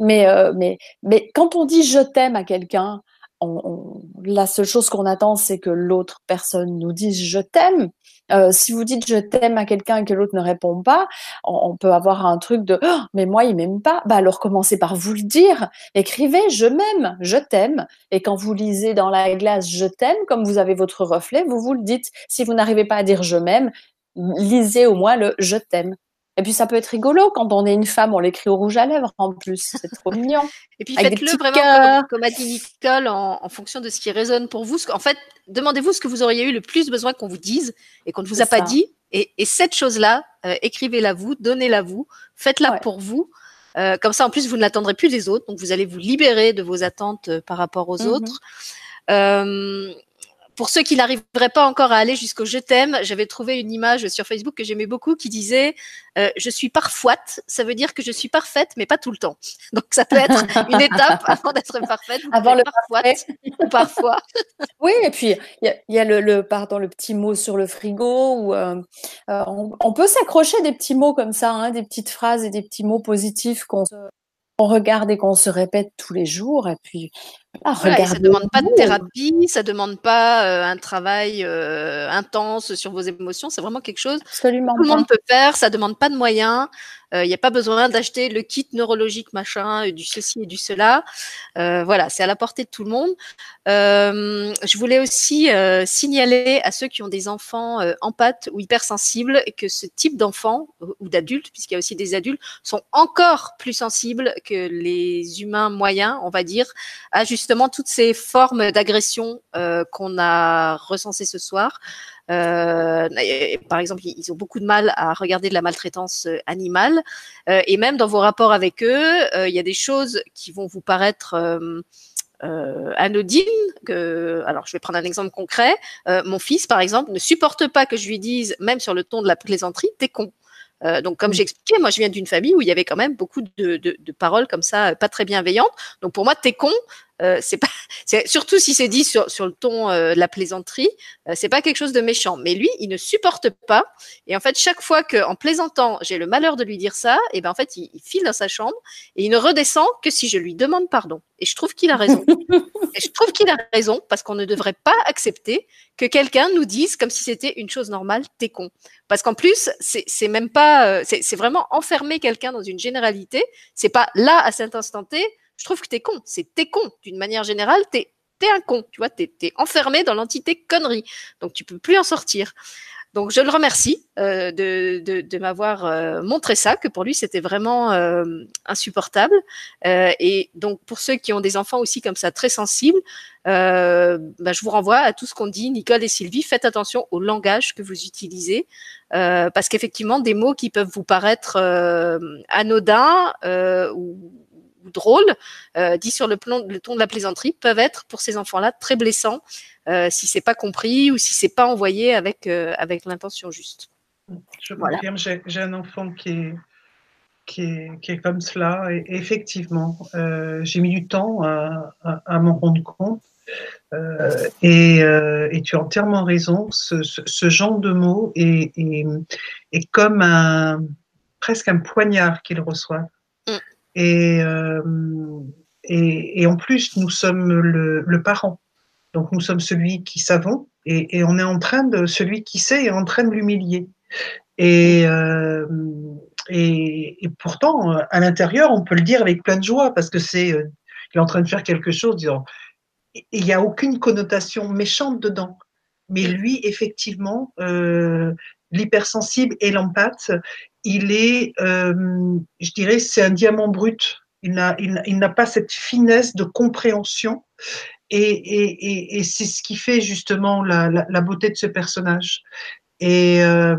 Mais, euh, mais, mais quand on dit je t'aime à quelqu'un, on, la seule chose qu'on attend, c'est que l'autre personne nous dise je t'aime. Euh, si vous dites je t'aime à quelqu'un et que l'autre ne répond pas, on, peut avoir un truc de oh, mais moi il m'aime pas. Bah alors commencez par vous le dire. Écrivez je m'aime, je t'aime. Et quand vous lisez dans la glace je t'aime, comme vous avez votre reflet, vous vous le dites. Si vous n'arrivez pas à dire je m'aime, lisez au moins le je t'aime. Et puis ça peut être rigolo quand on est une femme, on l'écrit au rouge à lèvres en plus, c'est trop mignon. Et puis faites-le vraiment comme, a dit Nicole en, fonction de ce qui résonne pour vous. En fait, demandez-vous ce que vous auriez eu le plus besoin qu'on vous dise et qu'on ne vous a pas dit. Et, cette chose-là, euh, écrivez-la vous, donnez-la vous, faites-la pour vous. Euh, comme ça, en plus, vous ne l'attendrez plus des autres. Donc, vous allez vous libérer de vos attentes euh, par rapport aux mmh autres. Pour ceux qui n'arriveraient pas encore à aller jusqu'au je t'aime, j'avais trouvé une image sur Facebook que j'aimais beaucoup qui disait euh, je suis parfoite, ça veut dire que je suis parfaite, mais pas tout le temps. Donc ça peut être une étape avant d'être parfaite. avant le parfoite ou parfois. Oui, et puis il y a, le, pardon le petit mot sur le frigo ou euh, euh, on, peut s'accrocher des petits mots comme ça, hein, des petites phrases et des petits mots positifs qu'on on regarde et qu'on se répète tous les jours. Et puis Ah, voilà, ça demande pas de thérapie, ça demande pas euh, un travail euh, intense sur vos émotions. C'est vraiment quelque chose Absolument que tout le monde peut faire. Ça demande pas de moyens. Il euh, n'y a pas besoin d'acheter le kit neurologique machin, du ceci et du cela. voilà, c'est à la portée de tout le monde. je voulais aussi signaler à ceux qui ont des enfants empathes ou hypersensibles que ce type d'enfants ou d'adultes, puisqu'il y a aussi des adultes, sont encore plus sensibles que les humains moyens, on va dire, à justement toutes ces formes d'agression qu'on a recensées ce soir. Euh, par exemple, ils ont beaucoup de mal à regarder de la maltraitance euh, animale. Euh, et même dans vos rapports avec eux, il y a des choses qui vont vous paraître anodines. Que, alors, je vais prendre un exemple concret. mon fils, par exemple, ne supporte pas que je lui dise, même sur le ton de la plaisanterie, t'es con. donc, comme mmh. j'expliquais, moi, je viens d'une famille où il y avait quand même beaucoup de, de, de, paroles comme ça, pas très bienveillantes. Donc, pour moi, t'es con, euh, c'est pas, surtout si c'est dit sur, sur le ton euh, de la plaisanterie, euh, c'est pas quelque chose de méchant. Mais lui, il ne supporte pas. Et en fait, chaque fois que, en plaisantant, j'ai le malheur de lui dire ça, et ben en fait, il, file dans sa chambre et il ne redescend que si je lui demande pardon. Et je trouve qu'il a raison. et je trouve qu'il a raison parce qu'on ne devrait pas accepter que quelqu'un nous dise comme si c'était une chose normale, t'es con. Parce qu'en plus, c'est même pas, c'est vraiment enfermer quelqu'un dans une généralité. C'est pas là à cet instant T je trouve que t'es con. C'est t'es con. D'une manière générale, t'es es un con. Tu vois, t'es es enfermé dans l'entité connerie. Donc tu peux plus en sortir. Donc je le remercie euh, de, de, m'avoir euh, montré ça, que pour lui c'était vraiment euh, insupportable. Et donc pour ceux qui ont des enfants aussi comme ça très sensibles, bah, je vous renvoie à tout ce qu'on dit, Nicole et Sylvie. Faites attention au langage que vous utilisez, parce qu'effectivement des mots qui peuvent vous paraître anodins ou drôles, euh, dit sur le, plan, le ton de la plaisanterie, peuvent être pour ces enfants-là très blessants euh, si c'est pas compris ou si c'est pas envoyé avec, euh, avec l'intention juste. Je confirme, j'ai un enfant qui est, qui est, qui est comme cela. Et effectivement, euh, j'ai mis du temps à, à, m'en rendre compte. Euh, et, euh, et, tu as entièrement raison. Ce, ce, ce genre de mots est, est, est, comme un presque un poignard qu'il reçoit. Et, euh, et, et, en plus, nous sommes le, parent. Donc nous sommes celui qui savons et, on est en train de, celui qui sait est en train de l'humilier. Et, euh, et, pourtant, à l'intérieur, on peut le dire avec plein de joie parce que c'est, euh, il est en train de faire quelque chose, disant, il n'y a aucune connotation méchante dedans. Mais lui, effectivement, euh, l'hypersensible et l'empathe, il est, euh, je dirais, c'est un diamant brut. Il n'a, pas cette finesse de compréhension. Et, c'est ce qui fait justement la, beauté de ce personnage. Et, euh,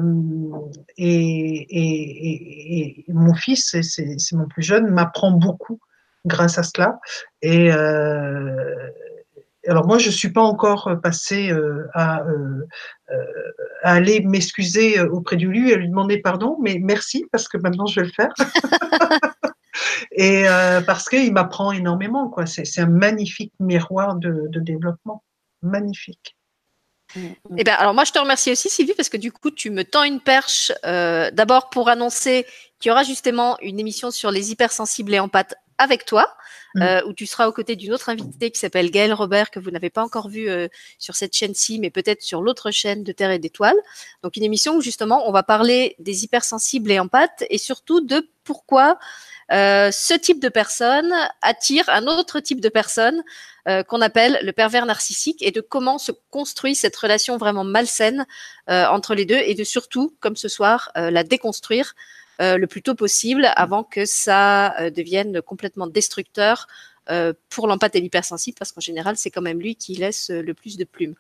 mon fils, c'est, c'est mon plus jeune, m'apprend beaucoup grâce à cela. Et, euh, alors moi, je suis pas encore passée euh, à, euh, euh, à, aller m'excuser auprès de lui et lui demander pardon, mais merci parce que maintenant je vais le faire. et parce qu'il m'apprend énormément, quoi. C'est un magnifique miroir de, de développement, magnifique. Eh ben, alors moi je te remercie aussi Sylvie parce que du coup tu me tends une perche euh, d'abord pour annoncer qu'il y aura justement une émission sur les hypersensibles et empathes avec toi, mm. euh, où tu seras aux côtés d'une autre invitée qui s'appelle Gaëlle Robert, que vous n'avez pas encore vue euh, sur cette chaîne-ci, mais peut-être sur l'autre chaîne de Terre et d'Étoiles. Donc une émission où justement on va parler des hypersensibles et empathes et surtout de pourquoi euh, ce type de personne attire un autre type de personne euh, qu'on appelle le pervers narcissique et de comment se construit cette relation vraiment malsaine euh, entre les deux et de surtout, comme ce soir, la déconstruire euh, le plus tôt possible avant que ça euh, devienne complètement destructeur euh, pour l'empathie et l'hypersensible parce qu'en général c'est quand même lui qui laisse le plus de plumes.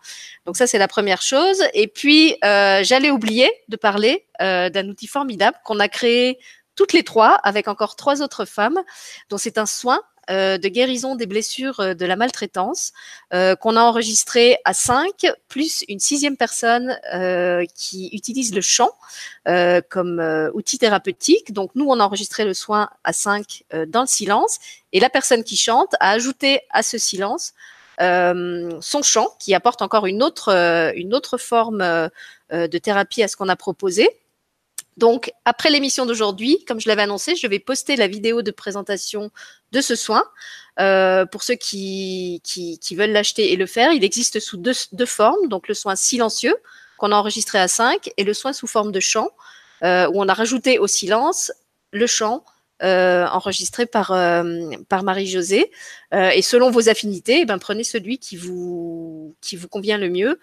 Donc ça c'est la première chose. Et puis j'allais oublier de parler d'un outil formidable qu'on a créé toutes les trois avec encore trois autres femmes dont c'est un soin euh, de guérison des blessures euh, de la maltraitance euh, qu'on a enregistré à cinq, plus une sixième personne qui utilise le chant comme outil thérapeutique. Donc nous, on a enregistré le soin à cinq dans le silence et la personne qui chante a ajouté à ce silence son chant qui apporte encore une autre, une autre forme de thérapie à ce qu'on a proposé. Donc, après l'émission d'aujourd'hui, comme je l'avais annoncé, je vais poster la vidéo de présentation de ce soin. Euh, pour ceux qui, qui, veulent l'acheter et le faire, il existe sous deux, deux formes. Donc, le soin silencieux, qu'on a enregistré à 5, et le soin sous forme de chant, euh, où on a rajouté au silence le chant euh, enregistré par, euh, par Marie-Josée. Euh, et selon vos affinités, eh ben, prenez celui qui vous, qui vous convient le mieux.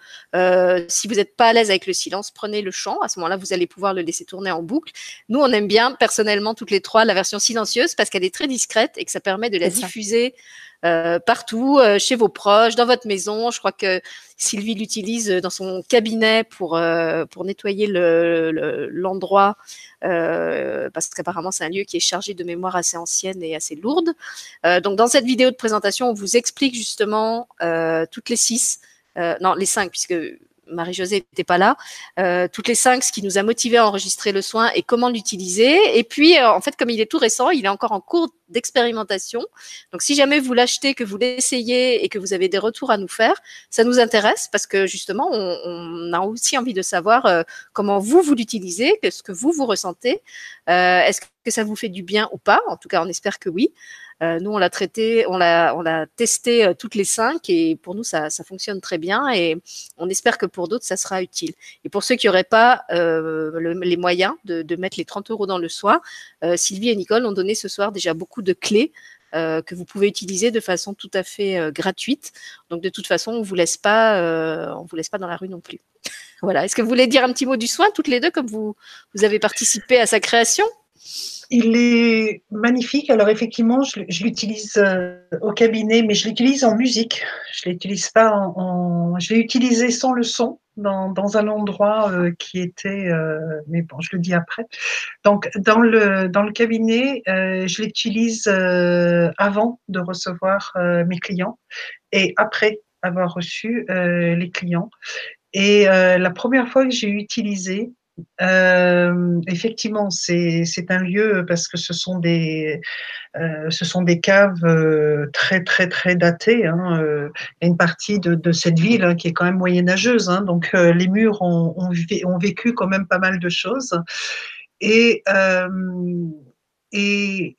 Si vous n'êtes pas à l'aise avec le silence, prenez le chant. À ce moment-là, vous allez pouvoir le laisser tourner en boucle. Nous, on aime bien, personnellement, toutes les trois, la version silencieuse parce qu'elle est très discrète et que ça permet de la diffuser euh, partout, euh, chez vos proches, dans votre maison. Je crois que Sylvie l'utilise dans son cabinet pour euh, pour nettoyer l'endroit le, euh, parce qu'apparemment c'est un lieu qui est chargé de mémoire assez ancienne et assez lourde. donc dans cette vidéo de présentation, on vous explique justement toutes les six, non les cinq puisque Marie-Josée n'était pas là, euh, toutes les cinq, ce qui nous a motivé à enregistrer le soin et comment l'utiliser. Et puis, euh, en fait, comme il est tout récent, il est encore en cours d'expérimentation. Donc, si jamais vous l'achetez, que vous l'essayez et que vous avez des retours à nous faire, ça nous intéresse parce que justement, on, on a aussi envie de savoir euh, comment vous, vous l'utilisez, ce que vous, vous ressentez. Euh, est-ce que ça vous fait du bien ou pas En tout cas, on espère que oui. Euh, nous, on l'a traité, on l'a, on l'a testé euh, toutes les cinq et pour nous, ça, ça fonctionne très bien et on espère que pour d'autres, ça sera utile. Et pour ceux qui n'auraient pas euh, le, les moyens de, de, mettre les 30 euros dans le soin, euh, Sylvie et Nicole ont donné ce soir déjà beaucoup de clés euh, que vous pouvez utiliser de façon tout à fait gratuite. Donc de toute façon, on vous laisse pas, on vous laisse pas dans la rue non plus. voilà. Est-ce que vous voulez dire un petit mot du soin toutes les deux, comme vous vous avez participé à sa création? Il est magnifique. Alors effectivement, je, l'utilise euh, au cabinet, mais je l'utilise en musique. Je l'utilise pas en, en... L'ai utilisé sans le son dans, dans un endroit euh, qui était, euh, mais bon, je le dis après. Donc dans le dans le cabinet, je l'utilise avant de recevoir mes clients et après avoir reçu les clients. Et la première fois que j'ai utilisé, euh, effectivement, c'est un lieu parce que ce sont des, euh, caves euh, très très très datées. Il y a une partie de, cette ville hein, qui est quand même moyenâgeuse, hein, donc les murs ont, vécu quand même pas mal de choses. Et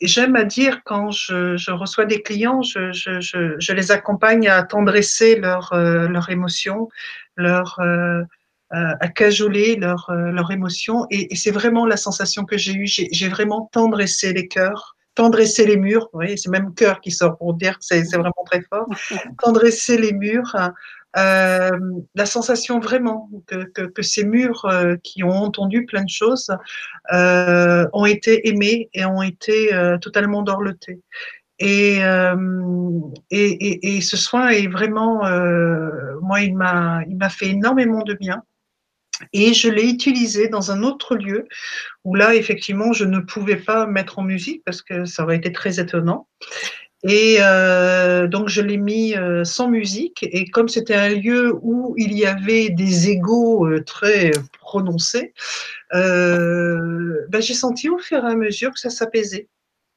j'aime à dire quand je, reçois des clients, je, les accompagne à tendresser leurs leur émotions, leur à cajoler leur, euh, leur émotion. Et, et c'est vraiment la sensation que j'ai eue. J'ai vraiment tendressé les cœurs, tendressé les murs. Vous voyez, c'est même cœur qui sort pour dire que c'est vraiment très fort. Tendresser les murs. Euh, la sensation vraiment que, que, que ces murs euh, qui ont entendu plein de choses euh, ont été aimés et ont été euh, totalement dorlotés. Et, et, et, et, ce soin est vraiment, moi, il m'a, il m'a fait énormément de bien. Et je l'ai utilisé dans un autre lieu où là, effectivement, je ne pouvais pas mettre en musique parce que ça aurait été très étonnant. Et euh, donc, je l'ai mis euh, sans musique. Et comme c'était un lieu où il y avait des égaux euh, très prononcés, ben, j'ai senti au fur et à mesure que ça s'apaisait.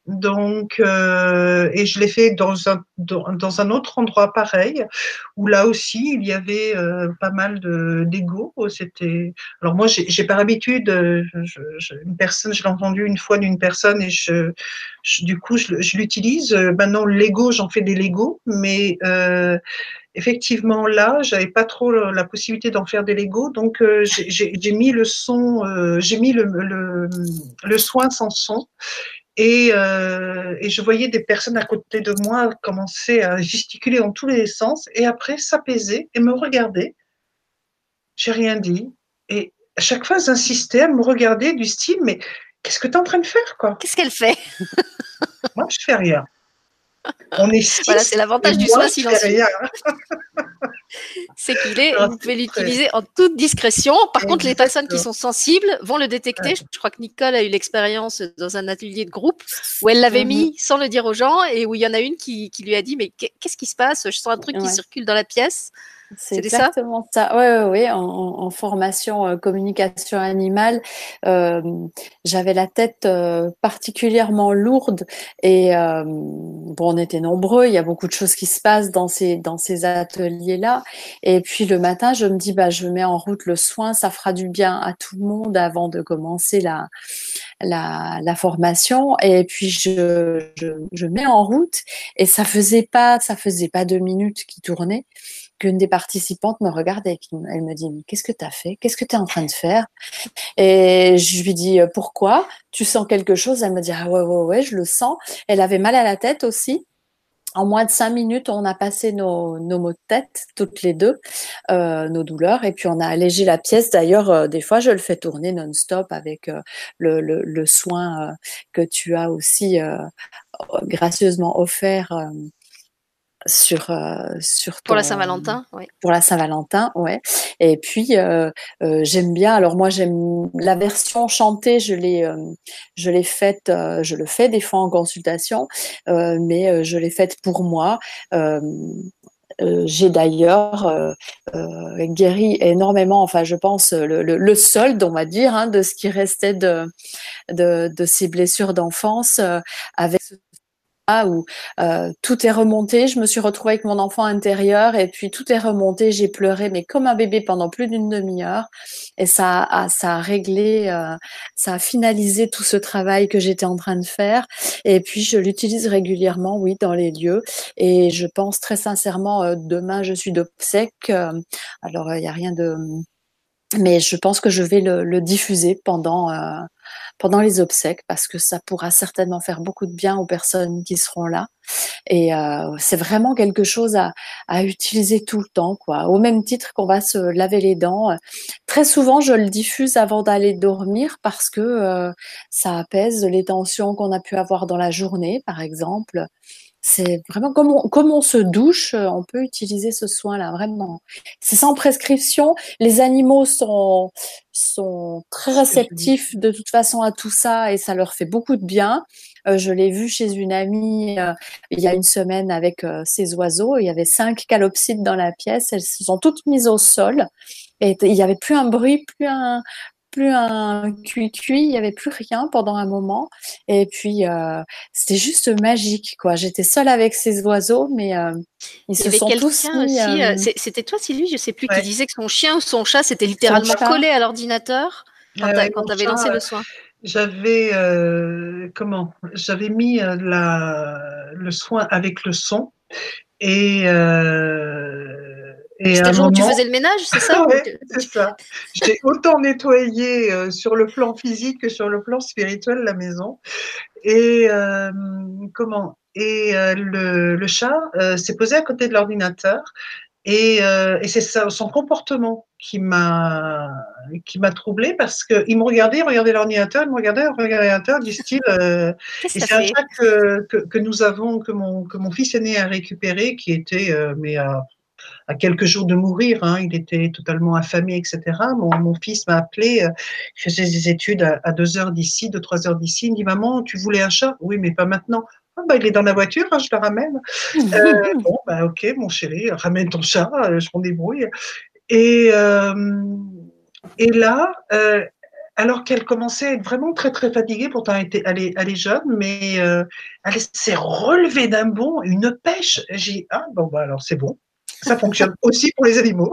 Donc, euh, et je l'ai fait dans un, dans, un autre endroit pareil, où là aussi il y avait euh, pas mal d'ego. C'était, alors moi j'ai par habitude, je, je, une personne, je l'ai entendu une fois d'une personne et je, je, du coup je, je l'utilise. Maintenant l'ego, j'en fais des Lego, mais euh, effectivement là, j'avais pas trop la possibilité d'en faire des Lego, donc euh, j'ai mis le son, euh, j'ai mis le, le, le, soin sans son, et, euh, et, je voyais des personnes à côté de moi commencer à gesticuler dans tous les sens et après s'apaiser et me regarder. J'ai rien dit. Et à chaque fois, j'insistais à me regarder du style, mais qu'est-ce que tu es en train de faire quoi? Qu'est-ce qu'elle fait? Moi, je fais rien. On est six, Voilà, c'est l'avantage du soin silencieux. c'est qu'il est, vous pouvez l'utiliser en toute discrétion. Par Exactement. contre, les personnes qui sont sensibles vont le détecter. Je crois que Nicole a eu l'expérience dans un atelier de groupe où elle l'avait mis sans le dire aux gens et où il y en a une qui, qui lui a dit mais qu'est-ce qui se passe? Je sens un truc ouais. qui circule dans la pièce. C'est exactement ça. Oui, oui, oui. En, en, formation euh, communication animale, euh, j'avais la tête euh, particulièrement lourde et bon, on était nombreux. Il y a beaucoup de choses qui se passent dans ces dans ces ateliers-là. Et puis le matin, je me dis bah je mets en route le soin, ça fera du bien à tout le monde avant de commencer la la, la formation. Et puis je, je je mets en route et ça faisait pas ça faisait pas deux minutes qui tournait qu'une des participantes me regarde et elle me dit qu'est-ce que tu as fait? Qu'est-ce que tu es en train de faire? Et je lui dis euh, pourquoi? Tu sens quelque chose? Elle me dit ah ouais ouais ouais, je le sens. Elle avait mal à la tête aussi. En moins de cinq minutes, on a passé nos, nos maux de tête, toutes les deux, euh, nos douleurs, et puis on a allégé la pièce. D'ailleurs, euh, des fois, je le fais tourner non-stop avec le, le, soin que tu as aussi gracieusement offert sur euh, sur ton, pour la Saint-Valentin oui. pour la Saint-Valentin ouais. Et puis euh, euh, j'aime bien alors moi j'aime la version chantée je l'ai je l'ai faite je le fais des fois en consultation mais je l'ai faite pour moi. J'ai d'ailleurs guéri énormément, enfin je pense le, le, le solde, on va dire, hein, de ce qui restait de de, de ces blessures d'enfance avec ce où euh, tout est remonté. Je me suis retrouvée avec mon enfant intérieur et puis tout est remonté. J'ai pleuré, mais comme un bébé pendant plus d'une demi-heure. Et ça a, ça a réglé, euh, ça a finalisé tout ce travail que j'étais en train de faire. Et puis je l'utilise régulièrement, oui, dans les lieux. Et je pense très sincèrement, euh, demain je suis d'obsèques. Alors il n'y a rien de mais je pense que je vais le, le diffuser pendant euh, pendant les obsèques parce que ça pourra certainement faire beaucoup de bien aux personnes qui seront là. Et euh, c'est vraiment quelque chose à, à, utiliser tout le temps, quoi. Au même titre qu'on va se laver les dents. Très souvent, je le diffuse avant d'aller dormir parce que euh, ça apaise les tensions qu'on a pu avoir dans la journée, par exemple. C'est vraiment comme on, comme on se douche, euh, on peut utiliser ce soin-là, vraiment. C'est sans prescription. Les animaux sont, sont très réceptifs de toute façon à tout ça et ça leur fait beaucoup de bien. Euh, je l'ai vu chez une amie euh, il y a une semaine avec euh, ses oiseaux. Il y avait cinq calopsides dans la pièce. Elles se sont toutes mises au sol. Et il n'y avait plus un bruit, plus un, plus un cuit-cuit, il n'y avait plus rien pendant un moment. Et puis, euh, c'était juste magique, quoi. J'étais seule avec ces oiseaux, mais euh, ils se sont tous mis, aussi. Euh... C'était toi, Sylvie, je sais plus, ouais. qui disait que son chien ou son chat s'était littéralement collé à l'ordinateur quand ouais, tu avais lancé le soin. J'avais euh, comment? J'avais mis la, le soin avec le son et et C'était le jour où tu faisais le ménage, c'est ça Oui, c'est ça. J'ai autant nettoyé euh, sur le plan physique que sur le plan spirituel la maison. Et euh, comment? Et euh, le, le, chat s'est posé à côté de l'ordinateur. Et, et c'est son comportement qui m'a qui m'a troublé parce que il me regardait, il regardait l'ordinateur, il me regardait, il regardait l'ordinateur, disent-t-il. Euh, et c'est un chat que, que, que, nous avons, que mon que mon fils aîné a récupéré, qui était euh, mais à à quelques jours de mourir, hein, il était totalement affamé, etc. Mon, mon fils m'a appelé, euh, il faisait des études à, à deux heures d'ici, deux, trois heures d'ici. Il me dit, maman, tu voulais un chat? Oui, mais pas maintenant. Ah, bah, il est dans la voiture, hein, je le ramène. Euh, bon, bah, ok, mon chéri, ramène ton chat, euh, je m'en débrouille. Et, euh, et là, euh, alors qu'elle commençait à être vraiment très très fatiguée, pourtant elle, était, elle, est, elle est jeune, mais euh, elle s'est relevée d'un bond, une pêche. J'ai dit, ah bon, bah alors c'est bon ça fonctionne aussi pour les animaux.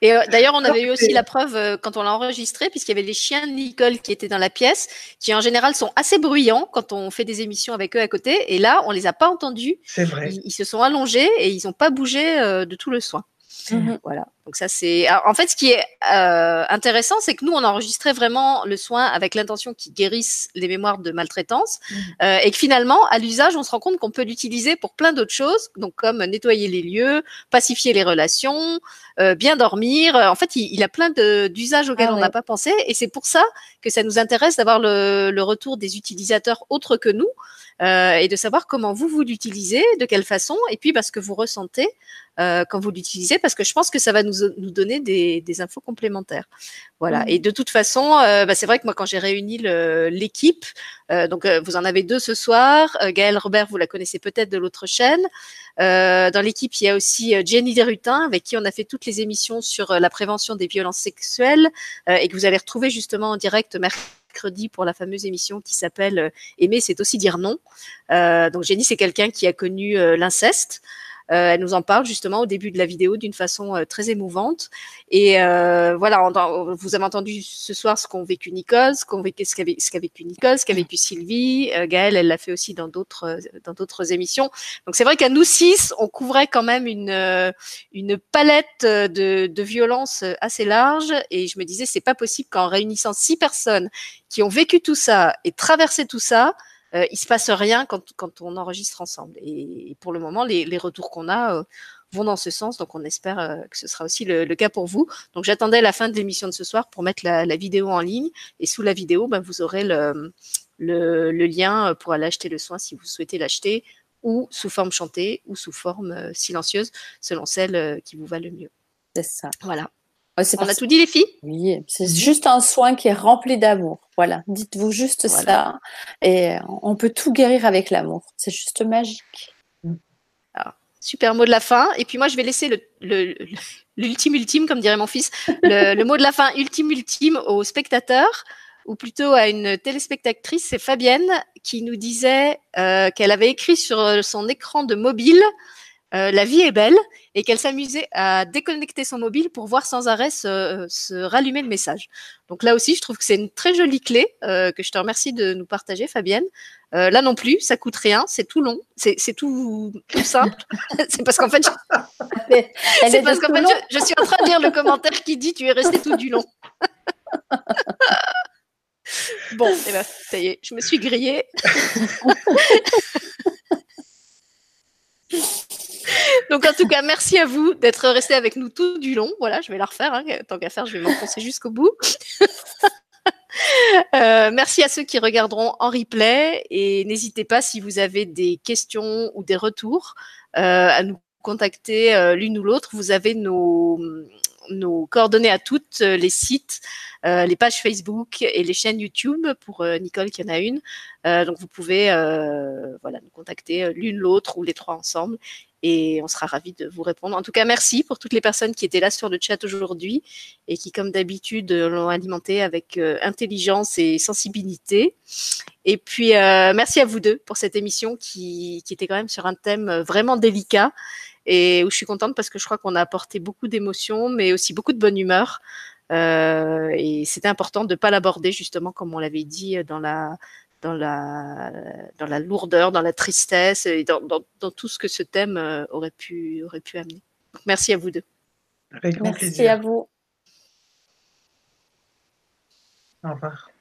Et euh, d'ailleurs, on avait eu aussi la preuve euh, quand on l'a enregistré, puisqu'il y avait les chiens de Nicole qui étaient dans la pièce, qui en général sont assez bruyants quand on fait des émissions avec eux à côté. Et là, on les a pas entendus. C'est vrai. Ils, ils, se sont allongés et ils n'ont pas bougé euh, de tout le soin. Mmh. Voilà. Donc ça c'est. En fait, ce qui est euh, intéressant, c'est que nous on enregistrait vraiment le soin avec l'intention qu'il guérisse les mémoires de maltraitance, mmh. euh, et que finalement, à l'usage, on se rend compte qu'on peut l'utiliser pour plein d'autres choses, donc comme nettoyer les lieux, pacifier les relations, euh, bien dormir. En fait, il, il a plein d'usages auxquels ah, on n'a ouais. pas pensé, et c'est pour ça que ça nous intéresse d'avoir le, le, retour des utilisateurs autres que nous, et de savoir comment vous vous l'utilisez, de quelle façon, et puis parce que vous ressentez euh, quand vous l'utilisez, parce que je pense que ça va nous, nous donner des, des, infos complémentaires. Voilà. Mmh. Et de toute façon, euh, bah, c'est vrai que moi, quand j'ai réuni l'équipe, euh, donc euh, vous en avez deux ce soir. Euh, Gaëlle Robert, vous la connaissez peut-être de l'autre chaîne. dans l'équipe, il y a aussi Jenny Derutin, avec qui on a fait toutes les émissions sur la prévention des violences sexuelles, et que vous allez retrouver justement en direct mercredi pour la fameuse émission qui s'appelle Aimer, c'est aussi dire non. Euh, donc Jenny, c'est quelqu'un qui a connu l'inceste. Euh, elle nous en parle justement au début de la vidéo d'une façon euh, très émouvante. Et euh, voilà, vous avez entendu ce soir ce qu'ont vécu Nicole, ce qu'ont vécu, ce qu'a vécu Nicole, ce qu'a vécu Sylvie. Gaëlle, elle l'a fait aussi dans d'autres dans d'autres émissions. Donc c'est vrai qu'à nous six, on couvrait quand même une une palette de, de violences assez large. Et je me disais, c'est pas possible qu'en réunissant six personnes qui ont vécu tout ça et traversé tout ça, euh, il se passe rien quand, quand on enregistre ensemble. Et, pour le moment, les, les retours qu'on a euh, vont dans ce sens, donc on espère euh, que ce sera aussi le, le cas pour vous. Donc j'attendais la fin de l'émission de ce soir pour mettre la, la, vidéo en ligne, et sous la vidéo, ben, vous aurez le, le, le, lien pour aller acheter le soin si vous souhaitez l'acheter, ou sous forme chantée, ou sous forme euh, silencieuse, selon celle euh, qui vous va le mieux. C'est ça. Voilà. Ouais, on a tout dit les filles? Oui, c'est juste un soin qui est rempli d'amour. Voilà, dites-vous juste voilà. ça. Et on peut tout guérir avec l'amour. C'est juste magique. Alors, super mot de la fin. Et puis moi, je vais laisser l'ultime ultime, comme dirait mon fils, le, le, mot de la fin ultime ultime aux spectateurs, ou plutôt à une téléspectatrice, c'est Fabienne, qui nous disait euh, qu'elle avait écrit sur son écran de mobile euh, la vie est belle et qu'elle s'amusait à déconnecter son mobile pour voir sans arrêt se, se, rallumer le message. Donc là aussi, je trouve que c'est une très jolie clé euh, que je te remercie de nous partager, Fabienne. Euh, là non plus, ça coûte rien, c'est tout long, c'est tout, tout simple. c'est parce qu'en fait, je... c'est parce qu'en fait, je, je, suis en train de lire le commentaire qui dit tu es resté tout du long. bon, et eh ben, ça y est, je me suis grillée. Donc en tout cas, merci à vous d'être resté avec nous tout du long. Voilà, je vais la refaire. Hein. Tant qu'à faire, je vais m'enfoncer jusqu'au bout. euh, merci à ceux qui regarderont en replay et n'hésitez pas si vous avez des questions ou des retours euh, à nous contacter euh, l'une ou l'autre. Vous avez nos, coordonnées à toutes, les sites, les pages Facebook et les chaînes YouTube pour Nicole qui en a une. Donc vous pouvez voilà, nous contacter l'une, l'autre ou les trois ensemble et on sera ravis de vous répondre. En tout cas, merci pour toutes les personnes qui étaient là sur le chat aujourd'hui et qui, comme d'habitude, l'ont alimenté avec euh, intelligence et sensibilité. Et puis, euh, merci à vous deux pour cette émission qui, était quand même sur un thème vraiment délicat et où je suis contente parce que je crois qu'on a apporté beaucoup d'émotions, mais aussi beaucoup de bonne humeur. Euh, et c'était important de ne pas l'aborder justement comme on l'avait dit dans la dans la, dans la lourdeur, dans la tristesse et dans, dans, dans tout ce que ce thème euh, aurait, pu, aurait pu amener. Donc, merci à vous deux. Avec grand merci plaisir. à vous. Au revoir.